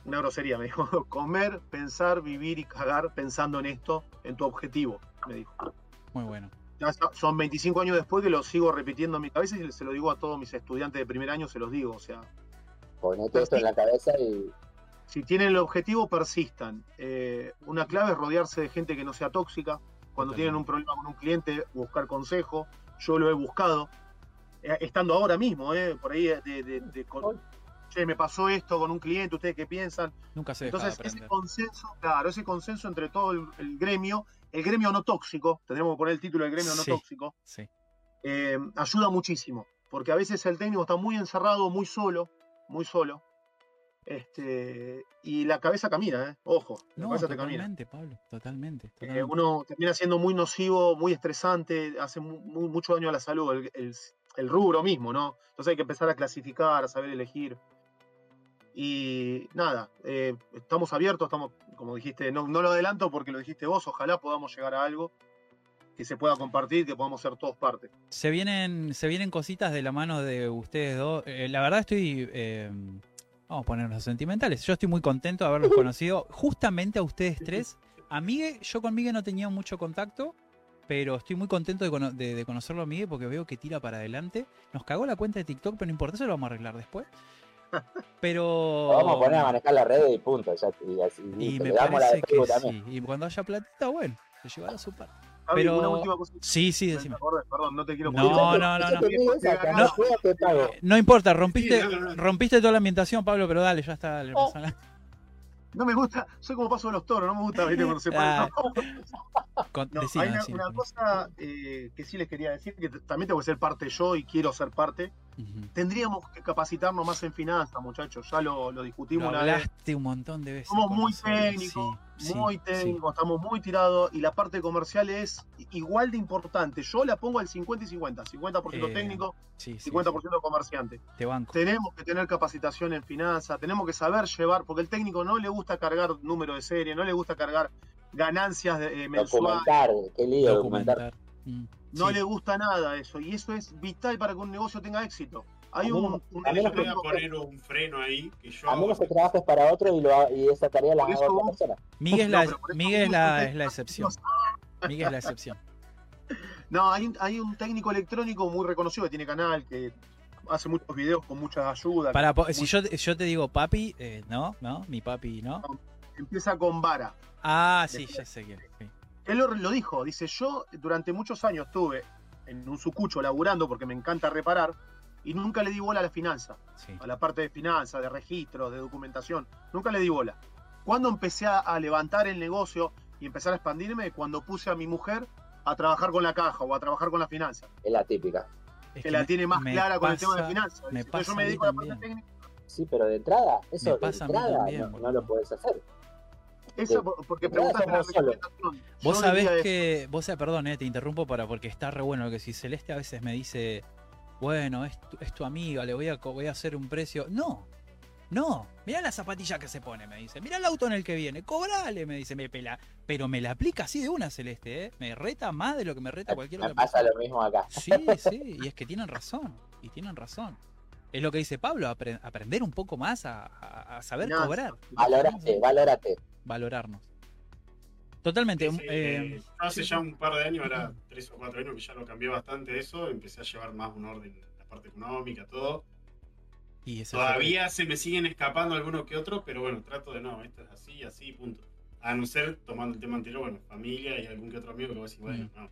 una grosería. Me dijo, comer, pensar, vivir y cagar pensando en esto, en tu objetivo. Me dijo. Muy bueno. Ya so- son 25 años después que lo sigo repitiendo en mi cabeza y se lo digo a todos mis estudiantes de primer año, se los digo. O sea, Ponete esto en la cabeza y si tienen el objetivo, persistan. Eh, una clave es rodearse de gente que no sea tóxica. Cuando Totalmente. tienen un problema con un cliente, buscar consejo. Yo lo he buscado. Eh, estando ahora mismo, eh, por ahí, de, de- de- con- che, me pasó esto con un cliente, ¿ustedes qué piensan? Nunca se de Entonces, ese consenso, claro, ese consenso entre todo el, el gremio, el gremio no tóxico, tendremos que poner el título del gremio no Sí. tóxico, Sí. eh, ayuda muchísimo. Porque a veces el técnico está muy encerrado, muy solo, muy solo. Este, y la cabeza camina, ¿eh? Ojo, la No, cabeza te camina. totalmente, Pablo. Totalmente. Eh, uno termina siendo muy nocivo, muy estresante, hace mu- mu- mucho daño a la salud, el, el- el rubro mismo, ¿no? Entonces hay que empezar a clasificar, a saber elegir. Y nada, eh, estamos abiertos, estamos, como dijiste, no, no lo adelanto porque lo dijiste vos, ojalá podamos llegar a algo que se pueda compartir, que podamos ser todos parte. Se vienen, se vienen cositas de la mano de ustedes dos. Eh, la verdad estoy. eh, vamos a ponernos sentimentales. Yo estoy muy contento de haberlos conocido. Justamente a ustedes tres. A Migue, yo con Migue no tenía mucho contacto. Pero estoy muy contento de, cono- de- de conocerlo a Migue porque veo que tira para adelante. Nos cagó la cuenta de TikTok, pero no importa, eso lo vamos a arreglar después. Pero. Lo vamos a poner a manejar la red y punto. Ya, y así, Y me le damos la de parece que sí. Y cuando haya platita, bueno, se llevará su parte. Pero- una última cosa. Sí, sí, Me decime. Perdón, no te quiero No, poner- no, no, no. No. no importa, rompiste, Sí, no, no, no. rompiste toda la ambientación, Pablo, pero dale, ya está. dale, nada. No me gusta, soy como paso de los toros, no me gusta, ¿viste? Cuando se Ah, ponen. Con- No, decime, hay una, una cosa eh, que sí les quería decir, que también tengo que ser parte yo y quiero ser parte. Tendríamos que capacitarnos más en finanzas, muchachos. Ya lo, lo Lo discutimos una vez. hablaste un montón de veces. Somos muy técnicos, sí, muy sí. técnicos, estamos muy tirados y la parte comercial es igual de importante. Yo la pongo al 50 y 50, 50% Eh, técnico, Sí, sí, 50% comerciante. sí, Te banco. Tenemos que tener capacitación en finanzas, tenemos que saber llevar, porque el técnico no le gusta cargar número de serie, no le gusta cargar ganancias de- eh, mensuales, Documentar, qué lío documentar. Documentar. Mm, no sí. le gusta nada eso, y eso es vital para que un negocio tenga éxito. Hay A un, un a mí Yo no te voy a técnico que- poner un freno ahí que yo A menos que trabajes para otro y, lo, ha- y esa tarea la haga otra vos- persona. Miguel es No, la, Miguel es la, es la excepción. Miguel es la excepción. No, hay un, hay un técnico electrónico muy reconocido que tiene canal, que hace muchos videos con mucha ayuda. Para, muy- si yo, yo te digo papi, eh, no, no, mi papi, no. Empieza con vara. Ah, sí, ya sé quién. sí. Él lo, lo dijo, dice, yo durante muchos años estuve en un sucucho laburando porque me encanta reparar y nunca le di bola a la finanza, sí. a la parte de finanzas, de registros, de documentación. Nunca le di bola. Cuando empecé a, a levantar el negocio y empezar a expandirme, cuando puse a mi mujer a trabajar con la caja o a trabajar con la finanza, Es la típica. Es que la tiene más clara con el tema de finanzas. me pasa yo me dedico a la parte técnica. Sí, pero de entrada, eso de entrada también, no, no lo puedes hacer. Eso porque preguntaste la somos solo. recomendación. Vos sabés diría eso. que, vos sabés, perdón, eh, te interrumpo para porque está re bueno lo que si Celeste a veces me dice, bueno, es tu, es tu amiga, le voy a, voy a hacer un precio. No, no, mirá la zapatilla que se pone, me dice, mirá el auto en el que viene, cobrale, me dice, me pela, pero me la aplica así de una Celeste, eh, me reta más de lo que me reta cualquier Me otra pasa persona. lo mismo acá. Sí, sí, y es que tienen razón, y tienen razón. Es lo que dice Pablo, apre- aprender un poco más a, a- a saber cobrar, Valorate, valórate. Valorarnos. Totalmente. Sí, sí, eh, eh, yo hace ya un par de años, ahora tres o cuatro años que ya lo cambié bastante eso, empecé a llevar más un orden, la parte económica, todo. y Todavía se me siguen escapando algunos que otros, pero bueno, trato de no, esto es así, así, punto. A no ser, tomando el tema anterior, bueno, familia y algún que otro amigo que vos decís, bueno, Mm. no.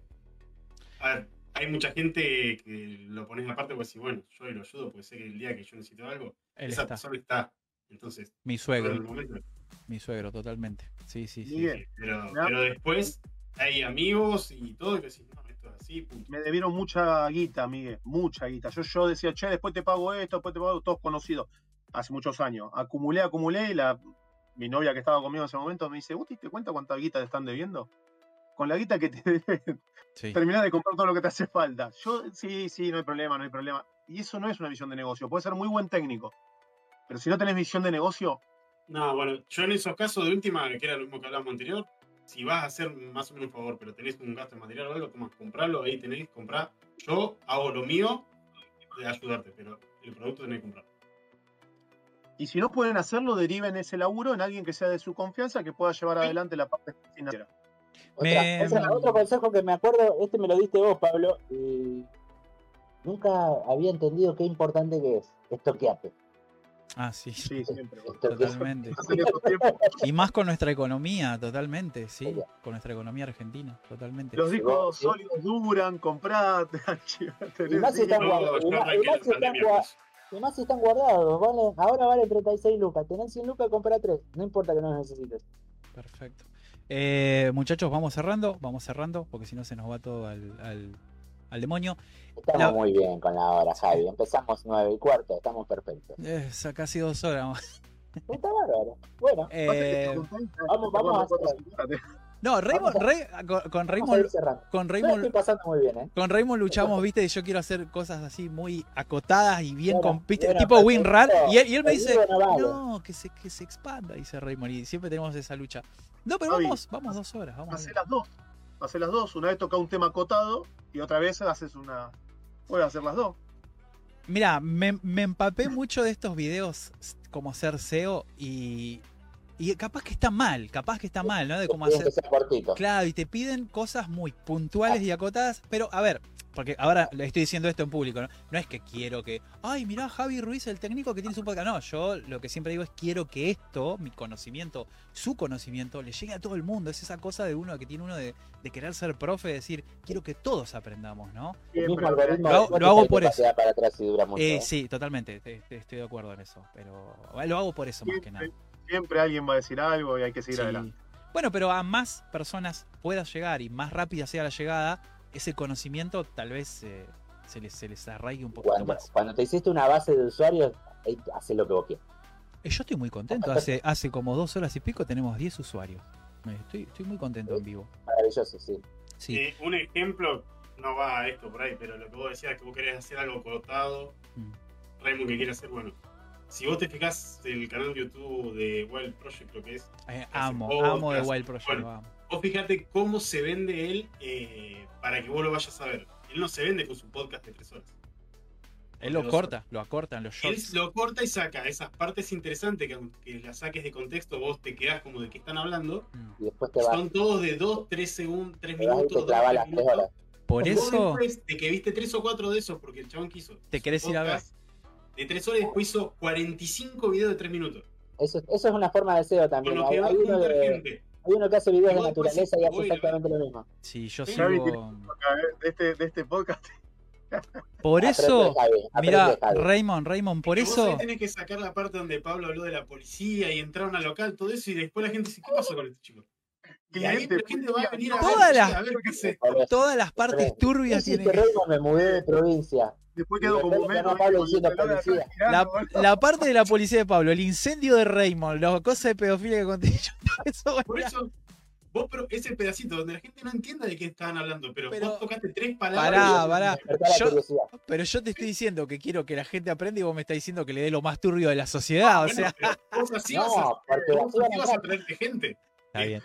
A ver, hay mucha gente que lo pones aparte porque decís, bueno, yo lo ayudo, porque sé que el día que yo necesito algo, Él esa está. persona está. Entonces, Mi en suegro, el momento, mi suegro, totalmente. Sí, sí, sí. Pero, después hay amigos y todo que decís, no, esto es así, punto. me debieron mucha guita, Miguel, mucha guita. Yo, yo decía, che, después te pago esto, después te pago todos conocidos. Hace muchos años. Acumulé, acumulé y la, mi novia que estaba conmigo en ese momento me dice, ¿vos te cuenta cuánta guita te están debiendo? Con la guita que te deben, Sí. terminás de comprar todo lo que te hace falta. Yo, sí, sí, no hay problema, no hay problema. Y eso no es una visión de negocio. Puede ser muy buen técnico. Pero si no tenés visión de negocio, No, bueno, yo en esos casos de última, que era lo mismo que hablábamos anterior, si vas a hacer más o menos un favor, pero tenés un gasto en material o algo, toma, comprarlo, ahí tenés, comprar. Yo hago lo mío de ayudarte, pero el producto tenés que comprar. y si no pueden hacerlo, deriven ese laburo en alguien que sea de su confianza que pueda llevar adelante la parte financiera. Otra, Me- otra- otro consejo que me acuerdo, este me lo diste vos, Pablo, y nunca había entendido qué importante que es. Estoqueate. Ah, sí. Sí, siempre. Totalmente. Y más con nuestra economía, totalmente, sí. Con nuestra economía argentina, totalmente. Los discos Sí. sólidos duran, comprad. Y más si están guardados. Y más- si están guardados. valen- ahora vale 36 lucas. Tenés 100 lucas, compra 3. No importa que no los necesites. Perfecto. Eh, muchachos, vamos cerrando, vamos cerrando, porque si no se nos va todo al, al, al demonio. Estamos La- muy bien con la hora, Javi. Empezamos 9 y cuarto. Estamos perfectos. Ya casi dos horas. Está bárbaro. Bueno, Eh, Vamos- vamos a hacer- no, Raymond, a- con, con Raymond, con Raymond, estoy pasando muy bien, ¿eh? con Raymond luchamos, viste, y yo quiero hacer cosas así muy acotadas y bien, Bueno, con, viste, bueno, tipo. WinRAR. Y, él- y él me dice, no vale. no, que se, que se expanda, dice Raymond, y siempre tenemos esa lucha. No, pero Javi, vamos, vamos dos horas, vamos. Las dos. Hacé las dos. Una vez toca un tema acotado y otra vez haces una. Puedes hacer las dos. Mira, me, me empapé mucho de estos videos como ser SEO y, y capaz que está mal, capaz que está mal, ¿no? De cómo hacer. Claro, y te piden cosas muy puntuales y acotadas, pero a ver, porque ahora le estoy diciendo esto en público, ¿no? No es que quiero que, ay, mirá Javi Ruiz, el técnico que tiene su podcast. No, yo lo que siempre digo es quiero que esto, mi conocimiento, su conocimiento, le llegue a todo el mundo. Es esa cosa de uno que tiene uno de, de querer ser profe, de decir, quiero que todos aprendamos, ¿no? Siempre. Lo lo hago por para atrás y dura mucho. Eh, sí, totalmente, te- te- estoy de acuerdo en eso, pero lo hago por eso más que nada. Siempre, siempre alguien va a decir algo y hay que seguir Sí. adelante. Bueno, pero a más personas puedas llegar y más rápida sea la llegada, ese conocimiento tal vez eh, se les, se les arraigue un poquito Cuando, más. cuando te hiciste una base de usuarios, haces lo que vos quieras. Eh, Yo estoy muy contento. Hace, hace como dos horas y pico tenemos 10 usuarios. Estoy, estoy muy contento en vivo. Maravilloso, sí. Sí. Eh, un ejemplo, no va a esto por ahí, pero lo que vos decías que vos querés hacer algo cortado, Mm. Raymond que quiere hacer, bueno. Si vos te fijás el canal de YouTube de Wild Project, creo que es, Eh, amo, podcast. amo de Wild Project. Bueno. lo amo. Vos fíjate cómo se vende él eh, para que vos lo vayas a ver. Él no se vende con su podcast de tres horas. Él lo corta, lo acortan los Él shorts. lo corta y saca esas partes interesantes que aunque las saques de contexto, vos te quedás como de qué están hablando. Mm. Y después te vas, Son todos de 2, 3 segundos, 3 te vas y minutos, te 2, clavas 3 las tres minutos. horas. Por vos eso después de que viste 3 o 4 de esos, porque el chabón quiso. te querés ir a ver. De 3 horas y después hizo 45 videos de 3 minutos. Eso, eso es una forma de SEO Con también. lo Hay, que va a hay uno juntar de- gente. Hay uno que hace videos de vos después naturaleza y hace exactamente lo mismo. Sí, yo sigo. de este, de este podcast. Por eso, mira. Raymond, Raymond, por Que vos eso. ahí tenés que sacar la parte donde Pablo habló de la policía y entraron al local, todo eso, y después la gente dice, ¿qué pasó con este chico? Y ahí la gente va a venir a ver, Todas che, las- a ver qué es esto. Todas las partes ¿Qué turbias tienen. Raymond? Me mudé de provincia. Después quedó como menos. La, parte de la policía de Pablo, el incendio de Raymond, las cosas de pedofilia que conté yo. Eso, Por eso, vos, pero ese pedacito donde la gente no entienda de qué estaban hablando, pero, Pero- vos tocaste tres palabras. Pará, pará. Yo-. Pero yo te estoy diciendo que quiero que la gente aprenda y vos me estás diciendo que le dé lo más turbio de la sociedad. O Bueno, sea, vos así No, vas a, porque vos así vas a traerte gente. está bien.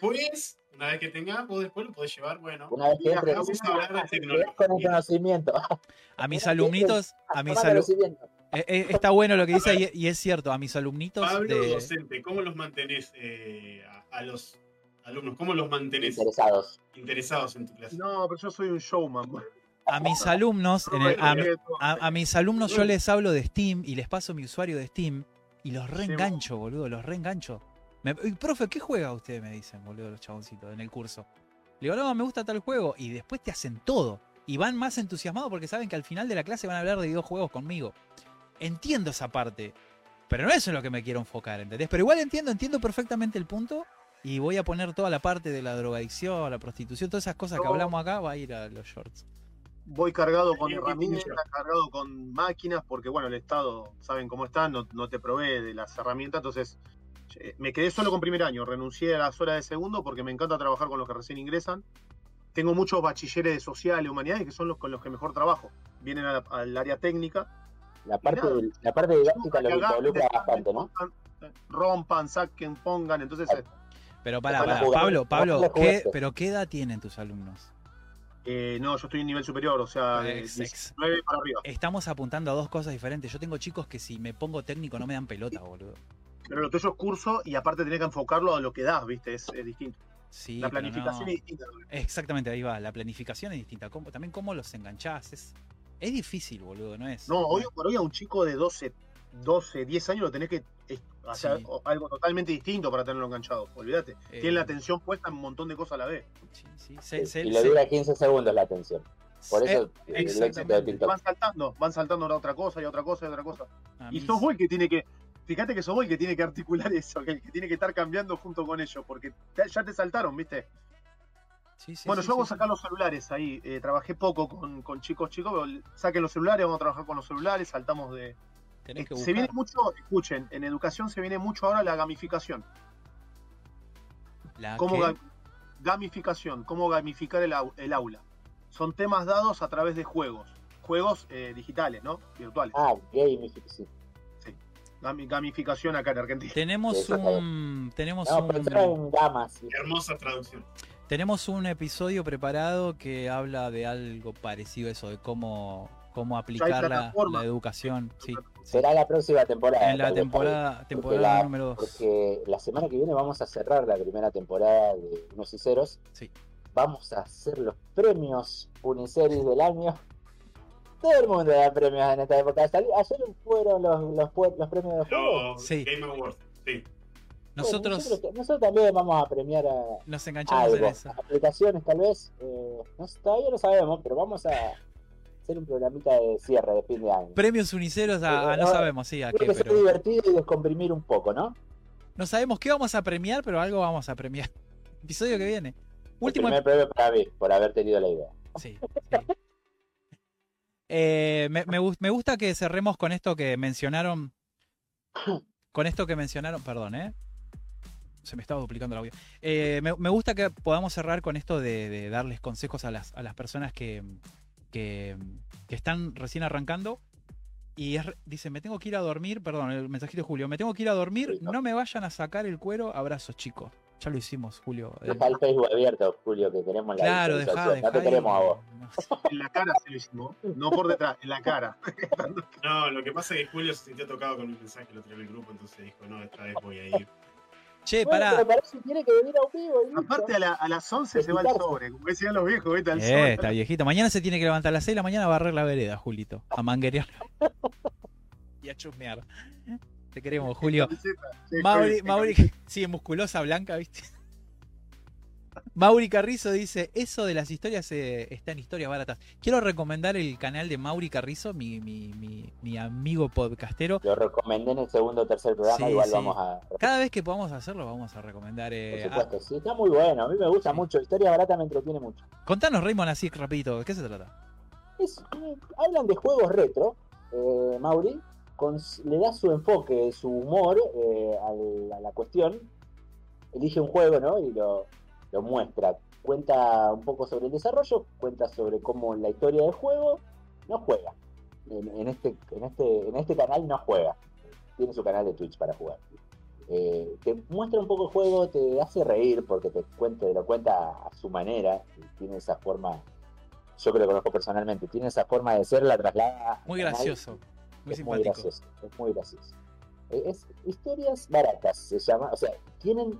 Una vez que tengas, vos después lo podés llevar, bueno. Una vez que entre, Vamos a hablar de te das con el conocimiento. A mis alumnitos, a mis Toma alu- conocimiento. eh, eh, está bueno lo que dice y, y es cierto, a mis alumnitos Pablo, de, docente, ¿cómo los mantenés eh, a, a los alumnos? ¿Cómo los mantenés Interesados. interesados en tu clase? No, pero yo soy un showman. a mis alumnos, en el- No, a, no, no, a- a mis alumnos yo les hablo de Steam y les paso mi usuario de Steam y los reengancho, boludo, los reengancho. Me, "Y, profe, ¿qué juega usted? Me dicen, boludo, los chaboncitos en el curso. Le digo, no, me gusta tal juego. Y después te hacen todo. Y van más entusiasmados porque saben que al final de la clase van a hablar de videojuegos conmigo. Entiendo esa parte. Pero no eso es lo que me quiero enfocar, ¿entendés? Pero igual entiendo, entiendo perfectamente el punto. Y voy a poner toda la parte de la drogadicción, la prostitución, todas esas cosas que hablamos acá, va a ir a los shorts. Voy cargado con herramientas, cargado con máquinas, porque bueno, el Estado, saben cómo está, no, no te provee de las herramientas, entonces eh, me quedé solo con primer año, renuncié a las horas de segundo porque me encanta trabajar con los que recién ingresan. Tengo muchos bachilleres de social y humanidades que son los con los que mejor trabajo. Vienen la- al área técnica. La parte, nada. del- la parte didáctica lo involucra bastante, ¿no? eh, Rompan, saquen, pongan. Entonces, eh, Pero para, para, Pablo, Pablo, ¿qué, pero ¿qué edad tienen tus alumnos? eh, no, yo estoy en nivel superior, o sea, de Ex, ex. 19 para arriba. Estamos apuntando a dos cosas diferentes. Yo tengo chicos que si me pongo técnico no me dan pelota, boludo. Pero lo tuyo es curso y aparte tenés que enfocarlo a lo que das, ¿viste? Es, es distinto. Sí, la planificación no. es distinta. Exactamente, ahí va. La planificación es distinta. ¿Cómo- también cómo los enganchás. Es, es difícil, boludo, ¿no es? No, hoy por hoy a un chico de 12, 12, 10 años lo tenés que hacer Sí. algo totalmente distinto para tenerlo enganchado. Olvídate. Eh, Tiene la atención puesta en un montón de cosas a la vez. Sí, sí. Se- se- y le dura 15 segundos la atención. Por eh, eso el éxito de. TikTok. Van saltando, van saltando a otra cosa y otra cosa y otra cosa. a Y sos vos el que tiene que. Fíjate que sos vos el que tiene que articular eso, que el que tiene que estar cambiando junto con ellos, porque te- ya te saltaron, ¿viste? sí, sí, bueno, sí, yo hago sí, sacar los celulares ahí. eh, trabajé poco con, con chicos, chicos, pero saquen los celulares, vamos a trabajar con los celulares, saltamos de. Tenés que se buscar. viene mucho, escuchen, en educación se viene mucho ahora la gamificación. La ¿Cómo ga- gamificación? ¿Cómo gamificar el, au- el aula? Son temas dados a través de juegos. Juegos eh, digitales, ¿no? Virtuales. Ah, gamificación. Gami- Gamificación acá en Argentina. Tenemos un. Tenemos No, un. gamas. Hermosa traducción. Tenemos un episodio preparado que habla de algo parecido a eso, de cómo, cómo aplicar la, educación. Sí, Será la próxima temporada. en la temporada, Porque temporada la- número 2. Porque la semana que viene vamos a cerrar la primera temporada de Unos y Ceros. Sí. Vamos a hacer los premios Uniseries del año. Todo el mundo da premios en esta época. Ayer fueron los, los, pu- los premios de juego. Los Sí. Game Awards. Sí. Nosotros nosotros, nosotros también vamos a premiar a nos enganchamos en algo. eso. Aplicaciones tal vez. eh, no todavía no sabemos, pero vamos a hacer un programita de cierre de fin de año. Premios uniceros a, a no Eh, sabemos, sí, a qué, que pero divertido y descomprimir un poco, ¿no? no sabemos qué vamos a premiar, pero algo vamos a premiar. Episodio que viene. El Último. primer premio para mí, por haber tenido la idea. Sí, sí. Eh, me, me gus- me gusta que cerremos con esto que mencionaron. Con esto que mencionaron. Perdón, ¿eh? Se me estaba duplicando el audio. Eh, me, me gusta que podamos cerrar con esto de, de darles consejos a las, a las personas que, que, que están recién arrancando. Y es dice, me tengo que ir a dormir, perdón, el mensajito de Julio, me tengo que ir a dormir, no. no me vayan a sacar el cuero, abrazos chicos. Ya lo hicimos, Julio. Eh, Deja el Facebook abierto, Julio, que queremos la claro, dejá, dejá No te queremos a vos. En la cara se lo hicimos, no por detrás, en la cara. No, lo que pasa es que Julio se sintió tocado con un mensaje lo tiró en el grupo, entonces dijo, no, esta vez voy a ir. Che, Bueno, pará. pero para eso tiene que venir a un vivo. y listo. Aparte a, la- a las 11 se va el sobre, como decían los viejos, ¿viste? Al Eh, sobre. está viejito. Mañana se tiene que levantar a las 6 de la mañana a barrer la vereda, Julito. A manguerear. y a chusmear. Te queremos, Julio. Sí, Mauri, Mauri, sí, musculosa, blanca, ¿viste? Mauri Carrizo dice, eso de las historias eh, está en historias baratas. Quiero recomendar el canal de Mauri Carrizo, mi, mi, mi, mi amigo podcastero. Lo recomendé en el segundo o tercer programa, Sí, igual sí. vamos a... Cada vez que podamos hacerlo, vamos a recomendar. Por eh, supuesto, sí, está muy bueno. A mí me gusta Sí. mucho. Historia barata me entretiene mucho. contanos, Raymond, así rapidito, ¿de qué se trata? Es- eh, hablan de juegos retro, eh, Mauri, con, le da su enfoque, su humor eh, a la cuestión. Elige un juego, ¿no? Y lo, lo muestra. Cuenta un poco sobre el desarrollo, cuenta sobre cómo la historia del juego no juega. En, en este, en, este, en este canal no juega. Tiene su canal de Twitch para jugar. Eh, te muestra un poco el juego, te hace reír porque te, cuenta, te lo cuenta a su manera. Tiene esa forma yo que lo conozco personalmente, tiene esa forma de ser, la traslada. Muy canal, gracioso, muy es muy gracioso, es muy gracioso. Eh, Es historias baratas, se llama, o sea, tienen,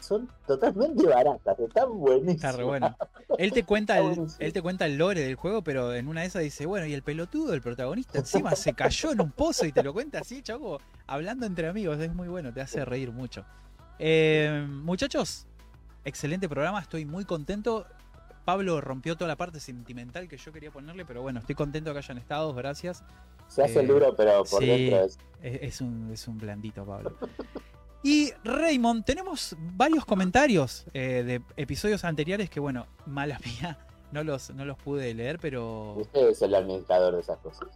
son totalmente baratas, están buenísimas. Está re bueno. Él te cuenta el, él te cuenta el lore del juego, pero en una de esas dice, bueno, y el pelotudo, el protagonista, encima se cayó en un pozo y te lo cuenta así, chavo, hablando entre amigos, es muy bueno, te hace reír mucho. Eh, muchachos, excelente programa, estoy muy contento. Pablo rompió toda la parte sentimental que yo quería ponerle, pero bueno, estoy contento que hayan estado, gracias. Se hace el Eh, duro, pero por sí. dentro es. Es, un, es un blandito, Pablo. Y Raymond, tenemos varios comentarios eh, de episodios anteriores que, bueno, mala mía, no los, no los pude leer, pero Usted es el administrador de esas cosas.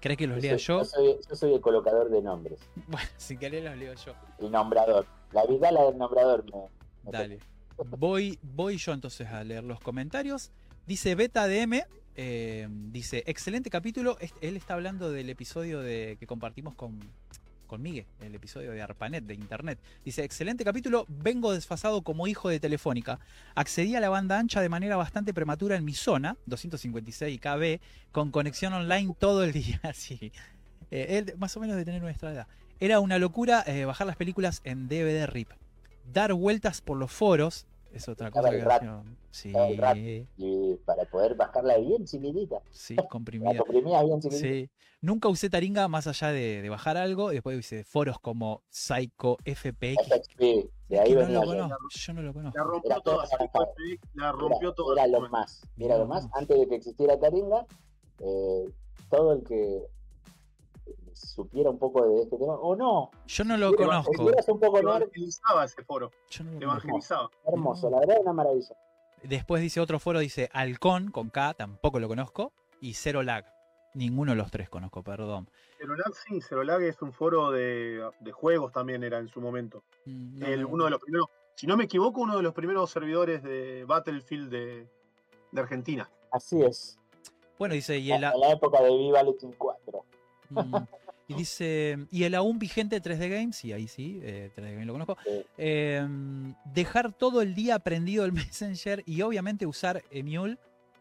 ¿crees que los lea soy, yo? soy, yo soy el colocador de nombres, Bueno, si querés los leo yo. el nombrador. La vida la del nombrador me, me Dale. Voy, voy yo entonces a leer los comentarios. Dice Beta DM, eh, dice, excelente capítulo. Él está hablando del episodio de, que compartimos con, con Miguel, el episodio de ARPANET, de Internet. Dice, excelente capítulo, vengo desfasado como hijo de Telefónica. Accedí a la banda ancha de manera bastante prematura en mi zona, 256 KB, con conexión online todo el día. Sí. Eh, más o menos de tener nuestra edad. Era una locura eh, bajar las películas en DVD RIP. Dar vueltas por los foros es otra cosa que Sí. Y para poder bajarla bien chiquitita, sí, la comprimida. comprimías bien chiquitita. Sí. Nunca usé Taringa más allá de, de bajar algo. Y después hice foros como Psycho FPX. FXP, de ahí no lo yo. conozco. Yo no lo conozco. La rompió Era todo la rompió era, toda. era lo más, era lo más. Antes de que existiera Taringa, eh, todo el que supiera un poco de este tema, o no, Yo no lo conozco. un poco Evangelizaba ese foro, Yo no lo conozco. evangelizaba. hermoso, la verdad, una maravilla. Después dice otro foro, dice Halcón con K, tampoco lo conozco. Y Zero Lag. Ninguno de los tres conozco, perdón. Cerolag sí, Cerolag es un foro de, de juegos también era en su momento. Mm, no, El- no. uno de los primeros, si no me equivoco, uno de los primeros servidores de Battlefield de, de Argentina. Así es. Bueno, dice, y el, En la época de Viva Team 4. Mm. Y dice, y el aún vigente 3D Games, y ahí sí, eh, 3D Games lo conozco, Sí. eh, dejar todo el día prendido el Messenger y obviamente usar Emule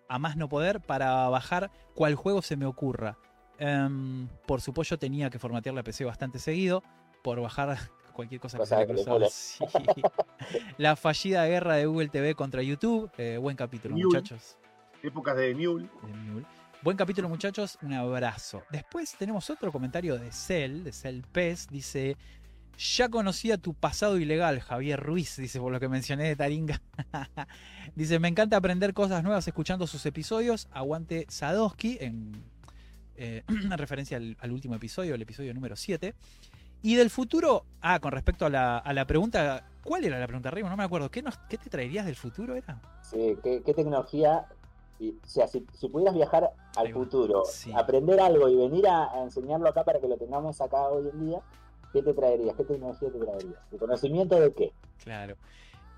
a más no poder para bajar cual juego se me ocurra. Em, por supuesto yo tenía que formatear la PC bastante seguido por bajar cualquier cosa que se cruzaba. Sí. La fallida guerra de Google TV contra YouTube. eh, buen capítulo, Mule. muchachos. Épocas de Mule. de Mule. Buen capítulo, muchachos. Un abrazo. Después tenemos otro comentario de Cell, de Cell Pez. Dice: Ya conocía tu pasado ilegal, Javier Ruiz. Dice, por lo que mencioné de Taringa. dice: Me encanta aprender cosas nuevas escuchando sus episodios. Aguante Sadowski, en, eh, en referencia al, último episodio, el episodio número 7. Y del futuro, ah, con respecto a la, pregunta, ¿cuál era la pregunta, Raymond? No me acuerdo. ¿Qué, nos, ¿Qué te traerías del futuro? Era? Sí, ¿qué, qué tecnología Y, o sea, si, si pudieras viajar al futuro, Sí. aprender algo y venir a, a enseñarlo acá para que lo tengamos acá hoy en día, ¿qué te traerías? ¿Qué tecnología te traerías? ¿El conocimiento de qué? Claro.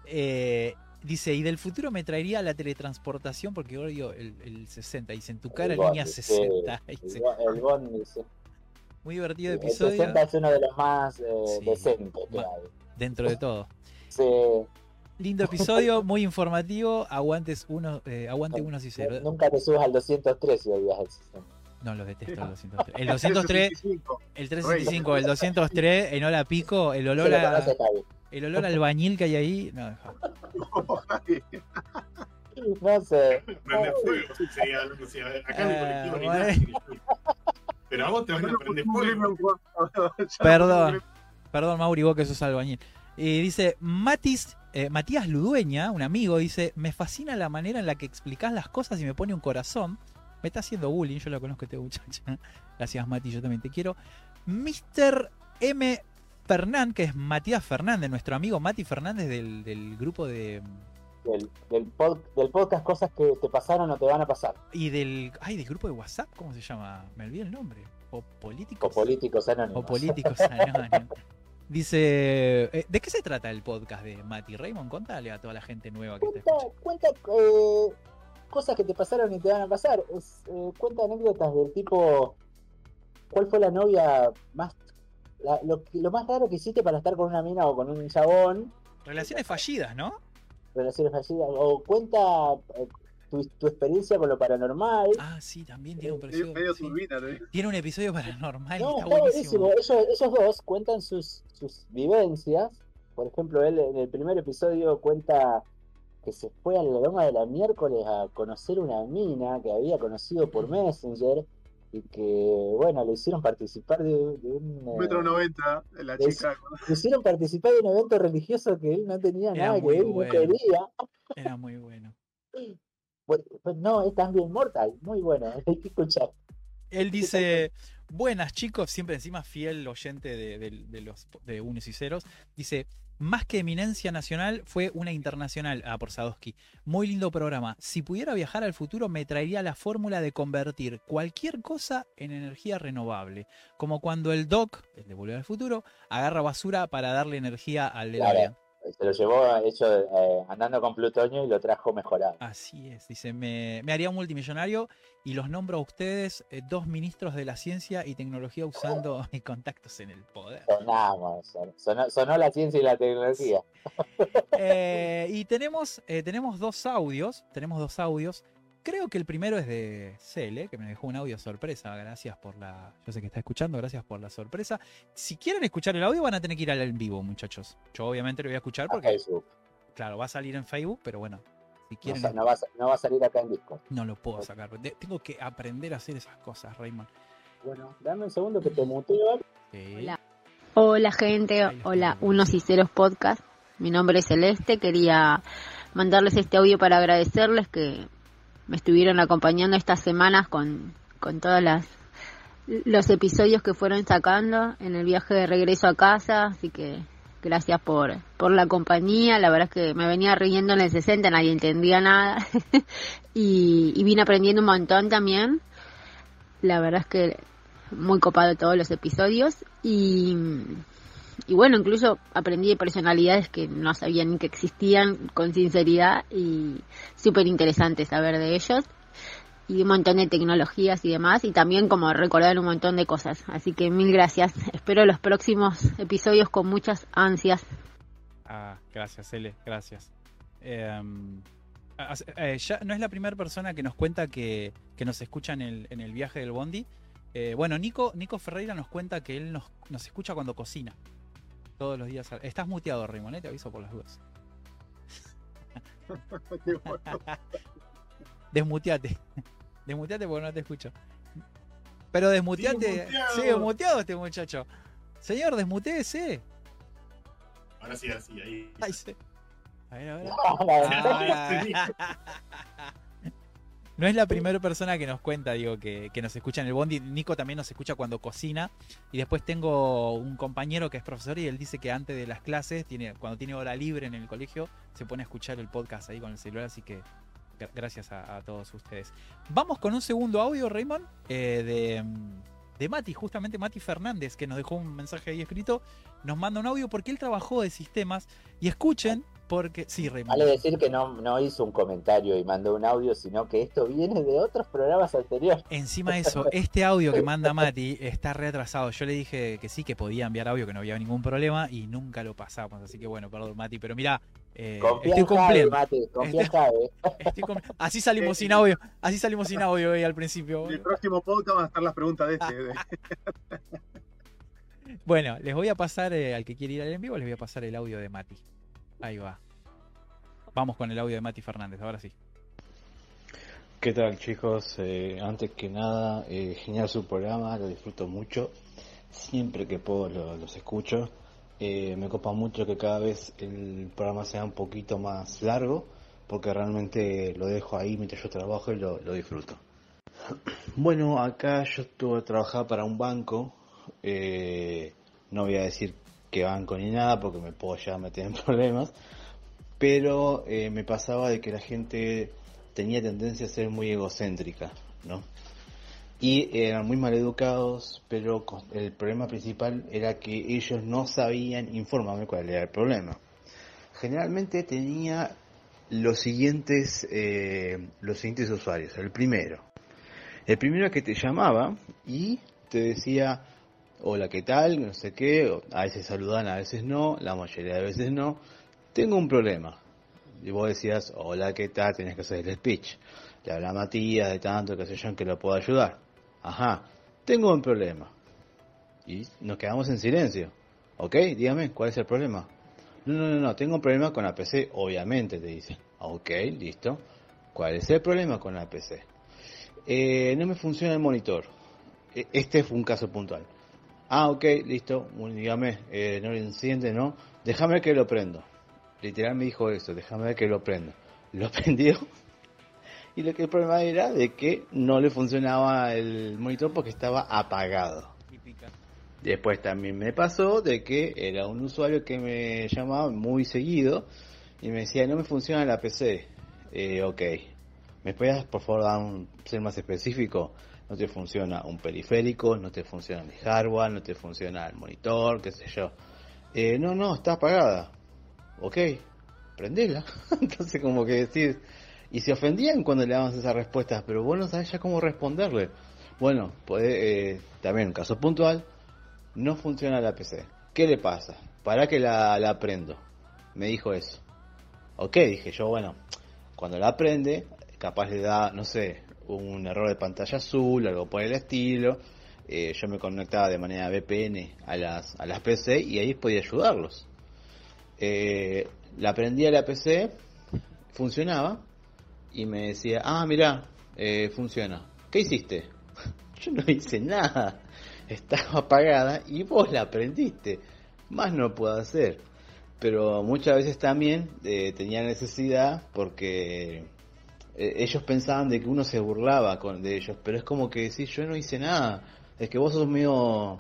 Eh, dice, y del futuro me traería la teletransportación porque odio el, el 60. Dice, en tu cara El línea Bond, sí, 60. El, el Bond dice. muy divertido El episodio 60 es uno de los más eh, decentes que Ma- hay. dentro de todo. Sí, Lindo episodio, muy informativo. Aguantes uno, eh, aguante unos y cero. nunca te subas al 203 si odias el 60. No, los detesto, el 203. El 203, 365. el 365, el 203, en Hola Pico, el olor, a, el olor al bañil que hay ahí. No, deja. No sé. Prende fuego. Sería algo ver, acá en Ah, el colectivo ni. Pero a vos te van a prender fuego. Perdón. Perdón, Mauri, vos que sos albañil. Y dice, Matis, eh, Matías Ludueña, un amigo, dice, me fascina la manera en la que explicás las cosas y me pone un corazón. Me está haciendo bullying, yo la conozco este muchacha. Gracias, Mati, yo también te quiero. Mr. M. Fernán, que es Matías Fernández, nuestro amigo Mati Fernández del, del grupo de... Del, del, pod- del podcast, cosas que te pasaron o te van a pasar. Y del... Ay, del grupo de WhatsApp, ¿cómo se llama? Me olvidé el nombre. O políticos. O políticos anónimos. O políticos anónimos. Dice, eh, ¿de qué se trata el podcast de Mati Raymond? Contale a toda la gente nueva que Cuenta, escuchando. cuenta eh, cosas que te pasaron y te van a pasar. Es, eh, cuenta anécdotas del tipo, ¿cuál fue la novia más... la- lo, que- lo más raro que hiciste para estar con una mina o con un chabón, Relaciones fallidas, ¿no? relaciones fallidas, o cuenta eh, tu, tu experiencia con lo paranormal. Ah, sí, también tiene un episodio. medio sí. turbina. Tiene un episodio paranormal, No, está, está buenísimo. buenísimo. Ellos, esos dos cuentan sus, sus vivencias. Por ejemplo, él en el primer episodio cuenta que se fue a la loma de la miércoles a conocer una mina que había conocido por Messenger y que, bueno, le hicieron participar de, de un... Un eh, metro noventa, la Es- chica. le hicieron participar de un evento religioso que él no tenía Era nada que ver, bueno. no quería. Era muy bueno. Pues, pues no, es también mortal, muy bueno, hay que escuchar. Él dice, buenas chicos, siempre encima fiel oyente de, de- de los de unos y ceros. Dice, más que eminencia nacional, fue una internacional. Ah, por Sadowski. Muy lindo programa. Si pudiera viajar al futuro, me traería la fórmula de convertir cualquier cosa en energía renovable. Como cuando el Doc, el de Volver al Futuro, agarra basura para darle energía al Claro. DeLorean. Se lo llevó hecho eh, andando con Plutonio y lo trajo mejorado. Así es, dice, me, me haría un multimillonario y los nombro a ustedes eh, dos ministros de la ciencia y tecnología usando mis contactos en el poder. Sonamos, son- sonó, sonó la ciencia y la tecnología. Eh, y tenemos, eh, tenemos dos audios, tenemos dos audios. Creo que el primero es de Cele, que me dejó un audio sorpresa. Gracias por la. Yo sé que está escuchando, gracias por la sorpresa. Si quieren escuchar el audio, van a tener que ir al en vivo, muchachos. Yo obviamente lo voy a escuchar A porque, Facebook. claro, va a salir en Facebook, pero bueno, si No, quieren, no va, a no va a salir acá en disco. no lo puedo sacar. De- tengo que aprender a hacer esas cosas, Raymond. Bueno, dame un segundo que te muteo. Sí. Hola. Hola gente, hola. Unos y Ceros Podcast. Mi nombre es Celeste, quería mandarles este audio para agradecerles que me estuvieron acompañando estas semanas con, con todas las los episodios que fueron sacando en el viaje de regreso a casa, así que gracias por, por la compañía, la verdad es que me venía riendo en el 60, nadie entendía nada. Y, y vine aprendiendo un montón también, la verdad es que muy copado todos los episodios. Y, y bueno, incluso aprendí de personalidades que no sabía ni que existían con sinceridad y súper interesante saber de ellos y un montón de tecnologías y demás y también como recordar un montón de cosas. Así que mil gracias. Espero los próximos episodios con muchas ansias. Ah, gracias, Ele, gracias. As- eh, ya no es la primera persona que nos cuenta que, que nos escucha en el, en el viaje del Bondi. Eh, bueno, Nico, Nico Ferreira nos cuenta que él nos, nos escucha cuando cocina. Todos los días. Estás muteado, Raymond, ¿eh? te aviso por las dudas. Desmuteate. Desmuteate porque no te escucho. Pero desmuteate. Sigue muteado. Este muchacho. Señor, desmuteese. Ahora sí, ahora sí, ahí. Ay, se- A ver, a ver. Ah, Ah, No es la primera persona que nos cuenta, digo, que, que nos escucha en el Bondi. Nico también nos escucha cuando cocina. Y después tengo un compañero que es profesor y él dice que antes de las clases, tiene, cuando tiene hora libre en el colegio, se pone a escuchar el podcast ahí con el celular. Así que gra- gracias a, a todos ustedes. Vamos con un segundo audio, Raymond, eh, de, mm, de Mati, justamente Mati Fernández, que nos dejó un mensaje ahí escrito. Nos manda un audio porque él trabajó de sistemas. Y escuchen, porque. Sí, Raymond. Vale decir que no, no hizo un comentario y mandó un audio, sino que esto viene de otros programas anteriores. Encima de eso, este audio que manda Mati está retrasado. Yo le dije que sí, que podía enviar audio, que no había ningún problema y nunca lo pasamos. Así que bueno, perdón, Mati, pero mira, eh, estoy cumpliendo. Mate. Estoy Así salimos sin audio, así salimos sin audio hoy al principio. En el próximo podcast van a estar las preguntas de este. Bueno, les voy a pasar, eh, al que quiere ir al en vivo, les voy a pasar el audio de Mati. Ahí va. Vamos con el audio de Mati Fernández, ahora sí. ¿Qué tal chicos? Eh, antes que nada, eh, genial su programa, lo disfruto mucho. Siempre que puedo lo- los escucho. Eh, me copa mucho que cada vez el programa sea un poquito más largo, porque realmente lo dejo ahí mientras yo trabajo y lo, lo disfruto. Bueno, acá yo estuve trabajando para un banco. eh, no voy a decir qué banco ni nada, porque me puedo ya meter en problemas. Pero eh, me pasaba de que la gente tenía tendencia a ser muy egocéntrica, ¿no? Y eran muy maleducados, pero con- el problema principal era que ellos no sabían informarme cuál era el problema. Generalmente tenía los siguientes, eh, los siguientes usuarios. El primero. El primero que te llamaba y te decía, hola, ¿qué tal? No sé qué. A veces saludan, a veces no. La mayoría de veces no. Tengo un problema. Y vos decías, hola, ¿qué tal? Tenés que hacer el speech. Le habla Matías de tanto, que sé yo, que lo puedo ayudar. Ajá, tengo un problema. Y nos quedamos en silencio. ¿Ok? Dígame, ¿cuál es el problema? No, no, no, no, tengo un problema con la PC, obviamente, te dicen. Ok, listo. ¿Cuál es el problema con la PC? Eh, no me funciona el monitor. E- Este fue un caso puntual. Ah, ok, listo. Dígame, eh, no le enciende, ¿no? Déjame que lo prendo. Literal me dijo eso, déjame ver que lo prendo. Lo prendió. Y lo que el problema era de que no le funcionaba el monitor porque estaba apagado. Después también me pasó de que era un usuario que me llamaba muy seguido y me decía, no me funciona la PC. Eh, ok, ¿me puedes por favor dar un, ser más específico? No te funciona un periférico, no te funciona mi hardware, no te funciona el monitor, qué sé yo. Eh, no, no, está apagada. Ok, prendela. Entonces como que decís, y se ofendían cuando le daban esas respuestas, pero vos no sabés ya cómo responderle. Bueno, puede, eh, también un caso puntual, no funciona la PC. ¿Qué le pasa? ¿Para que la, la prendo? Me dijo eso. Ok, dije yo, bueno, cuando la prende, capaz le da, no sé, un error de pantalla azul, algo por el estilo. Eh, yo me conectaba de manera VPN a las, a las PC y ahí podía ayudarlos. Eh, la prendí a la PC, funcionaba, y me decía, ah, mira, eh, funciona. ¿Qué hiciste? Yo no hice nada. Estaba apagada y vos la prendiste. Más no puedo hacer. Pero muchas veces también eh, tenía necesidad porque eh, ellos pensaban de que uno se burlaba con, de ellos. Pero es como que decís, yo no hice nada. Es que vos sos medio...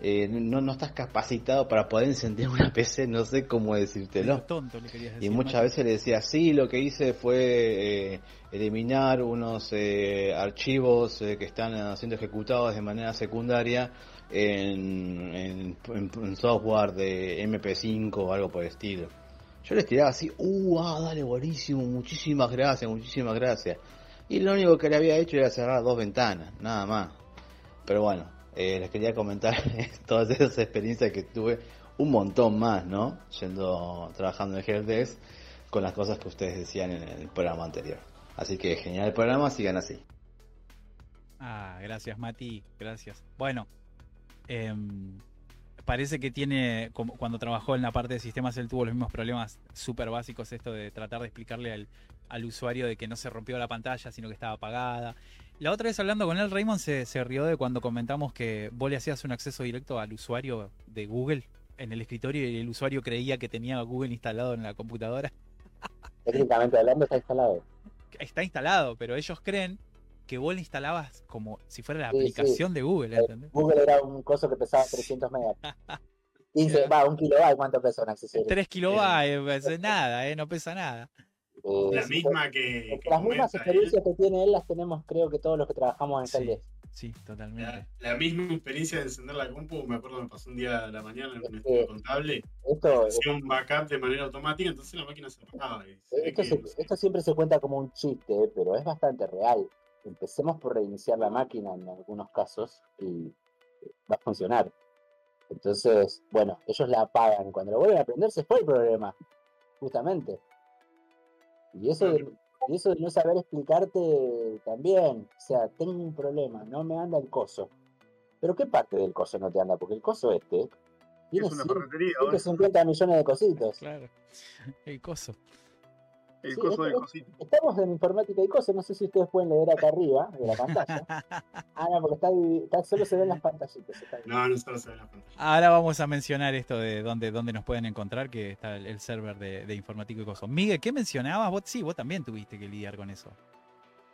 eh, no, no estás capacitado para poder encender una PC, no sé cómo decírtelo. Tonto le querías Y decir, muchas veces le decía, sí, lo que hice fue eh, eliminar unos eh, archivos eh, que están siendo ejecutados de manera secundaria en, en- en- en software de MP5 o algo por el estilo. Yo les tiraba así, uh, ah, dale, buenísimo, muchísimas gracias, muchísimas gracias. Y lo único que le había hecho era cerrar dos ventanas, nada más. Pero bueno, eh, les quería comentar todas esas experiencias que tuve, un montón más, ¿no? Yendo, trabajando en Helpdesk con las cosas que ustedes decían en el programa anterior. Así que genial el programa, sigan así. Ah, gracias, Mati. Gracias. Bueno, em, parece que tiene, como cuando trabajó en la parte de sistemas, él tuvo los mismos problemas súper básicos, esto de tratar de explicarle al, al usuario de que no se rompió la pantalla, sino que estaba apagada. La otra vez hablando con él, Raymond se, se rió de cuando comentamos que vos le hacías un acceso directo al usuario de Google en el escritorio y el usuario creía que tenía Google instalado en la computadora. Técnicamente hablando está instalado. Está instalado, pero ellos creen que vos le instalabas como si fuera la Sí, sí. aplicación de Google, ¿entendés? Google era un coso que pesaba 300 megas. 15, va, un kilobyte, ¿cuánto pesa un accesorio? 3 kilobytes, es nada, eh, no pesa nada. Eh, La misma que. las mismas él. experiencias que tiene él las tenemos, creo que todos los que trabajamos en Sí, Celdes. sí, totalmente. La, la misma experiencia de encender la compu, me acuerdo me pasó un día a la mañana en un Eh, estudio contable, Esto, hacía un backup de manera automática, entonces la máquina se apagaba. esto, se- siempre se cuenta como un chiste, eh, pero es bastante real. Empecemos por reiniciar la máquina en algunos casos y eh, va a funcionar. Entonces, bueno, ellos la apagan. Cuando lo vuelven a prender se fue el problema, justamente. Y eso, de, y eso de no saber explicarte también, o sea, tengo un problema, no me anda el coso. Pero ¿qué parte del coso no te anda? Porque el coso este tiene Es una 100 ferretería, ahora. 150 millones de cositos. Claro. El coso. El Sí, coso es- del cosito. Estamos en informática y cosas, no sé si ustedes pueden leer acá arriba de la pantalla. Ah, no, porque está, divi- está- solo se ven las pantallitas. está. No, no solo se ve en la pantalla. Ahora vamos a mencionar esto de dónde, dónde nos pueden encontrar, que está el, el server de, de Informático y Cosas. Miguel, ¿qué mencionabas? Vos sí, vos también tuviste que lidiar con eso.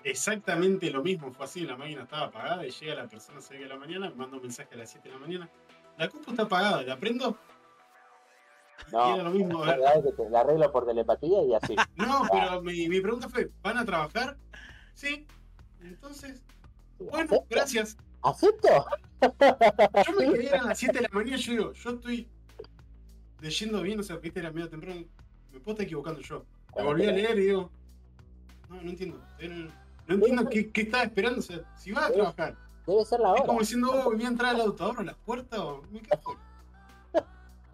Exactamente lo mismo fue así, la máquina estaba apagada y llega la persona a las 6 de la mañana, me manda un mensaje a las 7 de la mañana. La compu está apagada, la prendo y No, era lo mismo. a la ver, verdad es que te la arreglo por telepatía y así. No, pero mi, mi pregunta fue, ¿van a trabajar? Sí. Entonces, bueno, ¿Acepto? gracias. ¿Acepto? Yo me quedé a las 7 de la mañana y yo digo, yo estoy leyendo bien, o sea, viste, era medio temprano, me puedo estar equivocando yo. Me volví a leer y digo, no, no entiendo. eh, No, entiendo qué, qué estaba esperando, o sea, si vas a trabajar. Debe ser la Es hora. como diciendo, oh, voy a entrar al auto, abro la puerta o me quedo.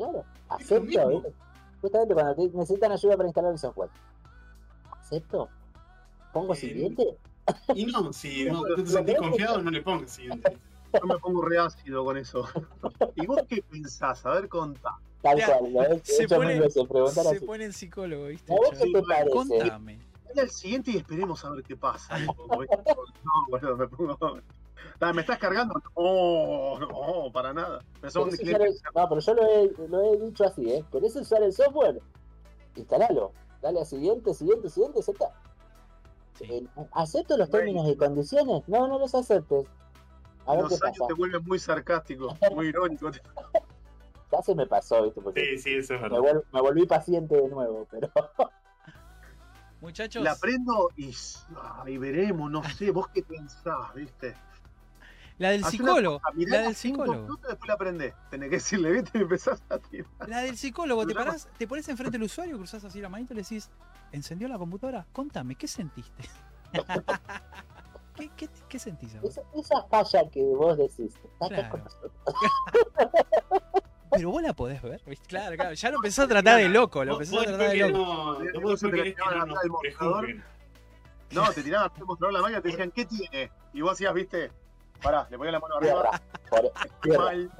Claro, acepto. ¿viste? Justamente cuando te necesitan ayuda para instalar el software. ¿Acepto? ¿Pongo Eh, siguiente? Y no, si no tú te sentís confiado, no le pongas siguiente. Yo me pongo reácido con eso. ¿Y vos qué pensás? A ver, contá. Tal ya, cual, he se hecho pone- mil veces, preguntar Se así. pone el psicólogo, ¿viste? ¿A vos qué te parece? Contame. Dale al siguiente y esperemos a ver qué pasa. No, bueno, me pongo. ¿Me estás cargando? No, no, para nada. Me son ¿Querés de usar el- No, pero yo lo he, lo he dicho así, ¿eh? ¿Querés usar el software? Instalalo. Dale a siguiente, siguiente, siguiente, acepta. Eh, ¿Acepto los términos y condiciones? No, no los aceptes. A ver qué Los años pasa. te vuelven muy sarcástico, muy irónico. Ya se me pasó, ¿viste? Porque Sí, sí, eso es me volví paciente de nuevo, pero Muchachos, La prendo y, y veremos, no sé, vos qué pensás, ¿viste? La del Hacé psicólogo. cosa, La del psicólogo. minutos, después la prendés. Tenés que decirle, ¿viste? Y empezás a tirar. La del psicólogo, te parás, te pones enfrente del usuario, cruzás así la manito y le decís, ¿encendió la computadora? Contame, ¿qué sentiste? ¿Qué, qué, qué sentís ahora? esa, esa falla que vos decís, Claro. Pero vos la podés ver, ¿viste? Claro, claro. Ya lo empezó a tratar de loco, lo empezó a tratar de loco. no, te mostrador. tiraban te mostraron la máquina y te decían, ¿qué tiene? Y vos hacías, ¿viste? Pará, le ponías la mano arriba. Tierra. Por- tierra. Mal,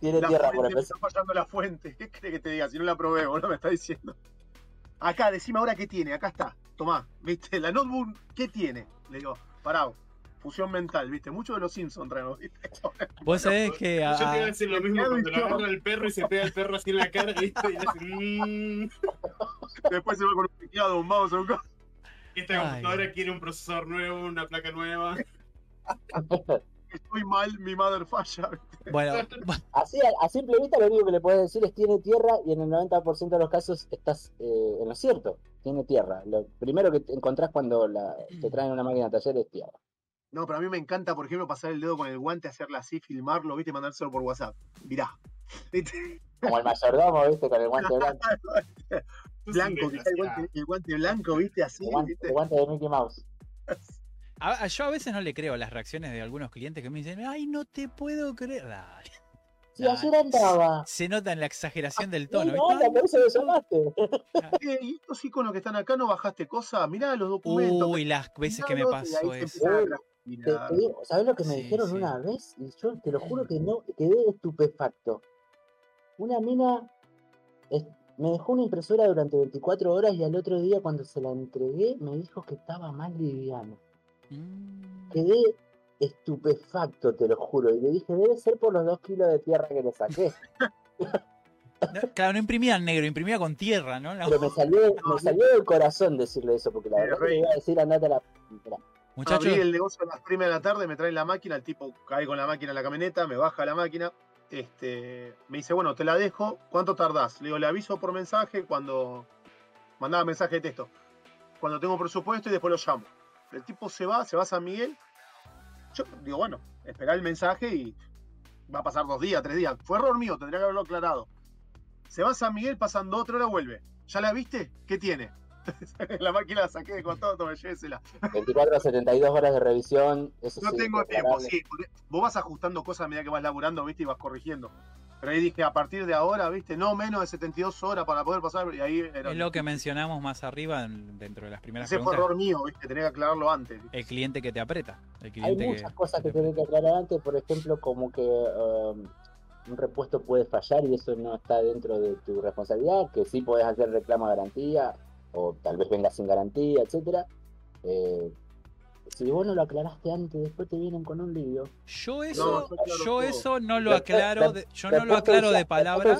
Tiene la tierra por fuente, me empezar. está fallando la fuente. ¿Qué crees que te diga? Si no la probé, boludo, me está diciendo. Acá, decime ahora qué tiene. Acá está. Tomá, ¿viste? La notebook, ¿qué tiene? Le digo, pará, fusión mental, ¿viste? Muchos de los Simpsons traemos, ¿viste? Vos sabés que Yo a- te iba a decir lo mismo cuando lo agarra el perro y se pega el perro así en la cara, ¿viste? Y hace, mmm, Después se va con un teclado, un mouse, un co- esta Ay. computadora quiere un procesador nuevo, una placa nueva. Estoy mal, mi madre falla. bueno, Así, a, a simple vista, lo único que le puedes decir es tiene tierra y en el 90% de los casos estás eh, en lo cierto. Tiene tierra. Lo primero que te encontrás cuando la, te traen una máquina de taller es tierra. No, pero a mí me encanta, por ejemplo, pasar el dedo con el guante, hacerla así, filmarlo, ¿viste? Y mandárselo por WhatsApp. Mirá. ¿Viste? Como el mayordomo, ¿viste? Con el guante blanco. Blanco, el guante, el guante blanco, ¿viste? Así, El guante, ¿viste? el guante de Mickey Mouse. A- a- yo a veces no le creo las reacciones de algunos clientes que me dicen, ay, no te puedo creer. Dale. Sí, ayer andaba. Se nota en la exageración del Sí, tono. no, ¿viste? anda, por eso lo llamaste. Eh, y estos iconos que están acá, ¿no bajaste cosas? Mirá los documentos. Uy, las veces que me pasó eso. ¿Sabés lo que me Sí, dijeron sí. una vez? Y yo te lo juro que no, quedé estupefacto. Una mina es- me dejó una impresora durante 24 horas y al otro día cuando se la entregué me dijo que estaba más liviano. Mm. Quedé estupefacto, te lo juro. Y le dije, debe ser por los dos kilos de tierra que le saqué. No, claro, no imprimía en negro, imprimía con tierra, ¿no? La- Pero me salió, me salió del corazón decirle eso, porque la verdad que iba a decir, andate a la... Muchachos, Abrí el negocio a las 3 de la tarde, me trae la máquina, el tipo cae con la máquina en la camioneta, me baja la máquina, este, me dice, bueno, te la dejo, ¿cuánto tardás? Le digo, le aviso por mensaje cuando mandaba mensaje de texto. cuando tengo presupuesto y después lo llamo. El tipo se va, se va a San Miguel. Yo digo, bueno, esperar el mensaje y va a pasar dos días, tres días. Fue error mío, tendría que haberlo aclarado. Se va a San Miguel, pasan dos, tres horas, vuelve. ¿Ya la viste? ¿Qué tiene? la máquina la saqué de costado, tome, llévesela. 24 a 72 horas de revisión. Eso No sí, tengo tiempo, sí. Vos vas ajustando cosas a medida que vas laburando, ¿viste? Y vas corrigiendo. Pero ahí dije, a partir de ahora, ¿viste? No menos de 72 horas para poder pasar. Y ahí era. Es lo que mencionamos más arriba en- dentro de las primeras Ese fue preguntas. error mío, ¿viste? Tenía que aclararlo antes. El cliente que te aprieta. El Hay muchas cosas que tenés que aclarar antes, por ejemplo, como que um, un repuesto puede fallar y eso no está dentro de tu responsabilidad, que sí podés hacer reclamo de garantía, o tal vez venga sin garantía, etcétera. Eh, si vos no lo aclaraste antes, después te vienen con un lío. Yo No, eso, yo aclaro yo todo. eso no lo aclaro, de- yo no lo aclaro de palabra.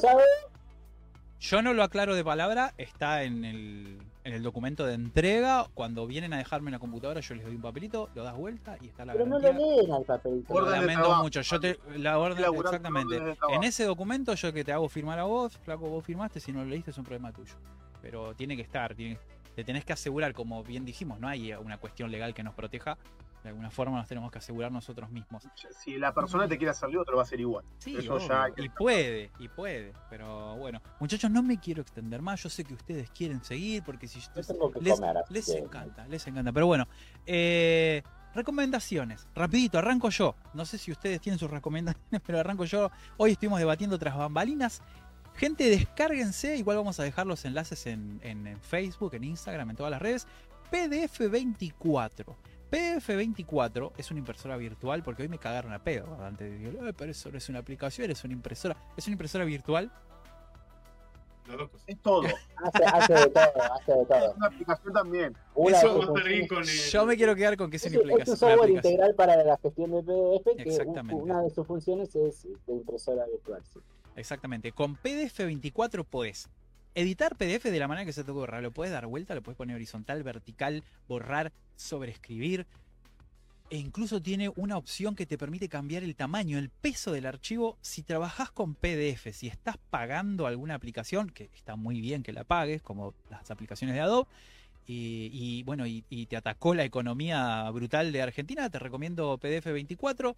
Yo no lo aclaro de palabra, está en el, en el documento de entrega. Cuando vienen a dejarme la computadora, yo les doy un papelito, lo das vuelta y está la pero no lo garantía. leen al papelito. Orden de Lamento trabajo. mucho. Yo te la orden, exactamente. En ese documento yo que te hago firmar a vos, flaco, vos firmaste, si no lo leíste es un problema tuyo. Pero tiene que estar, tiene- te tenés que asegurar, como bien dijimos, no hay una cuestión legal que nos proteja. De alguna forma nos tenemos que asegurar nosotros mismos. Si la persona te quiere hacer lío, te lo va a hacer igual. Sí, Eso obvio. ya hay que y puede, y puede. Pero bueno, muchachos, no me quiero extender más. Yo sé que ustedes quieren seguir porque si Yo tengo que les, comer, así les que- encanta, les encanta. Pero bueno, eh, recomendaciones. Rapidito, arranco yo. No sé si ustedes tienen sus recomendaciones, pero arranco yo. Hoy estuvimos debatiendo tras bambalinas. Gente, descárguense. Igual vamos a dejar los enlaces en, en- en Facebook, en Instagram, en todas las redes. PDF24. PDF24 es una impresora virtual porque hoy me cagaron a pedo. Antes digo, "Eh, pero eso no es una aplicación, es una impresora. Es una impresora virtual. Es todo. Hace, hace de todo, hace de todo. Una aplicación también. Una Eso funciones- con el- Yo me quiero quedar con que es Es, una un- es un aplicación. software aplicación. integral para la gestión de PDF que una de sus funciones es de impresora virtual. sí. Exactamente. Con PDF24 podés editar PDF de la manera que se te ocurra. Lo puedes dar vuelta, lo puedes poner horizontal, vertical, borrar, sobreescribir. E incluso tiene una opción que te permite cambiar el tamaño, el peso del archivo. Si trabajas con PDF, si estás pagando alguna aplicación, que está muy bien que la pagues, como las aplicaciones de Adobe, y, bueno, y, te atacó la economía brutal de Argentina, te recomiendo PDF24.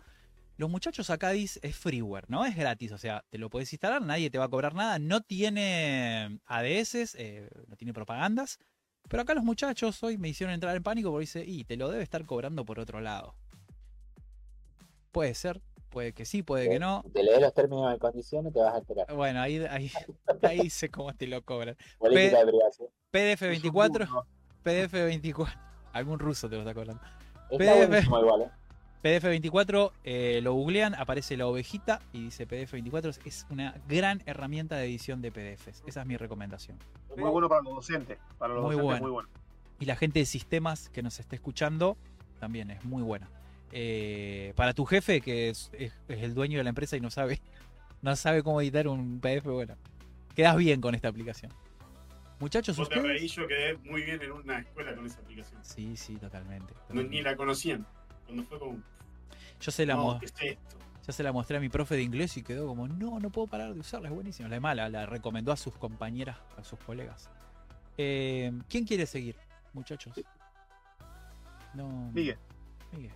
Los muchachos acá dicen es freeware, ¿no? Es gratis, o sea, te lo puedes instalar, nadie te va a cobrar nada, no tiene ADS, eh, no tiene propagandas, pero acá los muchachos hoy me hicieron entrar en pánico porque dice, y te lo debe estar cobrando por otro lado. Puede ser, puede que sí, puede que no. Te lees los términos y condiciones, te vas a enterar. Bueno, ahí, ahí, ahí sé cómo te lo cobran. Política de privacidad. PDF24, Es un mundo. PDF24, algún ruso te lo está cobrando. Está PDF. buenísimo igual, ¿eh? PDF24 eh, lo googlean, aparece la ovejita y dice PDF24 es una gran herramienta de edición de PDFs. Esa es mi recomendación. Muy bueno para los docentes. Para los Muy docentes, bueno. muy bueno. Y la gente de sistemas que nos esté escuchando también es muy buena. Eh, para tu jefe, que es, es- es el dueño de la empresa y no sabe, no sabe cómo editar un PDF, bueno, quedas bien con esta aplicación. Muchachos, ustedes. yo quedé muy bien en una escuela con esa aplicación. Sí, sí, totalmente. No, totalmente. ni la conocían. Cuando fue como, Yo se la, no, mo- ¿qué es esto? ya se la mostré a mi profe de inglés y quedó como, no, no puedo parar de usarla, es buenísima. La mala, la recomendó a sus compañeras, a sus colegas. Eh, ¿Quién quiere seguir, muchachos? No. Miguel. Miguel.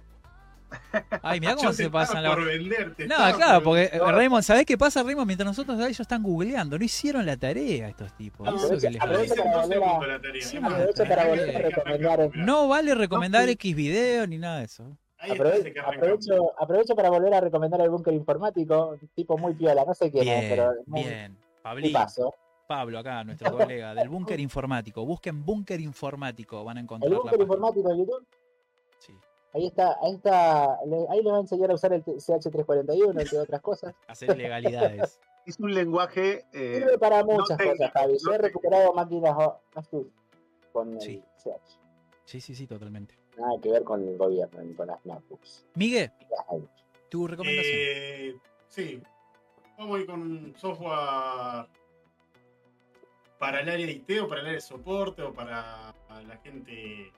Ay, mirá cómo se pasan la. por venderte. No, claro, por- porque eh, Raymond, ¿sabés qué pasa, Raymond? Mientras nosotros ellos están googleando, no hicieron la tarea estos tipos. No, Eso que les en para. No vale recomendar No. X video ni nada de eso. Aprove- aprovecho, aprovecho para volver a recomendar el búnker informático, tipo muy piola, no sé quién es, Bien, pero muy, bien. muy Pablín, paso. Pablo, acá, nuestro colega del búnker informático. Busquen búnker informático, van a encontrar El búnker informático de YouTube, Sí. ahí está, ahí está, ahí le va a enseñar a usar el CH341, entre otras cosas. Hacer ilegalidades. Es un lenguaje. eh, Sirve para muchas cosas, Javi. Yo no he recuperado máquinas con el Sí. CH. Sí, sí, sí, totalmente. Nada que ver con el gobierno ni con las MacBooks. Miguel, tu recomendación. Eh, sí, vamos a ir con un software para el área de IT o para el área de soporte o para la gente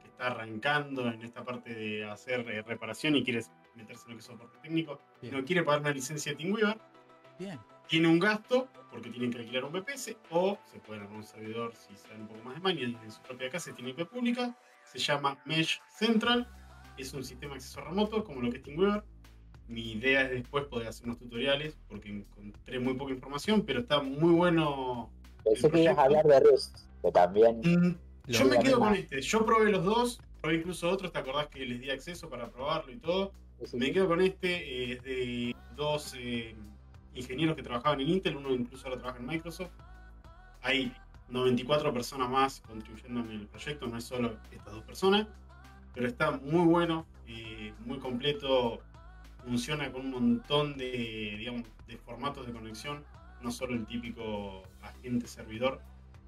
que está arrancando en esta parte de hacer eh, reparación y quiere meterse en lo que es soporte técnico. Bien. No quiere pagar una licencia de TeamWeaver. Bien. Tiene un gasto porque tienen que alquilar un VPS o se pueden armar un servidor si saben un poco más de maña en su propia casa tiene IP pública. Se llama Mesh Central. Es un sistema de acceso remoto como lo que es TeamWeaver. Mi idea es después poder hacer unos tutoriales porque encontré muy poca información, pero está muy bueno. Pensé que ibas a hablar de Rust, que también. Mm, Yo me quedo con este. Yo probé los dos, probé incluso otros. ¿Te acordás que les di acceso para probarlo y todo? sí, sí, Me quedo con este, eh, es de dos eh, ingenieros que trabajaban en Intel, uno incluso ahora trabaja en Microsoft. Hay 94 personas más contribuyendo en el proyecto, no es solo estas dos personas, pero está muy bueno, eh, muy completo, funciona con un montón de, digamos, de formatos de conexión, no solo el típico agente servidor,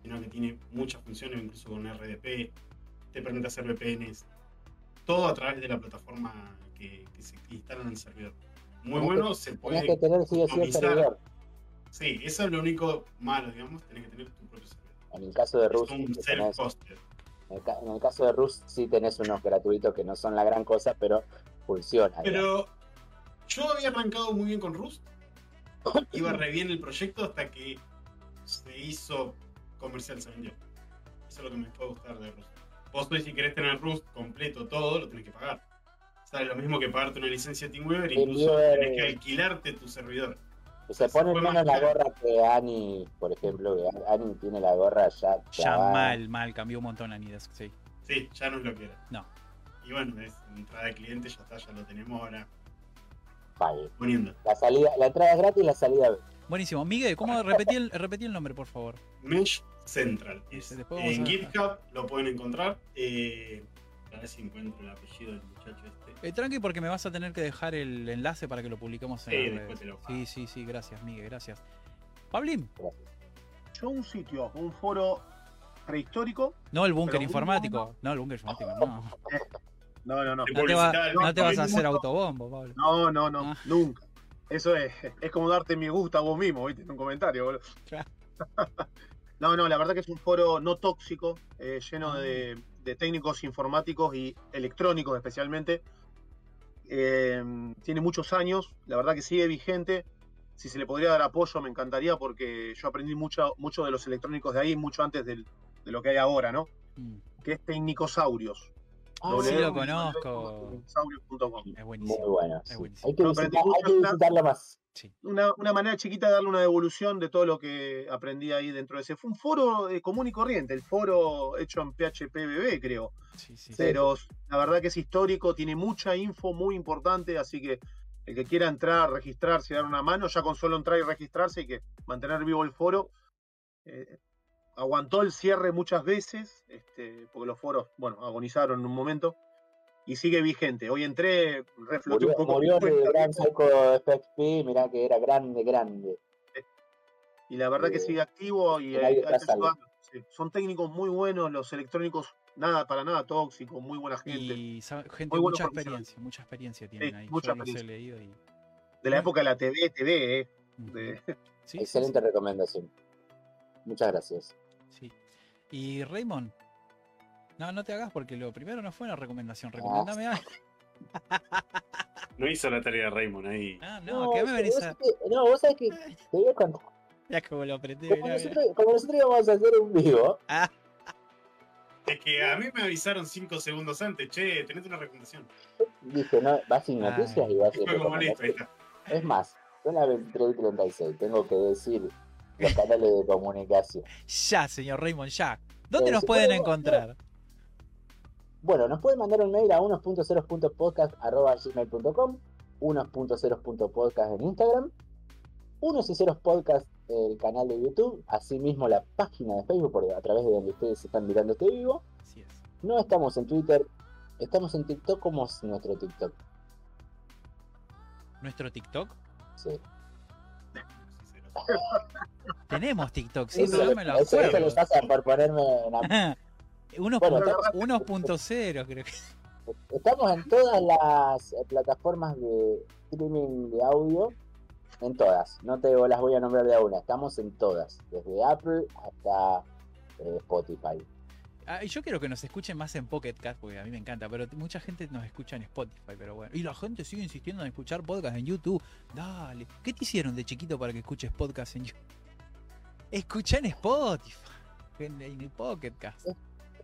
sino que tiene muchas funciones, incluso con RDP, te permite hacer VPNs, todo a través de la plataforma que, que se instala en el servidor. Muy Tenés bueno, se Tenés puede. que tener servidor. Sí, eso es lo único malo, digamos, tenés que tener tu propio servidor. En el caso de Rust, tenés- en el caso de Rust sí tenés unos gratuitos que no son la gran cosa, pero funciona. Pero yo había arrancado muy bien con Rust. Iba re bien el proyecto hasta que se hizo comercial, se vendió. Eso es lo que me a gustar de Rust. Vos hoy si querés tener Rust completo todo, lo tenés que pagar. Sale lo mismo que pagarte una licencia TeamWeaver, incluso tenés que alquilarte tu servidor. Se pone menos la gorra que Ani, por ejemplo, que Ani tiene la gorra ya. Ya mal, mal, cambió un montón Anidas, sí. Sí, ya no es lo que era. No. Y bueno, es entrada de cliente, ya está, ya lo tenemos ahora Pague. poniendo. La salida, la entrada es gratis y la salida. Buenísimo. Miguel, ¿cómo repetí el, repetí el nombre, por favor? Mesh Central. Es- en GitHub lo pueden encontrar. Eh, a ver si encuentro el apellido del muchacho este. Eh, tranqui, porque me vas a tener que dejar el enlace para que lo publiquemos en Sí, después te lo paso. Sí, sí, sí, gracias, Miguel, gracias. Pablín, Yo un sitio, un foro prehistórico. no el búnker informático. No, el búnker informático, no. No, no, no. Te No te, va- no te vas a hacer autobombo, Pablo. No, no, no, Ah. nunca. Eso es, es como darte mi gusto a vos mismo, ¿viste? En un comentario, boludo. Claro. No, no, la verdad que es un foro no tóxico, eh, lleno de, de técnicos informáticos y electrónicos especialmente. Eh, tiene muchos años, la verdad que sigue vigente. Si se le podría dar apoyo, me encantaría porque yo aprendí mucho, mucho de los electrónicos de ahí, mucho antes del- de lo que hay ahora, ¿no? Mm, Que es Tecnicosaurios. Sí, lo conozco. Es Muy buenísimo. Es sí. buenísimo. Hay que, visitar- hay que visitarlo más. una, una manera chiquita de darle una devolución de todo lo que aprendí ahí dentro de ese. Fue un foro eh, común y corriente, el foro hecho en PHPBB, creo. Sí, sí. Pero la verdad que es histórico, tiene mucha info muy importante, así que el que quiera entrar, registrarse y dar una mano, ya con solo entrar y registrarse y que mantener vivo el foro. eh, aguantó el cierre muchas veces, este, porque los foros, bueno, agonizaron en un momento. Y sigue vigente. Hoy entré, refloté un poco. murió el gran ¿viste? Psycho FXP, mirá que era grande, grande. y la verdad que Eh, sigue activo y hay. Son técnicos muy buenos, los electrónicos, nada para nada tóxicos, muy buena gente. Y gente, Muy buenos mucha profesionales. experiencia, mucha experiencia tienen Sí, ahí. mucha Yo los he experiencia. leído y. De la época de la TV, TV, eh, Ujú. de- Sí, sí, Excelente recomendación. Muchas gracias. Sí. Y Raymond, no, no te hagas porque lo primero no fue una recomendación. Ah. Recomendame algo. No hizo la tarea Raymond ahí. Ah, no, ¿qué me venís a.? no, vos sabés que te voy a contar. Ya como lo aprendí. Como mirá, mirá. nosotros, como nosotros íbamos a hacer un vivo, Ah, Es que a mí me avisaron 5 segundos antes, che, tenés una recomendación. dije, no, vas sin Ah. noticias y vas Y sin recomendaciones. está. Es más, son las 23 y 36, tengo que decir los canales de comunicación. ya, señor Raymond, ya. ¿Dónde Eh, nos pueden puede- encontrar? Bueno, nos pueden mandar un mail a unos.ceros.podcast.gmail.com, unos.ceros.podcast en Instagram, unos y ceros podcast el canal de YouTube, asimismo la página de Facebook, a través de donde ustedes están mirando este vivo. Así es. No estamos en Twitter, estamos en TikTok como es nuestro TikTok. Nuestro TikTok. Sí. Tenemos TikTok, sí, eso pero no me lo eso- eso acuerdo. les pasa por ponerme en la- 1.0 Bueno, 1.0 creo que. Estamos en todas las eh, plataformas de streaming de audio. En todas. No te las voy a nombrar de a una. Estamos en todas. Desde Apple hasta eh, Spotify. Ah, y yo quiero que nos escuchen más en Pocket Cast, porque a mí me encanta, pero mucha gente nos escucha en Spotify, pero bueno. Y la gente sigue insistiendo en escuchar podcast en YouTube. Dale. ¿Qué te hicieron de chiquito para que escuches podcast en YouTube? Escucha en Spotify. En, en Pocket Cast.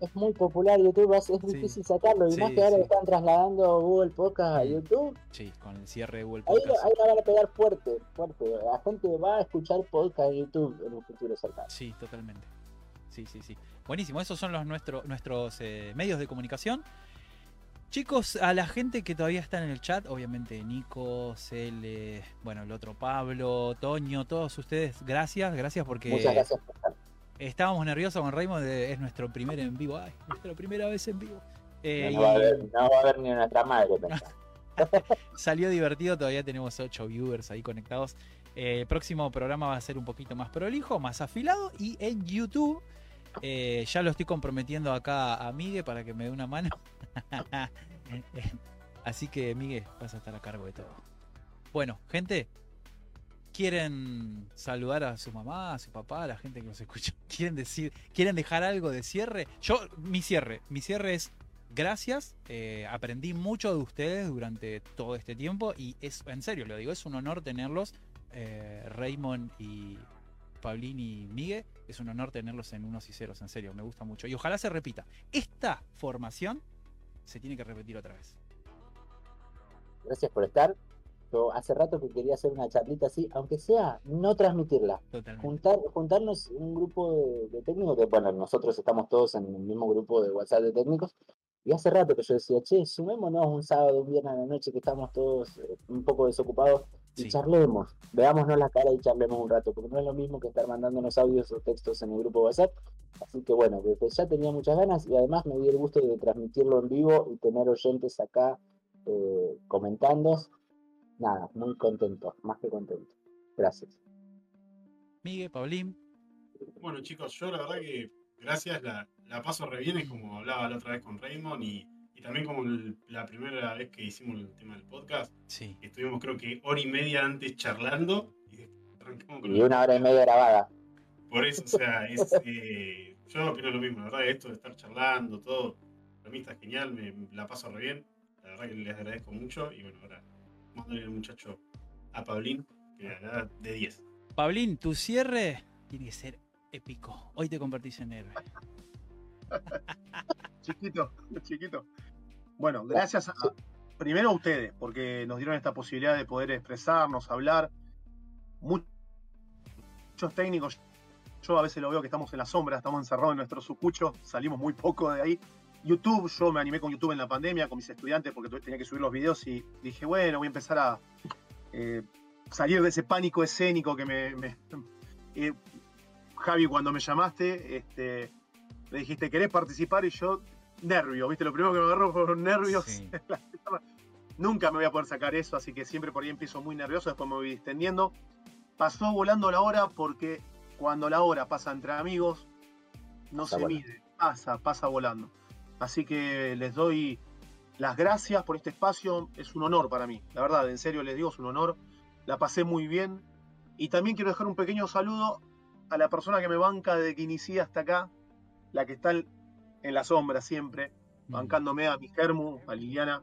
Es muy popular YouTube, es, es Sí. difícil sacarlo. Y Sí, más que ahora sí. están trasladando Google Podcast a. YouTube. Sí, con el cierre de Google Ahí, Podcast. ahí la van a pegar fuerte, fuerte. La gente va a escuchar podcast en YouTube en un futuro cercano. Sí, totalmente. Sí, sí, sí. Buenísimo, esos son los nuestro- nuestros eh, medios de comunicación. Chicos, a la gente que todavía está en el chat, obviamente Nico, Cele, bueno, el otro Pablo, Toño, todos ustedes, gracias, gracias porque Muchas gracias estábamos nerviosos con Raymond, eh, es nuestro primer en vivo, ay, nuestra primera vez en vivo. Eh, No, va a y haber, no va a haber ni nuestra madre. pensá. salió divertido, todavía tenemos 8 viewers ahí conectados. Eh, el próximo programa va a ser un poquito más prolijo, más afilado y en YouTube eh, ya lo estoy comprometiendo acá a Migue para que me dé una mano. Así que Migue, vas a estar a cargo de todo. Bueno, gente, ¿quieren saludar a su mamá, a su papá, a la gente que nos escucha? ¿Quieren decir, quieren dejar algo de cierre? Yo, mi cierre, mi cierre es gracias. eh, aprendí mucho de ustedes durante todo este tiempo y es, en serio lo digo, es un honor tenerlos, eh, Raymond y Paulín y Migue. Es un honor tenerlos en unos y ceros, en serio, me gusta mucho. Y ojalá se repita. Esta formación se tiene que repetir otra vez. Gracias por estar. Yo hace rato que quería hacer una charlita así, aunque sea no transmitirla. Totalmente. Juntar, juntarnos un grupo de, de técnicos, que bueno, nosotros estamos todos en el mismo grupo de WhatsApp de técnicos, y hace rato que yo decía, che, sumémonos un sábado, un viernes a la noche que estamos todos eh, un poco desocupados y charlemos, veámonos la cara y charlemos un rato, porque no es lo mismo que estar mandándonos audios o textos en el grupo WhatsApp. Así que bueno, desde ya tenía muchas ganas y además me di el gusto de transmitirlo en vivo y tener oyentes acá eh, comentando. Nada, muy contento, más que contento. Gracias. Migue, Paulín, Bueno, chicos, yo la verdad que gracias, la, la paso re bien, es como hablaba la otra vez con Raymond y, y también como el- la primera vez que hicimos el tema del podcast, sí. estuvimos creo que hora y media antes charlando y después arrancamos con Y una hora y media grabada. Por eso, o sea, es, eh, yo opino lo mismo, la verdad, esto de estar charlando, todo, para mí está genial, me, me la paso re bien, la verdad que les agradezco mucho y bueno, ahora mándale al muchacho a Paulín, que la verdad, de 10. Paulín, tu cierre tiene que ser épico. Hoy te convertís en héroe. Chiquito, chiquito. Bueno, gracias a, primero a ustedes, porque nos dieron esta posibilidad de poder expresarnos, hablar. Mu- Muchos técnicos, yo a veces lo veo que estamos en la sombra, estamos encerrados en nuestro sucucho, salimos muy poco de ahí. YouTube, yo me animé con YouTube en la pandemia, con mis estudiantes, porque tenía que subir los videos y dije, bueno, voy a empezar a eh, salir de ese pánico escénico que me... eh, Javi, cuando me llamaste, este, dijiste, ¿querés participar? Y yo, nervio, ¿viste? Lo primero que me agarró fueron nervios. Sí. Nunca me voy a poder sacar eso, así que siempre por ahí empiezo muy nervioso, después me voy distendiendo. Pasó volando la hora porque cuando la hora pasa entre amigos, no se mide, pasa, pasa volando. Así que les doy las gracias por este espacio, es un honor para mí, la verdad, en serio les digo, es un honor. La pasé muy bien y también quiero dejar un pequeño saludo a la persona que me banca desde que inicié hasta acá, la que está en la sombra siempre, bancándome a mi germu, a Liliana.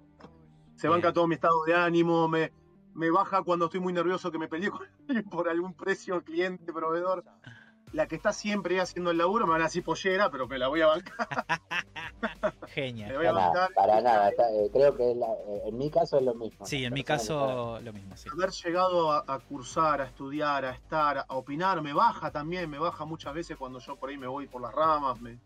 Se Bien. banca todo mi estado de ánimo, me, me baja cuando estoy muy nervioso que me peleé con alguien por algún precio, cliente, proveedor. La que está siempre haciendo el laburo, me van a decir pollera, pero me la voy a bancar. Genial. voy a Para bancar. para nada. está- eh, creo que la- eh, en mi caso es lo mismo. Sí, en mi caso lo mismo, sí. Haber llegado a, a cursar, a estudiar, a estar, a opinar, me baja también, me baja muchas veces cuando yo por ahí me voy por las ramas, me,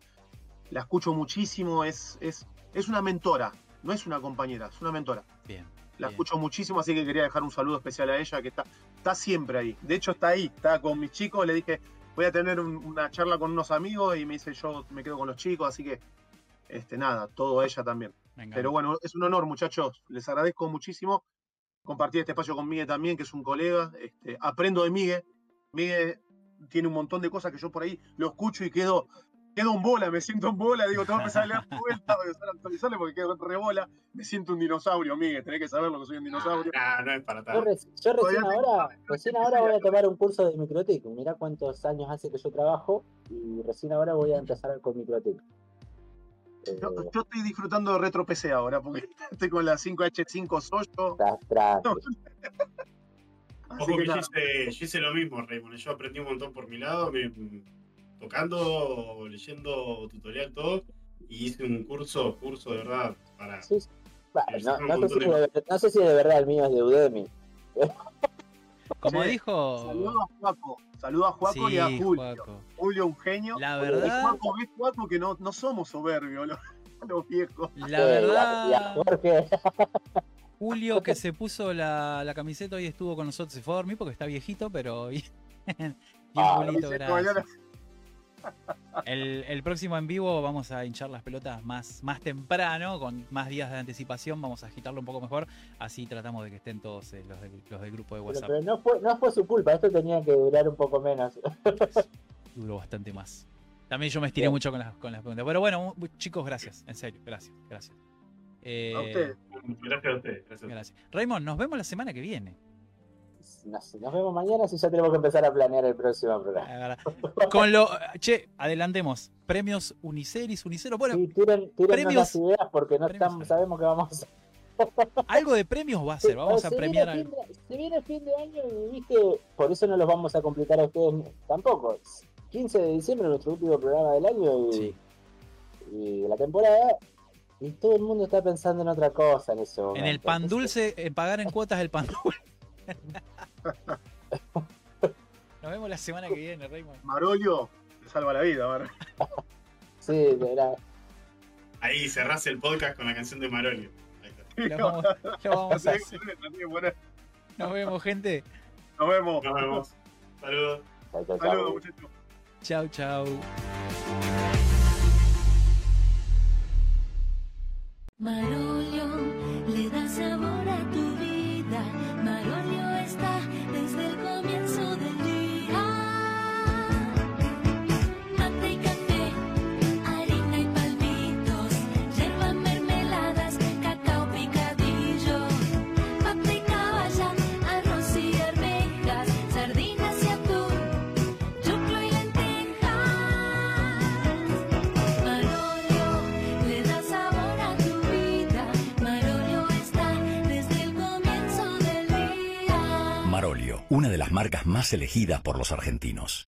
la escucho muchísimo, es, es, es una mentora, no es una compañera, es una mentora. Bien. La Bien. escucho muchísimo, así que quería dejar un saludo especial a ella, que está, está siempre ahí. De hecho, está ahí, está con mis chicos. Le dije, voy a tener un- una charla con unos amigos y me dice, yo me quedo con los chicos, así que, este, nada, todo a ella también. Pero bueno, es un honor, muchachos. Les agradezco muchísimo compartir este espacio con Miguel también, que es un colega. Este, aprendo de Miguel. Miguel tiene un montón de cosas que yo por ahí lo escucho y quedo, quedo en bola, me siento en bola. Digo, tengo que empezar a leer de vuelta, voy a empezar a actualizarle porque quedo re bola. Me siento un dinosaurio, Miguel. Tenés que saberlo que soy un dinosaurio. Ah, no es para Yo, recién tengo- ahora, recién ahora voy a tomar un curso de microtic. Mirá cuántos años hace que yo trabajo y recién ahora voy a empezar con microtic. Yo, Eh, yo estoy disfrutando de retro PC ahora, porque estoy con la 5H5 Soyo. Ojo que que yo nada. hice, yo hice lo mismo, Raymond. Yo aprendí un montón por mi lado, me- tocando, leyendo tutorial, todo. Y hice un curso, curso de verdad para. Sí, sí. No, sé si de- de, no sé si de verdad el mío es de Udemy. Como dijo. Saludo a Juaco. Saludo a Juaco y a Julio. Juaco. Julio, un genio. La Y verdad, Juaco, ves, Juaco, que no, no somos soberbios los, los viejos. la Eh, y a- y a verdad, Jorge, Julio que se puso la, la camiseta hoy estuvo con nosotros. Se fue a dormir porque está viejito, pero bien, bien Ah, dice, gracias. El, el próximo en vivo vamos a hinchar las pelotas más, más temprano, con más días de anticipación, vamos a agitarlo un poco mejor, así tratamos de que estén todos eh, los, del, los del grupo de WhatsApp. pero no, fue, no fue su culpa, esto tenía que durar un poco menos. Duró bastante más. También yo me estiré Bien. mucho con las, con las preguntas. Pero bueno, chicos, gracias, en serio, gracias, gracias. Eh, A ustedes. Gracias a ustedes. Gracias a ustedes. gracias. Raymond, nos vemos la semana que viene. Nos, nos vemos mañana si ya tenemos que empezar a planear el próximo programa. Con lo. Che, adelantemos. Premios Uniceris, Unicero. Bueno, Sí, tiren, premios- las ideas porque no premios estamos, hay. sabemos que vamos a algo de premios va a ser. Vamos Se a premiar algo. de- Se viene fin de año y viste, por eso no los vamos a complicar a ustedes tampoco. 15 de diciembre, nuestro último programa del año y, Sí. y de la temporada. Y todo el mundo está pensando en otra cosa en momento. En el pan dulce, en pagar en cuotas el pan dulce. Nos vemos la semana que viene, Raymond. Marolio te salva la vida, Mar. Sí, era- Ahí cerrás el podcast con la canción de Marolio. Ahí está. Lo vamos, lo vamos a hacer. Nos vemos, gente. Nos vemos. Nos vemos. Saludos. Saludos, muchachos. Chau, chau. Marolio le da sabor a tu una de las marcas más elegidas por los argentinos.